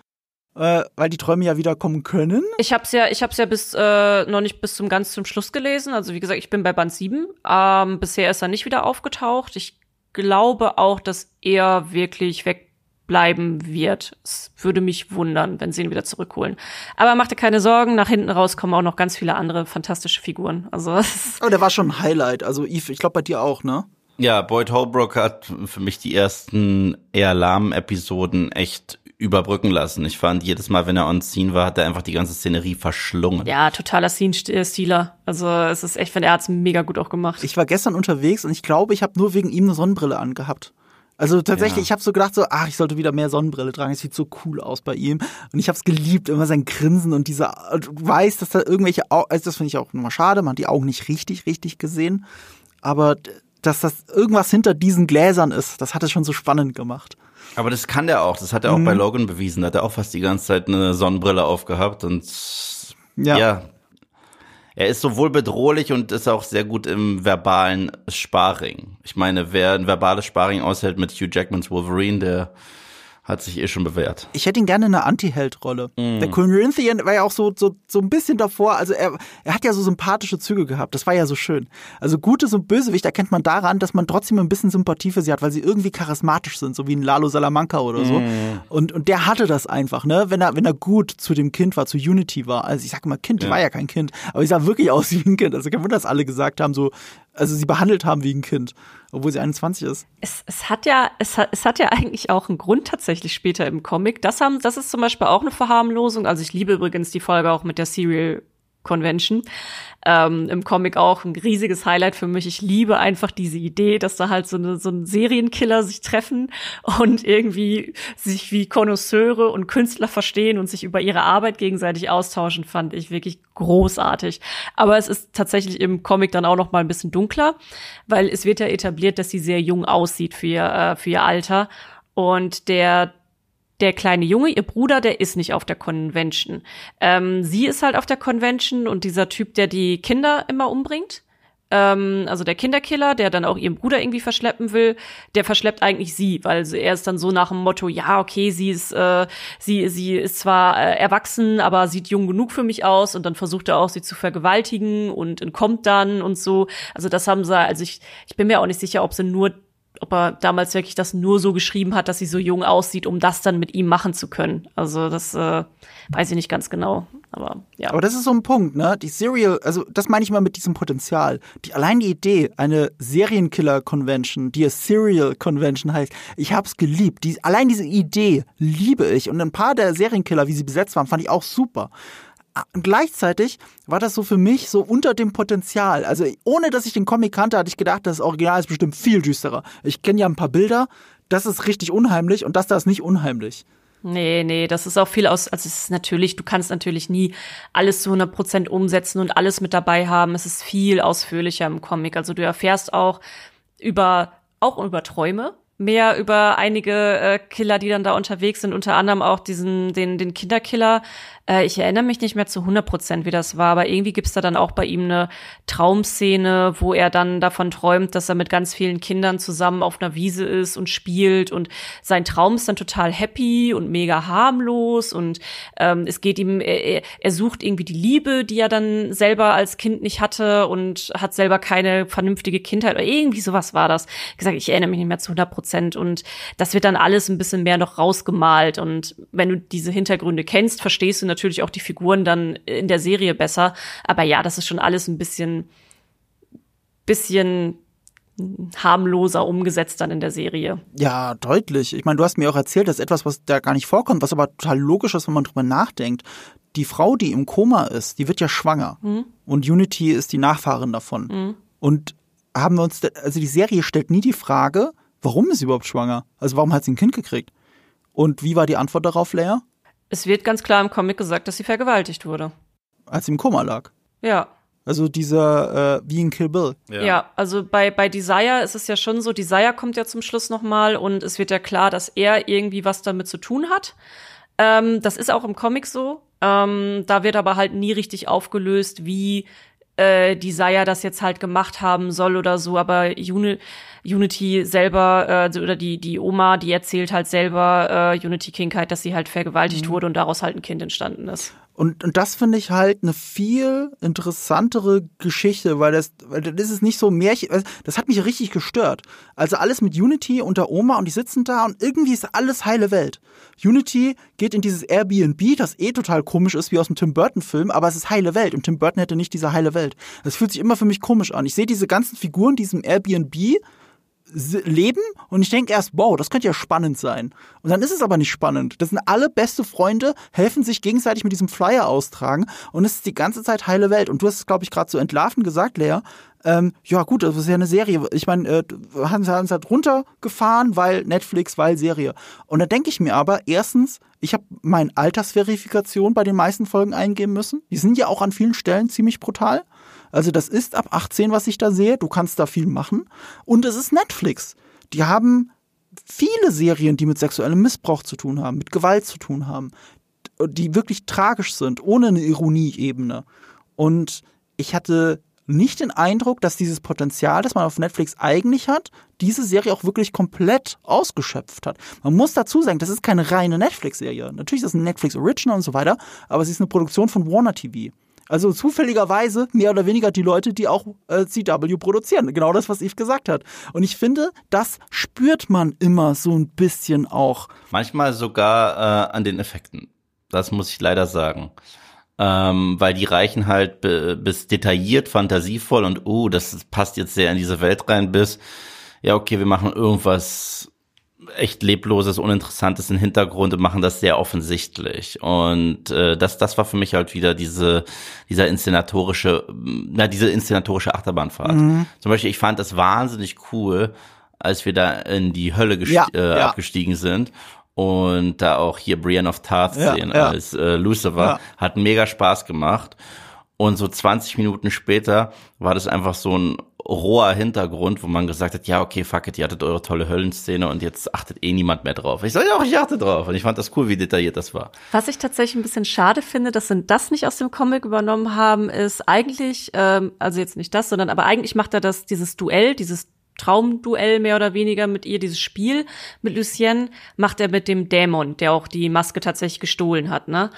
Äh, weil die Träume ja wiederkommen können. Ich hab's ja, ich hab's ja bis äh, noch nicht bis zum ganz zum Schluss gelesen. Also wie gesagt, ich bin bei Band 7. Ähm, bisher ist er nicht wieder aufgetaucht. Ich glaube auch, dass er wirklich wegbleiben wird. Es würde mich wundern, wenn sie ihn wieder zurückholen. Aber mach dir keine Sorgen, nach hinten raus kommen auch noch ganz viele andere fantastische Figuren. Also Aber der war schon ein Highlight. Also Eve, ich glaube bei dir auch, ne? Ja, Boyd Holbrook hat für mich die ersten eher lahmen Episoden echt überbrücken lassen. Ich fand, jedes Mal, wenn er on scene war, hat er einfach die ganze Szenerie verschlungen. Ja, totaler Scene-Stealer. Also es ist echt, wenn er hat's mega gut auch gemacht. Ich war gestern unterwegs und ich glaube, ich habe nur wegen ihm eine Sonnenbrille angehabt. Also tatsächlich, ja. ich habe so gedacht, so, ach, ich sollte wieder mehr Sonnenbrille tragen. Es sieht so cool aus bei ihm. Und ich habe es geliebt, immer sein Grinsen und dieser, du weißt, dass da irgendwelche, Augen, also das finde ich auch nochmal schade, man hat die Augen nicht richtig, richtig gesehen. Aber dass das irgendwas hinter diesen Gläsern ist, das hat es schon so spannend gemacht. Aber das kann der auch. Das hat er auch mhm. bei Logan bewiesen. Da hat er auch fast die ganze Zeit eine Sonnenbrille aufgehabt und ja. ja. Er ist sowohl bedrohlich und ist auch sehr gut im verbalen Sparring. Ich meine, wer ein verbales Sparring aushält mit Hugh Jackmans Wolverine, der hat sich eh schon bewährt. Ich hätte ihn gerne in einer Anti-Held-Rolle. Mm. Der Corinthian war ja auch so, so, so ein bisschen davor, also er, er hat ja so sympathische Züge gehabt, das war ja so schön. Also Gutes und Bösewicht erkennt man daran, dass man trotzdem ein bisschen Sympathie für sie hat, weil sie irgendwie charismatisch sind, so wie ein Lalo Salamanca oder so. Mm. Und, und der hatte das einfach, ne? Wenn er, wenn er gut zu dem Kind war, zu Unity war. Also ich sag mal Kind, ja. war ja kein Kind, aber ich sah wirklich aus wie ein Kind. Also kein Wunder, dass alle gesagt haben, so, also sie behandelt haben wie ein Kind, obwohl sie 21 ist. Es, es hat ja, es hat, es hat ja eigentlich auch einen Grund tatsächlich später im Comic. Das haben, das ist zum Beispiel auch eine Verharmlosung. Also ich liebe übrigens die Folge auch mit der Serial Convention. Ähm, Im Comic auch ein riesiges Highlight für mich. Ich liebe einfach diese Idee, dass da halt so, eine, so ein Serienkiller sich treffen und irgendwie sich wie Konnoisseure und Künstler verstehen und sich über ihre Arbeit gegenseitig austauschen, fand ich wirklich großartig. Aber es ist tatsächlich im Comic dann auch noch mal ein bisschen dunkler, weil es wird ja etabliert, dass sie sehr jung aussieht für ihr, äh, für ihr Alter. Und der der kleine Junge, ihr Bruder, der ist nicht auf der Convention. Ähm, sie ist halt auf der Convention und dieser Typ, der die Kinder immer umbringt, ähm, also der Kinderkiller, der dann auch ihren Bruder irgendwie verschleppen will, der verschleppt eigentlich sie, weil er ist dann so nach dem Motto, ja, okay, sie ist, äh, sie, sie ist zwar äh, erwachsen, aber sieht jung genug für mich aus und dann versucht er auch, sie zu vergewaltigen und entkommt dann und so. Also das haben sie, also ich, ich bin mir auch nicht sicher, ob sie nur ob er damals wirklich das nur so geschrieben hat, dass sie so jung aussieht, um das dann mit ihm machen zu können. Also das äh, weiß ich nicht ganz genau. Aber ja. Aber das ist so ein Punkt, ne? Die Serial, also das meine ich mal mit diesem Potenzial. Die, allein die Idee, eine Serienkiller-Convention, die es Serial Convention heißt, ich hab's geliebt. Die, allein diese Idee liebe ich. Und ein paar der Serienkiller, wie sie besetzt waren, fand ich auch super gleichzeitig war das so für mich so unter dem Potenzial. Also ohne dass ich den Comic kannte, hatte ich gedacht, das Original ist bestimmt viel düsterer. Ich kenne ja ein paar Bilder, das ist richtig unheimlich und das da ist nicht unheimlich. Nee, nee, das ist auch viel aus, also es ist natürlich, du kannst natürlich nie alles zu 100 Prozent umsetzen und alles mit dabei haben. Es ist viel ausführlicher im Comic. Also du erfährst auch über, auch über Träume, mehr über einige äh, Killer, die dann da unterwegs sind, unter anderem auch diesen, den, den Kinderkiller, äh, ich erinnere mich nicht mehr zu 100 Prozent, wie das war, aber irgendwie gibt's da dann auch bei ihm eine Traumszene, wo er dann davon träumt, dass er mit ganz vielen Kindern zusammen auf einer Wiese ist und spielt. Und sein Traum ist dann total happy und mega harmlos. Und ähm, es geht ihm, er, er sucht irgendwie die Liebe, die er dann selber als Kind nicht hatte und hat selber keine vernünftige Kindheit. Oder irgendwie sowas war das. Wie gesagt, ich erinnere mich nicht mehr zu 100 Prozent und das wird dann alles ein bisschen mehr noch rausgemalt und wenn du diese Hintergründe kennst, verstehst du natürlich auch die Figuren dann in der Serie besser. Aber ja, das ist schon alles ein bisschen, bisschen harmloser umgesetzt dann in der Serie. Ja, deutlich. Ich meine, du hast mir auch erzählt, dass etwas, was da gar nicht vorkommt, was aber total logisch ist, wenn man drüber nachdenkt. Die Frau, die im Koma ist, die wird ja schwanger. Mhm. Und Unity ist die Nachfahrin davon. Mhm. Und haben wir uns, also die Serie stellt nie die Frage, warum ist sie überhaupt schwanger? Also warum hat sie ein Kind gekriegt? Und wie war die Antwort darauf, Lea? Es wird ganz klar im Comic gesagt, dass sie vergewaltigt wurde. Als sie im Koma lag. Ja. Also dieser äh, wie in Kill Bill. Ja. ja, also bei bei Desire ist es ja schon so, Desire kommt ja zum Schluss noch mal und es wird ja klar, dass er irgendwie was damit zu tun hat. Ähm, das ist auch im Comic so. Ähm, da wird aber halt nie richtig aufgelöst, wie äh, Desire das jetzt halt gemacht haben soll oder so, aber Uni Unity selber äh, oder die die Oma, die erzählt halt selber äh, Unity Kindheit, dass sie halt vergewaltigt mhm. wurde und daraus halt ein Kind entstanden ist. Und, und das finde ich halt eine viel interessantere Geschichte, weil das, weil das ist nicht so Märchen, das hat mich richtig gestört. Also alles mit Unity und der Oma und die sitzen da und irgendwie ist alles heile Welt. Unity geht in dieses Airbnb, das eh total komisch ist wie aus dem Tim Burton Film, aber es ist heile Welt und Tim Burton hätte nicht diese heile Welt. Das fühlt sich immer für mich komisch an. Ich sehe diese ganzen Figuren, diesem Airbnb, leben und ich denke erst, wow, das könnte ja spannend sein. Und dann ist es aber nicht spannend. Das sind alle beste Freunde, helfen sich gegenseitig mit diesem Flyer austragen und es ist die ganze Zeit heile Welt. Und du hast es, glaube ich, gerade so entlarven gesagt, Lea. Ähm, ja gut, das ist ja eine Serie. Ich meine, äh, haben sie halt runtergefahren, weil Netflix, weil Serie. Und da denke ich mir aber, erstens, ich habe meine Altersverifikation bei den meisten Folgen eingeben müssen. Die sind ja auch an vielen Stellen ziemlich brutal. Also das ist ab 18, was ich da sehe. Du kannst da viel machen. Und es ist Netflix. Die haben viele Serien, die mit sexuellem Missbrauch zu tun haben, mit Gewalt zu tun haben, die wirklich tragisch sind, ohne eine Ironieebene. Und ich hatte nicht den Eindruck, dass dieses Potenzial, das man auf Netflix eigentlich hat, diese Serie auch wirklich komplett ausgeschöpft hat. Man muss dazu sagen, das ist keine reine Netflix-Serie. Natürlich ist das ein Netflix Original und so weiter, aber sie ist eine Produktion von Warner TV. Also zufälligerweise mehr oder weniger die Leute, die auch äh, CW produzieren. Genau das, was Yves gesagt hat. Und ich finde, das spürt man immer so ein bisschen auch. Manchmal sogar äh, an den Effekten. Das muss ich leider sagen. Ähm, weil die reichen halt bis detailliert, fantasievoll und, uh, das passt jetzt sehr in diese Welt rein, bis, ja, okay, wir machen irgendwas echt lebloses, uninteressantes im Hintergrund und machen das sehr offensichtlich. Und äh, das, das war für mich halt wieder diese, dieser inszenatorische, na, diese inszenatorische Achterbahnfahrt. Mhm. Zum Beispiel, ich fand das wahnsinnig cool, als wir da in die Hölle ja, äh, ja. abgestiegen sind und da auch hier Brienne of Tarth ja, sehen als äh, Lucifer, hat mega Spaß gemacht. Und so 20 Minuten später war das einfach so ein roher Hintergrund, wo man gesagt hat, ja, okay, fuck it, ihr hattet eure tolle Höllenszene und jetzt achtet eh niemand mehr drauf. Ich sage ja auch, ich achte drauf. Und ich fand das cool, wie detailliert das war. Was ich tatsächlich ein bisschen schade finde, dass sie das nicht aus dem Comic übernommen haben, ist eigentlich, ähm, also jetzt nicht das, sondern aber eigentlich macht er das, dieses Duell, dieses Traumduell mehr oder weniger mit ihr, dieses Spiel mit Lucienne, macht er mit dem Dämon, der auch die Maske tatsächlich gestohlen hat, ne?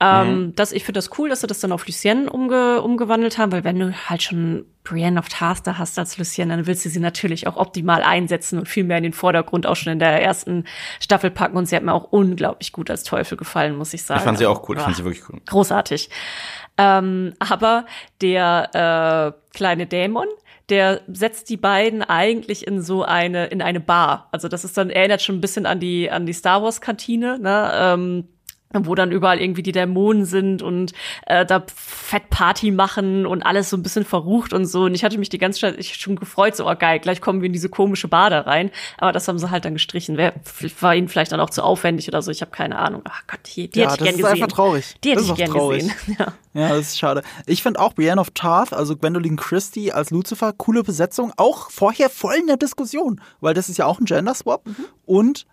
Ähm, mhm. das, ich finde das cool, dass sie das dann auf Lucienne umge umgewandelt haben, weil wenn du halt schon Brienne of Tarth da hast als Lucienne, dann willst du sie natürlich auch optimal einsetzen und viel mehr in den Vordergrund auch schon in der ersten Staffel packen. Und sie hat mir auch unglaublich gut als Teufel gefallen, muss ich sagen. Ich fand sie auch cool, ich fand sie wirklich cool. Großartig. Ähm, aber der äh, kleine Dämon, der setzt die beiden eigentlich in so eine in eine Bar. Also das ist dann erinnert schon ein bisschen an die an die Star Wars Kantine, ne? Ähm, wo dann überall irgendwie die Dämonen sind und äh, da Fettparty machen und alles so ein bisschen verrucht und so. Und ich hatte mich die ganze Zeit schon gefreut, so, oh geil, gleich kommen wir in diese komische Bade rein. Aber das haben sie halt dann gestrichen. Wer, war ihnen vielleicht dann auch zu aufwendig oder so, ich habe keine Ahnung. Ach Gott, die, die ja, hätte ich gern gesehen. Das ist einfach traurig. Die hätte ich gern traurig. gesehen. Ja. ja, das ist schade. Ich finde auch Brienne of Tarth, also Gwendolyn Christie als Lucifer, coole Besetzung. Auch vorher voll in der Diskussion, weil das ist ja auch ein Gender-Swap. Mhm. Und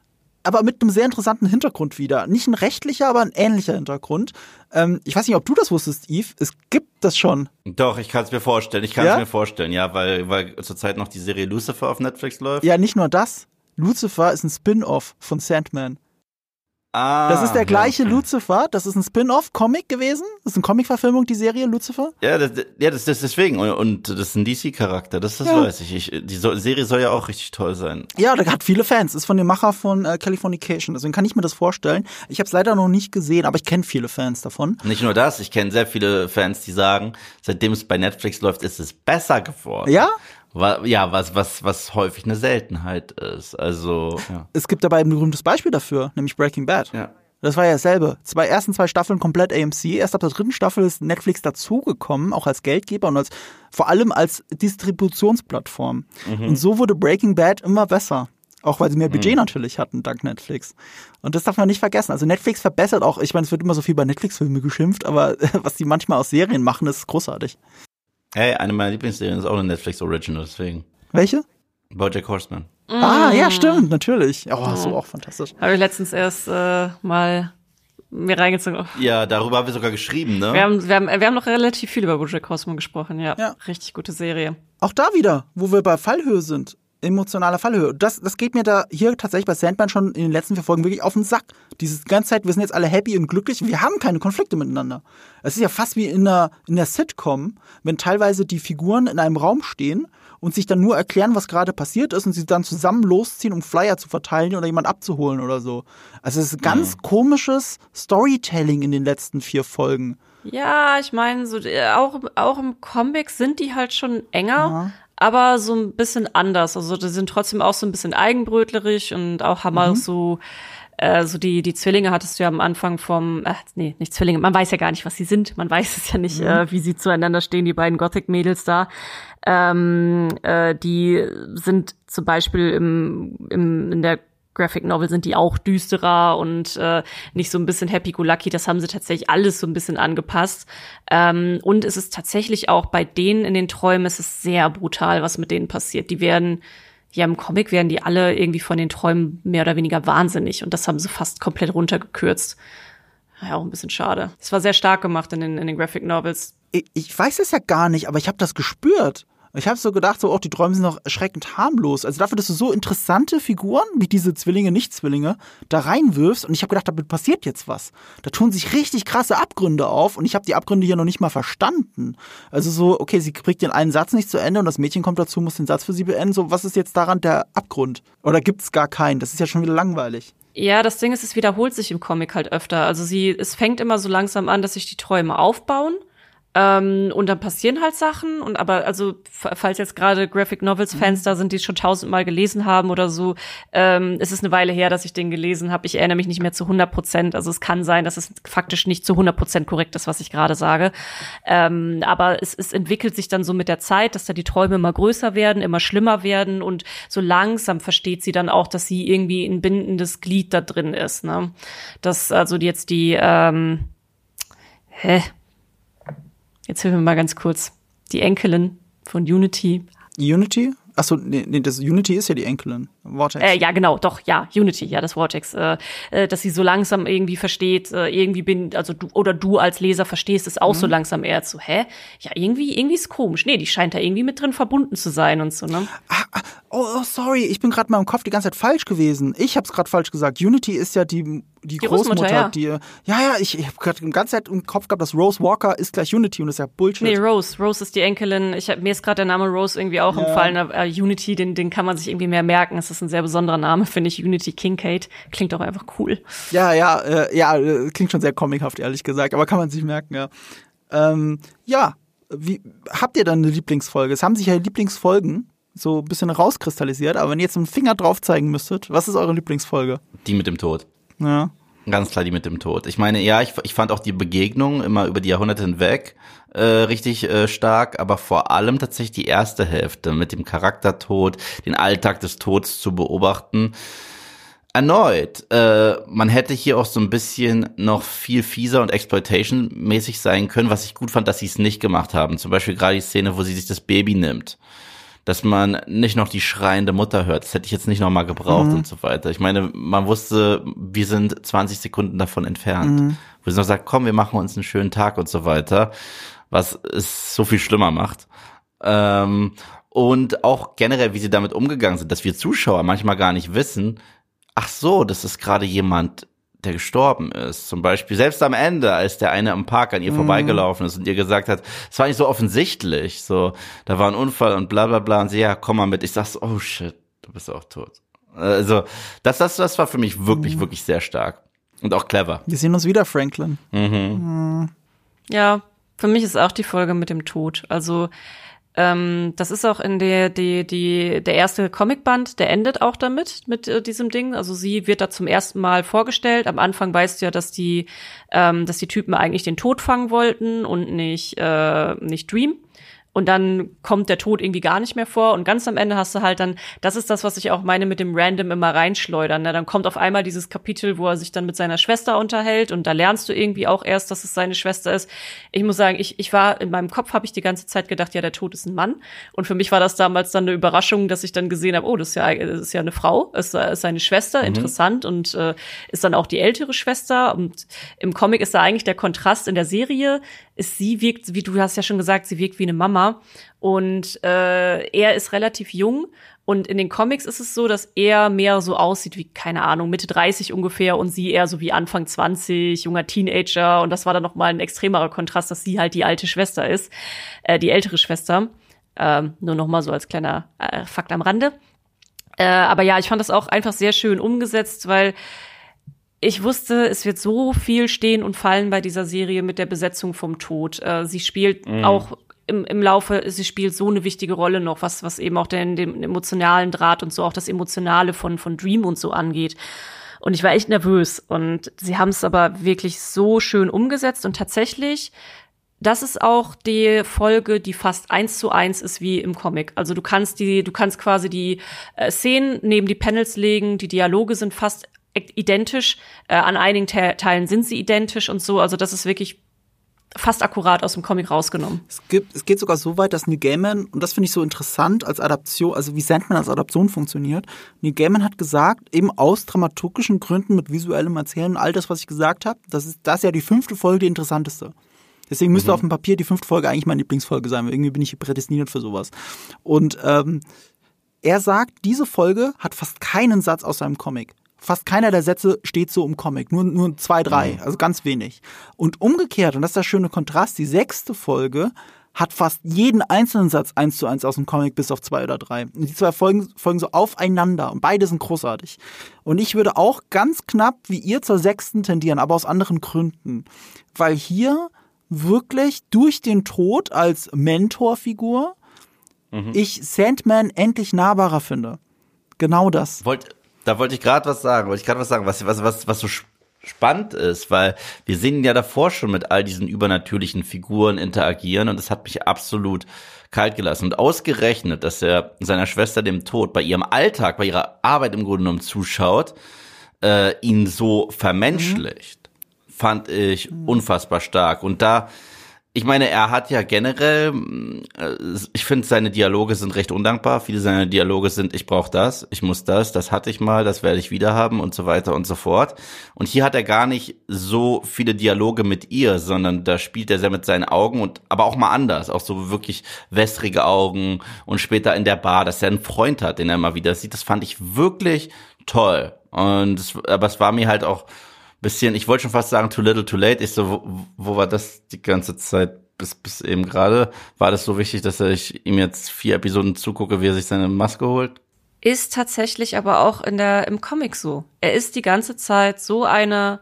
aber mit einem sehr interessanten Hintergrund wieder. Nicht ein rechtlicher, aber ein ähnlicher Hintergrund. Ähm, ich weiß nicht, ob du das wusstest, Yves. Es gibt das schon. Doch, ich kann es mir vorstellen. Ich kann es ja? mir vorstellen, ja, weil, weil zurzeit noch die Serie Lucifer auf Netflix läuft. Ja, nicht nur das. Lucifer ist ein Spin-off von Sandman. Ah, das ist der gleiche ja. Lucifer. Das ist ein Spin-off-Comic gewesen. Das ist eine Comic-Verfilmung, die Serie Lucifer. Ja, das, ja, das, das deswegen. Und, das ist ein DC-Charakter. Das, das ja. weiß ich. ich. Die Serie soll ja auch richtig toll sein. Ja, der hat viele Fans. Ist von dem Macher von äh, Californication. Deswegen kann ich mir das vorstellen. Ich habe es leider noch nicht gesehen, aber ich kenne viele Fans davon. Nicht nur das. Ich kenne sehr viele Fans, die sagen, seitdem es bei Netflix läuft, ist es besser geworden. Ja? Ja, was, was, was häufig eine Seltenheit ist. Also, ja. Es gibt dabei ein berühmtes Beispiel dafür, nämlich Breaking Bad. Ja. Das war ja dasselbe. Zwei ersten zwei Staffeln komplett AMC. Erst ab der dritten Staffel ist Netflix dazugekommen, auch als Geldgeber und als vor allem als Distributionsplattform. Mhm. Und so wurde Breaking Bad immer besser. Auch weil sie mehr Budget mhm. natürlich hatten, dank Netflix. Und das darf man nicht vergessen. Also Netflix verbessert auch, ich meine, es wird immer so viel bei Netflix-Filmen geschimpft, aber was die manchmal aus Serien machen, ist großartig. Hey, eine meiner Lieblingsserien ist auch eine Netflix-Original, deswegen. Welche? Bojack Horseman. Ah, ja, stimmt, natürlich. Oh, so auch fantastisch. Habe ich letztens erst äh, mal mir reingezogen. Ja, darüber haben wir sogar geschrieben, ne? Wir haben, wir haben, wir haben noch relativ viel über Bojack Horseman gesprochen, ja. Ja. Richtig gute Serie. Auch da wieder, wo wir bei Fallhöhe sind. Emotionale Fallhöhe. Das, das geht mir da hier tatsächlich bei Sandman schon in den letzten vier Folgen wirklich auf den Sack. Diese ganze Zeit, wir sind jetzt alle happy und glücklich. Wir haben keine Konflikte miteinander. Es ist ja fast wie in einer, in der Sitcom, wenn teilweise die Figuren in einem Raum stehen und sich dann nur erklären, was gerade passiert ist und sie dann zusammen losziehen, um Flyer zu verteilen oder jemand abzuholen oder so. Also es ist ganz komisches Storytelling in den letzten vier Folgen. Ja, ich meine, so, äh, auch, auch im Comic sind die halt schon enger, aber so ein bisschen anders. Also die sind trotzdem auch so ein bisschen eigenbrötlerig und auch haben auch so, äh, so die, die Zwillinge hattest du ja am Anfang vom, äh, nee, nicht Zwillinge, man weiß ja gar nicht, was sie sind. Man weiß es ja nicht, äh, wie sie zueinander stehen, die beiden Gothic-Mädels da. Ähm, äh, die sind zum Beispiel im, im, in der Graphic Novel sind die auch düsterer und äh, nicht so ein bisschen happy-go-lucky. Das haben sie tatsächlich alles so ein bisschen angepasst. Ähm, und es ist tatsächlich auch bei denen in den Träumen, es ist sehr brutal, was mit denen passiert. Die werden, ja im Comic werden die alle irgendwie von den Träumen mehr oder weniger wahnsinnig. Und das haben sie fast komplett runtergekürzt. Ja, auch ein bisschen schade. Es war sehr stark gemacht in den, in den Graphic Novels. Ich, ich weiß es ja gar nicht, aber ich habe das gespürt. Ich habe so gedacht, so, oh, die Träume sind noch erschreckend harmlos. Also dafür, dass du so interessante Figuren wie diese Zwillinge, Nicht-Zwillinge da reinwirfst und ich habe gedacht, damit passiert jetzt was. Da tun sich richtig krasse Abgründe auf und ich habe die Abgründe hier noch nicht mal verstanden. Also so, okay, sie kriegt den einen Satz nicht zu Ende und das Mädchen kommt dazu, muss den Satz für sie beenden. So, was ist jetzt daran der Abgrund? Oder gibt's gar keinen? Das ist ja schon wieder langweilig. Ja, das Ding ist, es wiederholt sich im Comic halt öfter. Also sie, es fängt immer so langsam an, dass sich die Träume aufbauen. Ähm, und dann passieren halt Sachen und aber also falls jetzt gerade Graphic Novels Fans da sind, die es schon tausendmal gelesen haben oder so, ähm, es ist eine Weile her, dass ich den gelesen habe. Ich erinnere mich nicht mehr zu 100 Prozent. Also es kann sein, dass es faktisch nicht zu 100 Prozent korrekt ist, was ich gerade sage. Ähm, aber es, es entwickelt sich dann so mit der Zeit, dass da die Träume immer größer werden, immer schlimmer werden und so langsam versteht sie dann auch, dass sie irgendwie ein bindendes Glied da drin ist. Ne? Dass also jetzt die ähm, hä? Jetzt hilf mir mal ganz kurz. Die Enkelin von Unity. Unity? Achso, nee, nee, das Unity ist ja die Enkelin. Vortex. Äh, ja, genau, doch, ja, Unity, ja, das Vortex. Äh, äh, dass sie so langsam irgendwie versteht, äh, irgendwie bin, also du, oder du als Leser verstehst es auch so langsam eher zu, hä? Ja, irgendwie, irgendwie ist komisch. Nee, die scheint da irgendwie mit drin verbunden zu sein und so, ne? Ah, ah, oh, oh, sorry, ich bin gerade mal im Kopf die ganze Zeit falsch gewesen. Ich habe es gerade falsch gesagt. Unity ist ja die, die, Großmutter, Großmutter, ja. die. Ja, ja, ich, ich habe gerade die ganze Zeit im Kopf gehabt, dass Rose Walker ist gleich Unity und das ist ja Bullshit. Nee, Rose. Rose ist die Enkelin. Ich hab, mir ist gerade der Name Rose irgendwie auch empfallen. Aber äh, Unity, den, den kann man sich irgendwie mehr merken. Es ist ein sehr besonderer Name, finde ich. Unity Kincaid. Klingt auch einfach cool. Ja, ja, äh, ja, äh, klingt schon sehr comichaft, ehrlich gesagt, aber kann man sich merken, ja. Ähm, ja, wie, habt ihr dann eine Lieblingsfolge? Es haben sich ja Lieblingsfolgen so ein bisschen rauskristallisiert, aber wenn ihr jetzt einen Finger drauf zeigen müsstet, was ist eure Lieblingsfolge? Die mit dem Tod. Ja. Ganz klar die mit dem Tod. Ich meine, ja, ich, ich fand auch die Begegnung immer über die Jahrhunderte hinweg äh, richtig äh, stark, aber vor allem tatsächlich die erste Hälfte mit dem Charaktertod, den Alltag des Todes zu beobachten. Erneut, äh, man hätte hier auch so ein bisschen noch viel fieser und Exploitation-mäßig sein können, was ich gut fand, dass sie es nicht gemacht haben. Zum Beispiel gerade die Szene, wo sie sich das Baby nimmt dass man nicht noch die schreiende Mutter hört. Das hätte ich jetzt nicht noch mal gebraucht und so weiter. Ich meine, man wusste, wir sind 20 Sekunden davon entfernt. Wo sie noch sagt, komm, wir machen uns einen schönen Tag und so weiter. Was es so viel schlimmer macht. Ähm, und auch generell, wie sie damit umgegangen sind, dass wir Zuschauer manchmal gar nicht wissen, ach so, das ist gerade jemand, der gestorben ist. Zum Beispiel selbst am Ende, als der eine am Park an ihr vorbeigelaufen ist und ihr gesagt hat, es war nicht so offensichtlich, so, da war ein Unfall und bla bla bla und sie, ja, komm mal mit. Ich sag's, oh shit, du bist auch tot. Also, das, das, das war für mich wirklich, wirklich sehr stark. Und auch clever. Wir sehen uns wieder, Franklin. Ja, für mich ist auch die Folge mit dem Tod. Also ähm, das ist auch in der die die der erste Comicband, der endet auch damit mit äh, diesem Ding. Also sie wird da zum ersten Mal vorgestellt. Am Anfang weißt du ja, dass die ähm, dass die Typen eigentlich den Tod fangen wollten und nicht äh, nicht Dream. Und dann kommt der Tod irgendwie gar nicht mehr vor und ganz am Ende hast du halt dann, das ist das, was ich auch meine mit dem Random immer reinschleudern. Ne? Dann kommt auf einmal dieses Kapitel, wo er sich dann mit seiner Schwester unterhält und da lernst du irgendwie auch erst, dass es seine Schwester ist. Ich muss sagen, ich, ich war, in meinem Kopf habe ich die ganze Zeit gedacht, ja, der Tod ist ein Mann und für mich war das damals dann eine Überraschung, dass ich dann gesehen habe, oh, das ist ja, das ist ja eine Frau, ist, ist seine Schwester, mhm. interessant und äh, ist dann auch die ältere Schwester und im Comic ist da eigentlich der Kontrast in der Serie, ist sie wirkt, wie du hast ja schon gesagt, sie wirkt wie eine Mama und äh, er ist relativ jung und in den Comics ist es so, dass er mehr so aussieht wie, keine Ahnung, Mitte 30 ungefähr und sie eher so wie Anfang 20, junger Teenager. Und das war dann noch mal ein extremerer Kontrast, dass sie halt die alte Schwester ist, äh, die ältere Schwester. Ähm, nur noch mal so als kleiner äh, Fakt am Rande. Äh, aber ja, ich fand das auch einfach sehr schön umgesetzt, weil ich wusste, es wird so viel stehen und fallen bei dieser Serie mit der Besetzung vom Tod. Äh, sie spielt mm. auch im, im Laufe, sie spielt so eine wichtige Rolle noch, was, was eben auch den, den emotionalen Draht und so auch das Emotionale von, von Dream und so angeht. Und ich war echt nervös. Und sie haben es aber wirklich so schön umgesetzt. Und tatsächlich, das ist auch die Folge, die fast eins zu eins ist wie im Comic. Also du kannst die, du kannst quasi die äh, Szenen neben die Panels legen, die Dialoge sind fast identisch. Äh, an einigen Te Teilen sind sie identisch und so. Also das ist wirklich fast akkurat aus dem Comic rausgenommen. Es gibt, es geht sogar so weit, dass Neil Gaiman, und das finde ich so interessant als Adaption, also wie Sandman als Adaption funktioniert. Neil Gaiman hat gesagt, eben aus dramaturgischen Gründen mit visuellem Erzählen, all das, was ich gesagt habe, das ist, das ist ja die fünfte Folge die interessanteste. Deswegen müsste mhm. auf dem Papier die fünfte Folge eigentlich meine Lieblingsfolge sein, weil irgendwie bin ich prädestiniert für sowas. Und ähm, er sagt, diese Folge hat fast keinen Satz aus seinem Comic fast keiner der Sätze steht so im Comic, nur, nur zwei, drei, mhm. also ganz wenig. Und umgekehrt, und das ist der schöne Kontrast, die sechste Folge hat fast jeden einzelnen Satz eins zu eins aus dem Comic bis auf zwei oder drei. Und die zwei Folgen folgen so aufeinander und beide sind großartig. Und ich würde auch ganz knapp wie ihr zur sechsten tendieren, aber aus anderen Gründen. Weil hier wirklich durch den Tod als Mentorfigur mhm. ich Sandman endlich nahbarer finde. Genau das. Wollt, da wollte ich gerade was sagen, wollte ich gerade was sagen, was, was, was, was so spannend ist, weil wir sehen ja davor schon mit all diesen übernatürlichen Figuren interagieren und das hat mich absolut kalt gelassen. Und ausgerechnet, dass er seiner Schwester dem Tod bei ihrem Alltag, bei ihrer Arbeit im Grunde genommen zuschaut, äh, ihn so vermenschlicht, mhm. fand ich unfassbar stark. Und da ich meine, er hat ja generell, äh, ich finde, seine Dialoge sind recht undankbar. Viele seiner Dialoge sind, ich brauche das, ich muss das, das hatte ich mal, das werde ich wieder haben und so weiter und so fort. Und hier hat er gar nicht so viele Dialoge mit ihr, sondern da spielt er sehr mit seinen Augen und aber auch mal anders, auch so wirklich wässrige Augen und später in der Bar, dass er einen Freund hat, den er mal wieder sieht. Das fand ich wirklich toll. Und aber es war mir halt auch bisschen, ich wollte schon fast sagen, too little, too late. Ich so, wo, wo war das die ganze Zeit bis, bis eben gerade? War das so wichtig, dass ich ihm jetzt vier Episoden zugucke, wie er sich seine Maske holt? Ist tatsächlich aber auch in der, im Comic so. Er ist die ganze Zeit so eine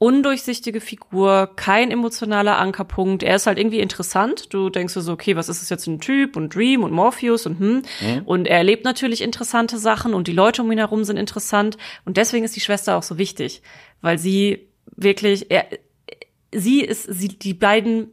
undurchsichtige Figur, kein emotionaler Ankerpunkt. Er ist halt irgendwie interessant. Du denkst so, okay, was ist das jetzt ein Typ und Dream und Morpheus und hm. Mhm. Und er erlebt natürlich interessante Sachen und die Leute um ihn herum sind interessant. Und deswegen ist die Schwester auch so wichtig, weil sie wirklich, er, sie ist, sie, die beiden,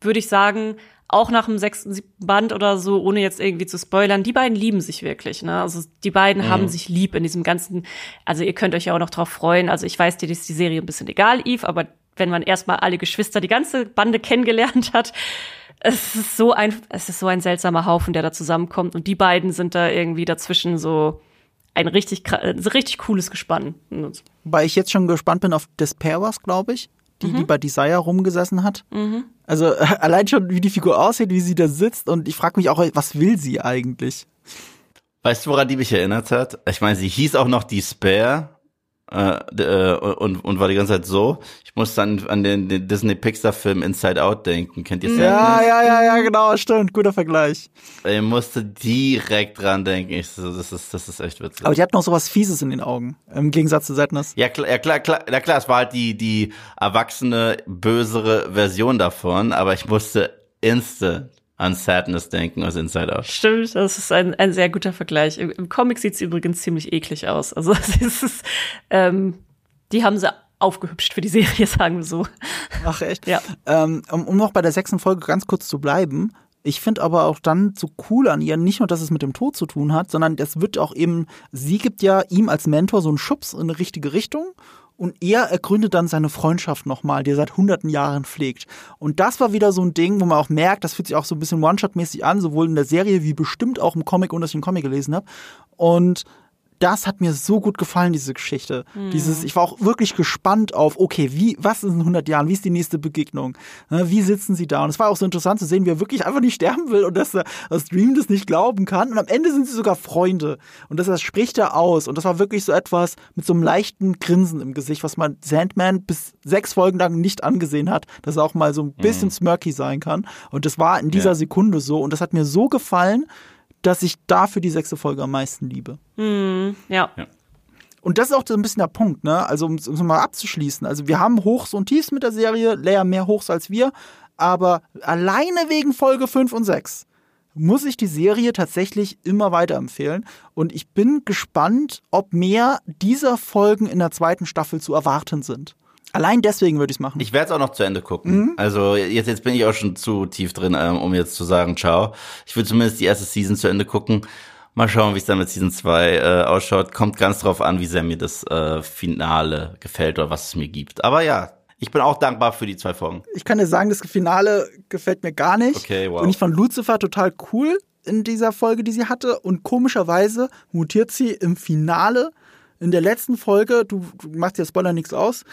würde ich sagen, auch nach dem sechsten, siebten Band oder so, ohne jetzt irgendwie zu spoilern, die beiden lieben sich wirklich. Ne? Also die beiden mhm. haben sich lieb in diesem ganzen, also ihr könnt euch ja auch noch drauf freuen. Also ich weiß dir, ist die Serie ein bisschen egal, Eve, aber wenn man erstmal alle Geschwister, die ganze Bande kennengelernt hat, es ist so ein, es ist so ein seltsamer Haufen, der da zusammenkommt. Und die beiden sind da irgendwie dazwischen so ein richtig, richtig cooles Gespann. Weil ich jetzt schon gespannt bin auf Despair was, glaube ich die, mhm. die bei Desire rumgesessen hat. Mhm. Also allein schon, wie die Figur aussieht, wie sie da sitzt und ich frage mich auch, was will sie eigentlich? Weißt du, woran die mich erinnert hat? Ich meine, sie hieß auch noch Despair äh, äh, und, und war die ganze Zeit so. Ich muss dann an den, den Disney Pixar Film Inside Out denken. Kennt ihr? Ja, ja, ja, ja, genau, stimmt. Guter Vergleich. Ich musste direkt dran denken. Ich so, das ist, das ist echt witzig. Aber die hat noch so was Fieses in den Augen. Im Gegensatz zu Sadness. Ja, klar, ja, klar, klar, ja, klar, es war halt die, die erwachsene, bösere Version davon, aber ich musste instant an Sadness denken aus Inside Out. Stimmt, das ist ein, ein sehr guter Vergleich. Im, im Comic sieht sie übrigens ziemlich eklig aus. Also es ist, ähm, die haben sie aufgehübscht für die Serie, sagen wir so. Ach echt? Ja. Ähm, um, um noch bei der sechsten Folge ganz kurz zu bleiben, Ich finde aber auch dann so cool an ihr, nicht nur, dass es mit dem Tod zu tun hat, sondern das wird auch eben, sie gibt ja ihm als Mentor so einen Schubs in eine richtige Richtung und er ergründet dann seine Freundschaft nochmal, die er seit hunderten Jahren pflegt. Und das war wieder so ein Ding, wo man auch merkt, das fühlt sich auch so ein bisschen One-Shot-mäßig an, sowohl in der Serie wie bestimmt auch im Comic, ohne dass ich einen Comic gelesen habe. Und das hat mir so gut gefallen, diese Geschichte. Mhm. Dieses, ich war auch wirklich gespannt auf, okay, wie, was ist in 100 Jahren? Wie ist die nächste Begegnung? Ne, wie sitzen sie da? Und es war auch so interessant zu sehen, wie er wirklich einfach nicht sterben will und dass er das Dream das nicht glauben kann. Und am Ende sind sie sogar Freunde. Und das, das spricht er aus. Und das war wirklich so etwas mit so einem leichten Grinsen im Gesicht, was man Sandman bis sechs Folgen lang nicht angesehen hat, dass er auch mal so ein bisschen mhm. smirky sein kann. Und das war in dieser ja. Sekunde so. Und das hat mir so gefallen, dass ich dafür die sechste Folge am meisten liebe. Mm, ja. ja. Und das ist auch so ein bisschen der Punkt, ne? Also, um es mal abzuschließen. Also, wir haben Hochs und Tiefs mit der Serie, Leia mehr Hochs als wir, aber alleine wegen Folge 5 und 6 muss ich die Serie tatsächlich immer weiterempfehlen. Und ich bin gespannt, ob mehr dieser Folgen in der zweiten Staffel zu erwarten sind. Allein deswegen würde ich es machen. Ich werde es auch noch zu Ende gucken. Mhm. Also jetzt, jetzt bin ich auch schon zu tief drin, ähm, um jetzt zu sagen, ciao. Ich will zumindest die erste Season zu Ende gucken. Mal schauen, wie es dann mit Season 2 äh, ausschaut. Kommt ganz drauf an, wie sehr mir das äh, Finale gefällt oder was es mir gibt. Aber ja, ich bin auch dankbar für die zwei Folgen. Ich kann dir sagen, das Finale gefällt mir gar nicht. Okay, wow. Und ich fand Lucifer total cool in dieser Folge, die sie hatte. Und komischerweise mutiert sie im Finale, in der letzten Folge, du, du machst dir Spoiler nichts aus,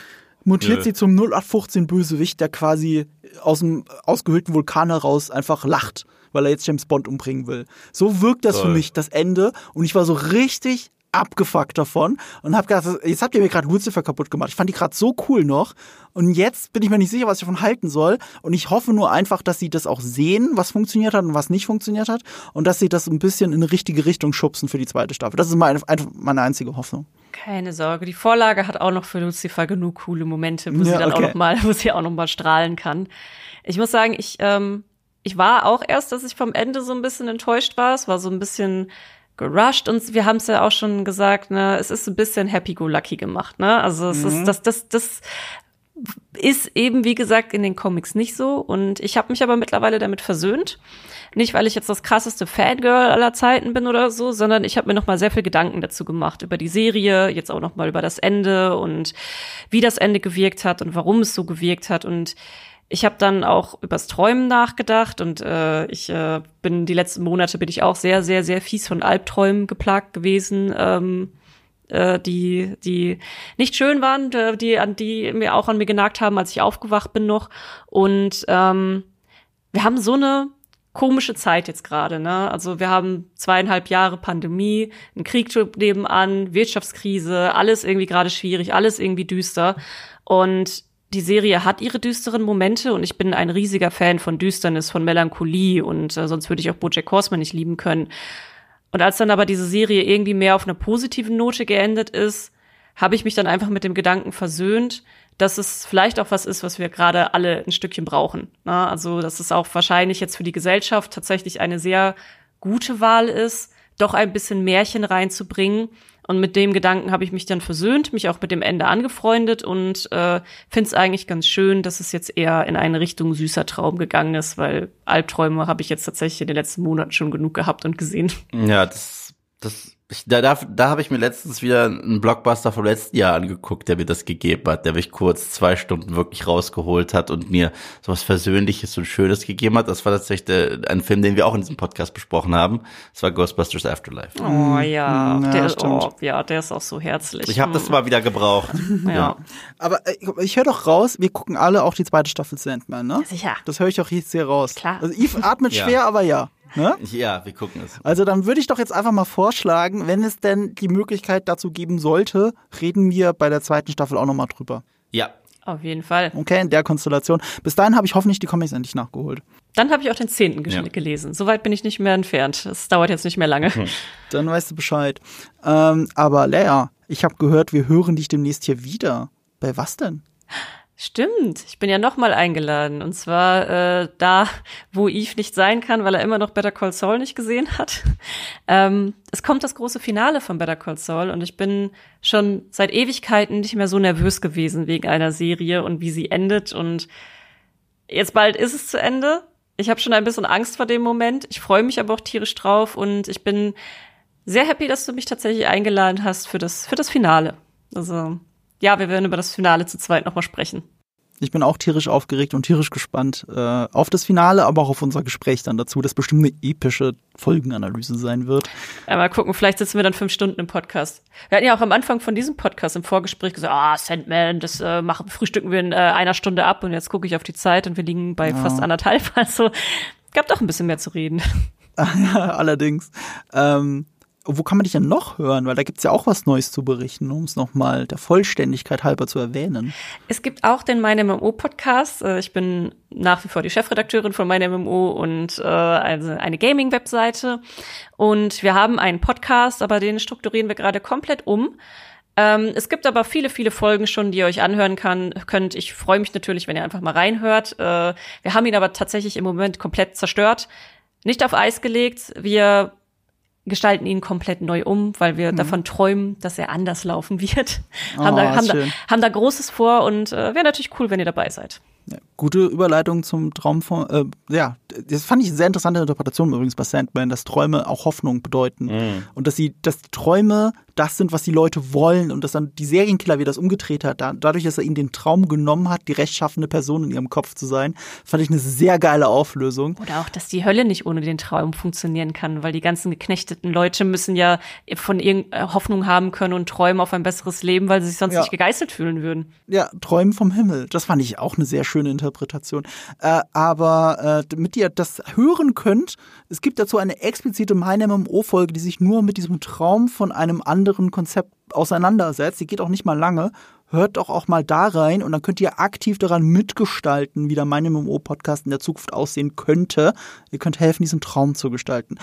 mutiert Nö. sie zum 0815 Bösewicht, der quasi aus dem ausgehöhlten Vulkan heraus einfach lacht, weil er jetzt James Bond umbringen will. So wirkt das Toll. für mich, das Ende. Und ich war so richtig abgefuckt davon und habe gedacht, jetzt habt ihr mir gerade Lucifer kaputt gemacht. Ich fand die gerade so cool noch und jetzt bin ich mir nicht sicher, was ich davon halten soll und ich hoffe nur einfach, dass sie das auch sehen, was funktioniert hat und was nicht funktioniert hat und dass sie das ein bisschen in eine richtige Richtung schubsen für die zweite Staffel. Das ist meine, meine einzige Hoffnung. Keine Sorge, die Vorlage hat auch noch für Lucifer genug coole Momente, wo ja, sie dann okay. auch noch mal, wo sie auch noch mal strahlen kann. Ich muss sagen, ich ähm, ich war auch erst, dass ich vom Ende so ein bisschen enttäuscht war. Es war so ein bisschen gerusht und wir haben es ja auch schon gesagt, ne, es ist ein bisschen happy-go-lucky gemacht, ne? Also es mhm. ist das das das ist eben wie gesagt in den Comics nicht so und ich habe mich aber mittlerweile damit versöhnt. Nicht, weil ich jetzt das krasseste Fangirl aller Zeiten bin oder so, sondern ich habe mir noch mal sehr viel Gedanken dazu gemacht über die Serie, jetzt auch noch mal über das Ende und wie das Ende gewirkt hat und warum es so gewirkt hat und ich habe dann auch übers Träumen nachgedacht und äh, ich äh, bin die letzten Monate bin ich auch sehr, sehr, sehr fies von Albträumen geplagt gewesen, ähm, äh, die, die nicht schön waren, äh, die an die mir auch an mir genagt haben, als ich aufgewacht bin noch. Und ähm, wir haben so eine komische Zeit jetzt gerade, ne? Also wir haben zweieinhalb Jahre Pandemie, ein Krieg nebenan, Wirtschaftskrise, alles irgendwie gerade schwierig, alles irgendwie düster. Und die Serie hat ihre düsteren Momente und ich bin ein riesiger Fan von Düsternis, von Melancholie und äh, sonst würde ich auch Bojack Horseman nicht lieben können. Und als dann aber diese Serie irgendwie mehr auf einer positiven Note geendet ist, habe ich mich dann einfach mit dem Gedanken versöhnt, dass es vielleicht auch was ist, was wir gerade alle ein Stückchen brauchen. Na, also, dass es auch wahrscheinlich jetzt für die Gesellschaft tatsächlich eine sehr gute Wahl ist, doch ein bisschen Märchen reinzubringen und mit dem Gedanken habe ich mich dann versöhnt, mich auch mit dem Ende angefreundet und äh, finde es eigentlich ganz schön, dass es jetzt eher in eine Richtung süßer Traum gegangen ist, weil Albträume habe ich jetzt tatsächlich in den letzten Monaten schon genug gehabt und gesehen. Ja, das, das ich, da da, da habe ich mir letztens wieder einen Blockbuster vom letzten Jahr angeguckt, der mir das gegeben hat, der mich kurz zwei Stunden wirklich rausgeholt hat und mir sowas Versöhnliches und Schönes gegeben hat. Das war tatsächlich der, ein Film, den wir auch in diesem Podcast besprochen haben. Das war Ghostbusters Afterlife. Oh ja, ja der, oh, ja der ist auch so herzlich. Ich habe das mal wieder gebraucht. ja. ja. Aber äh, ich höre doch raus, wir gucken alle auch die zweite Staffel Sandman, ne? Sicher. Das höre ich doch jetzt sehr raus. Klar. Also Eve atmet schwer, ja. aber ja. Ne? Ja, wir gucken es. Also dann würde ich doch jetzt einfach mal vorschlagen, wenn es denn die Möglichkeit dazu geben sollte, reden wir bei der zweiten Staffel auch nochmal drüber. Ja. Auf jeden Fall. Okay, in der Konstellation. Bis dahin habe ich hoffentlich die Comics endlich nachgeholt. Dann habe ich auch den zehnten ja. gelesen. Soweit bin ich nicht mehr entfernt. Es dauert jetzt nicht mehr lange. Hm. Dann weißt du Bescheid. Ähm, aber Lea, ich habe gehört, wir hören dich demnächst hier wieder. Bei was denn? Stimmt, ich bin ja nochmal eingeladen. Und zwar äh, da, wo Eve nicht sein kann, weil er immer noch Better Call Saul nicht gesehen hat. Ähm, es kommt das große Finale von Better Call Saul und ich bin schon seit Ewigkeiten nicht mehr so nervös gewesen wegen einer Serie und wie sie endet. Und jetzt bald ist es zu Ende. Ich habe schon ein bisschen Angst vor dem Moment. Ich freue mich aber auch tierisch drauf und ich bin sehr happy, dass du mich tatsächlich eingeladen hast für das, für das Finale. Also, ja, wir werden über das Finale zu zweit nochmal sprechen. Ich bin auch tierisch aufgeregt und tierisch gespannt äh, auf das Finale, aber auch auf unser Gespräch dann dazu, das bestimmt eine epische Folgenanalyse sein wird. Ja, mal gucken, vielleicht sitzen wir dann fünf Stunden im Podcast. Wir hatten ja auch am Anfang von diesem Podcast im Vorgespräch gesagt, ah, Sandman, das äh, machen, frühstücken wir in äh, einer Stunde ab und jetzt gucke ich auf die Zeit und wir liegen bei ja. fast anderthalb. Also gab doch ein bisschen mehr zu reden. Allerdings. Ähm, wo kann man dich denn noch hören? Weil da gibt's ja auch was Neues zu berichten, um es nochmal der Vollständigkeit halber zu erwähnen. Es gibt auch den Meine MMO-Podcast. Äh, ich bin nach wie vor die Chefredakteurin von Meine MMO und äh, also eine Gaming-Webseite. Und wir haben einen Podcast, aber den strukturieren wir gerade komplett um. Ähm, es gibt aber viele, viele Folgen schon, die ihr euch anhören kann, könnt. Ich freue mich natürlich, wenn ihr einfach mal reinhört. Äh, wir haben ihn aber tatsächlich im Moment komplett zerstört. Nicht auf Eis gelegt. Wir gestalten ihn komplett neu um, weil wir mhm. davon träumen, dass er anders laufen wird. Oh, haben, da, haben, da, haben da Großes vor und äh, wäre natürlich cool, wenn ihr dabei seid. Ja, gute Überleitung zum Traum von, äh, ja, das fand ich eine sehr interessante Interpretation übrigens bei Sandman, dass Träume auch Hoffnung bedeuten. Mm. Und dass sie, dass die Träume das sind, was die Leute wollen und dass dann die Serienkiller wieder das umgedreht hat, da, dadurch, dass er ihnen den Traum genommen hat, die rechtschaffende Person in ihrem Kopf zu sein, fand ich eine sehr geile Auflösung. Oder auch, dass die Hölle nicht ohne den Traum funktionieren kann, weil die ganzen geknechteten Leute müssen ja von irgendeiner Hoffnung haben können und träumen auf ein besseres Leben, weil sie sich sonst ja. nicht gegeißelt fühlen würden. Ja, träumen vom Himmel. Das fand ich auch eine sehr schöne Interpretation. Äh, aber äh, damit ihr das hören könnt, es gibt dazu eine explizite Meine MMO-Folge, die sich nur mit diesem Traum von einem anderen Konzept auseinandersetzt. Die geht auch nicht mal lange. Hört doch auch mal da rein und dann könnt ihr aktiv daran mitgestalten, wie der Mein MMO-Podcast in der Zukunft aussehen könnte. Ihr könnt helfen, diesen Traum zu gestalten.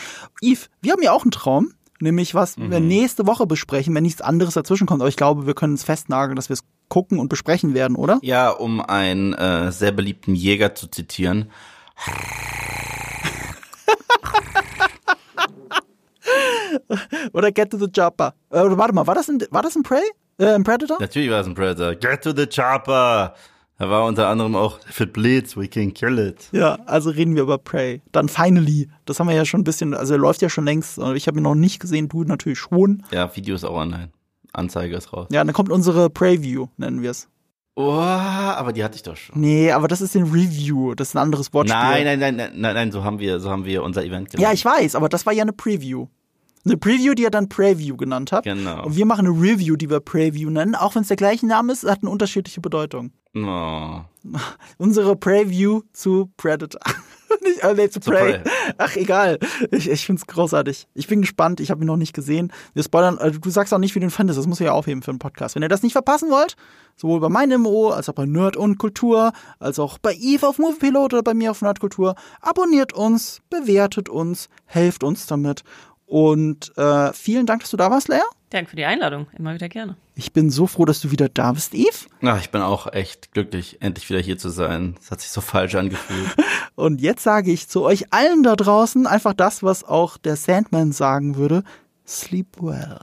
Yves, wir haben ja auch einen Traum nämlich was mhm. wir nächste Woche besprechen, wenn nichts anderes dazwischen kommt. Aber ich glaube, wir können es festnageln, dass wir es gucken und besprechen werden, oder? Ja, um einen äh, sehr beliebten Jäger zu zitieren. Oder Get to the Chopper. Äh, warte mal, war das ein, war das ein Prey? Äh, ein Predator? Natürlich war es ein Predator. Get to the Chopper. Da war unter anderem auch, if it bleeds, we can kill it. Ja, also reden wir über Prey. Dann Finally. Das haben wir ja schon ein bisschen, also er läuft ja schon längst. Ich habe ihn noch nicht gesehen, du natürlich schon. Ja, Video ist auch online. Anzeige ist raus. Ja, dann kommt unsere Preview, nennen wir es. Oh, aber die hatte ich doch schon. Nee, aber das ist ein Review, das ist ein anderes Wortspiel. Nein, nein, nein, nein, nein, nein, so haben wir, so haben wir unser Event gemacht. Ja, ich weiß, aber das war ja eine Preview. Eine Preview, die er dann Preview genannt hat. Genau. Und wir machen eine Review, die wir Preview nennen, auch wenn es der gleiche Name ist, hat eine unterschiedliche Bedeutung. Oh. Unsere Preview zu Predator. nicht, äh, nee, zu Prey. Prey. Ach, egal. Ich, ich finde es großartig. Ich bin gespannt. Ich habe ihn noch nicht gesehen. Wir spoilern, also du sagst auch nicht, wie du ihn findest. Das muss ich ja aufheben für einen Podcast. Wenn ihr das nicht verpassen wollt, sowohl bei meinem MMO, als auch bei Nerd und Kultur, als auch bei Eve auf Moviepilot oder bei mir auf Nerdkultur, abonniert uns, bewertet uns, helft uns damit. Und äh, vielen Dank, dass du da warst, Lea. Danke für die Einladung. Immer wieder gerne. Ich bin so froh, dass du wieder da bist, Eve. Ach, ich bin auch echt glücklich, endlich wieder hier zu sein. Es hat sich so falsch angefühlt. Und jetzt sage ich zu euch allen da draußen einfach das, was auch der Sandman sagen würde. Sleep well.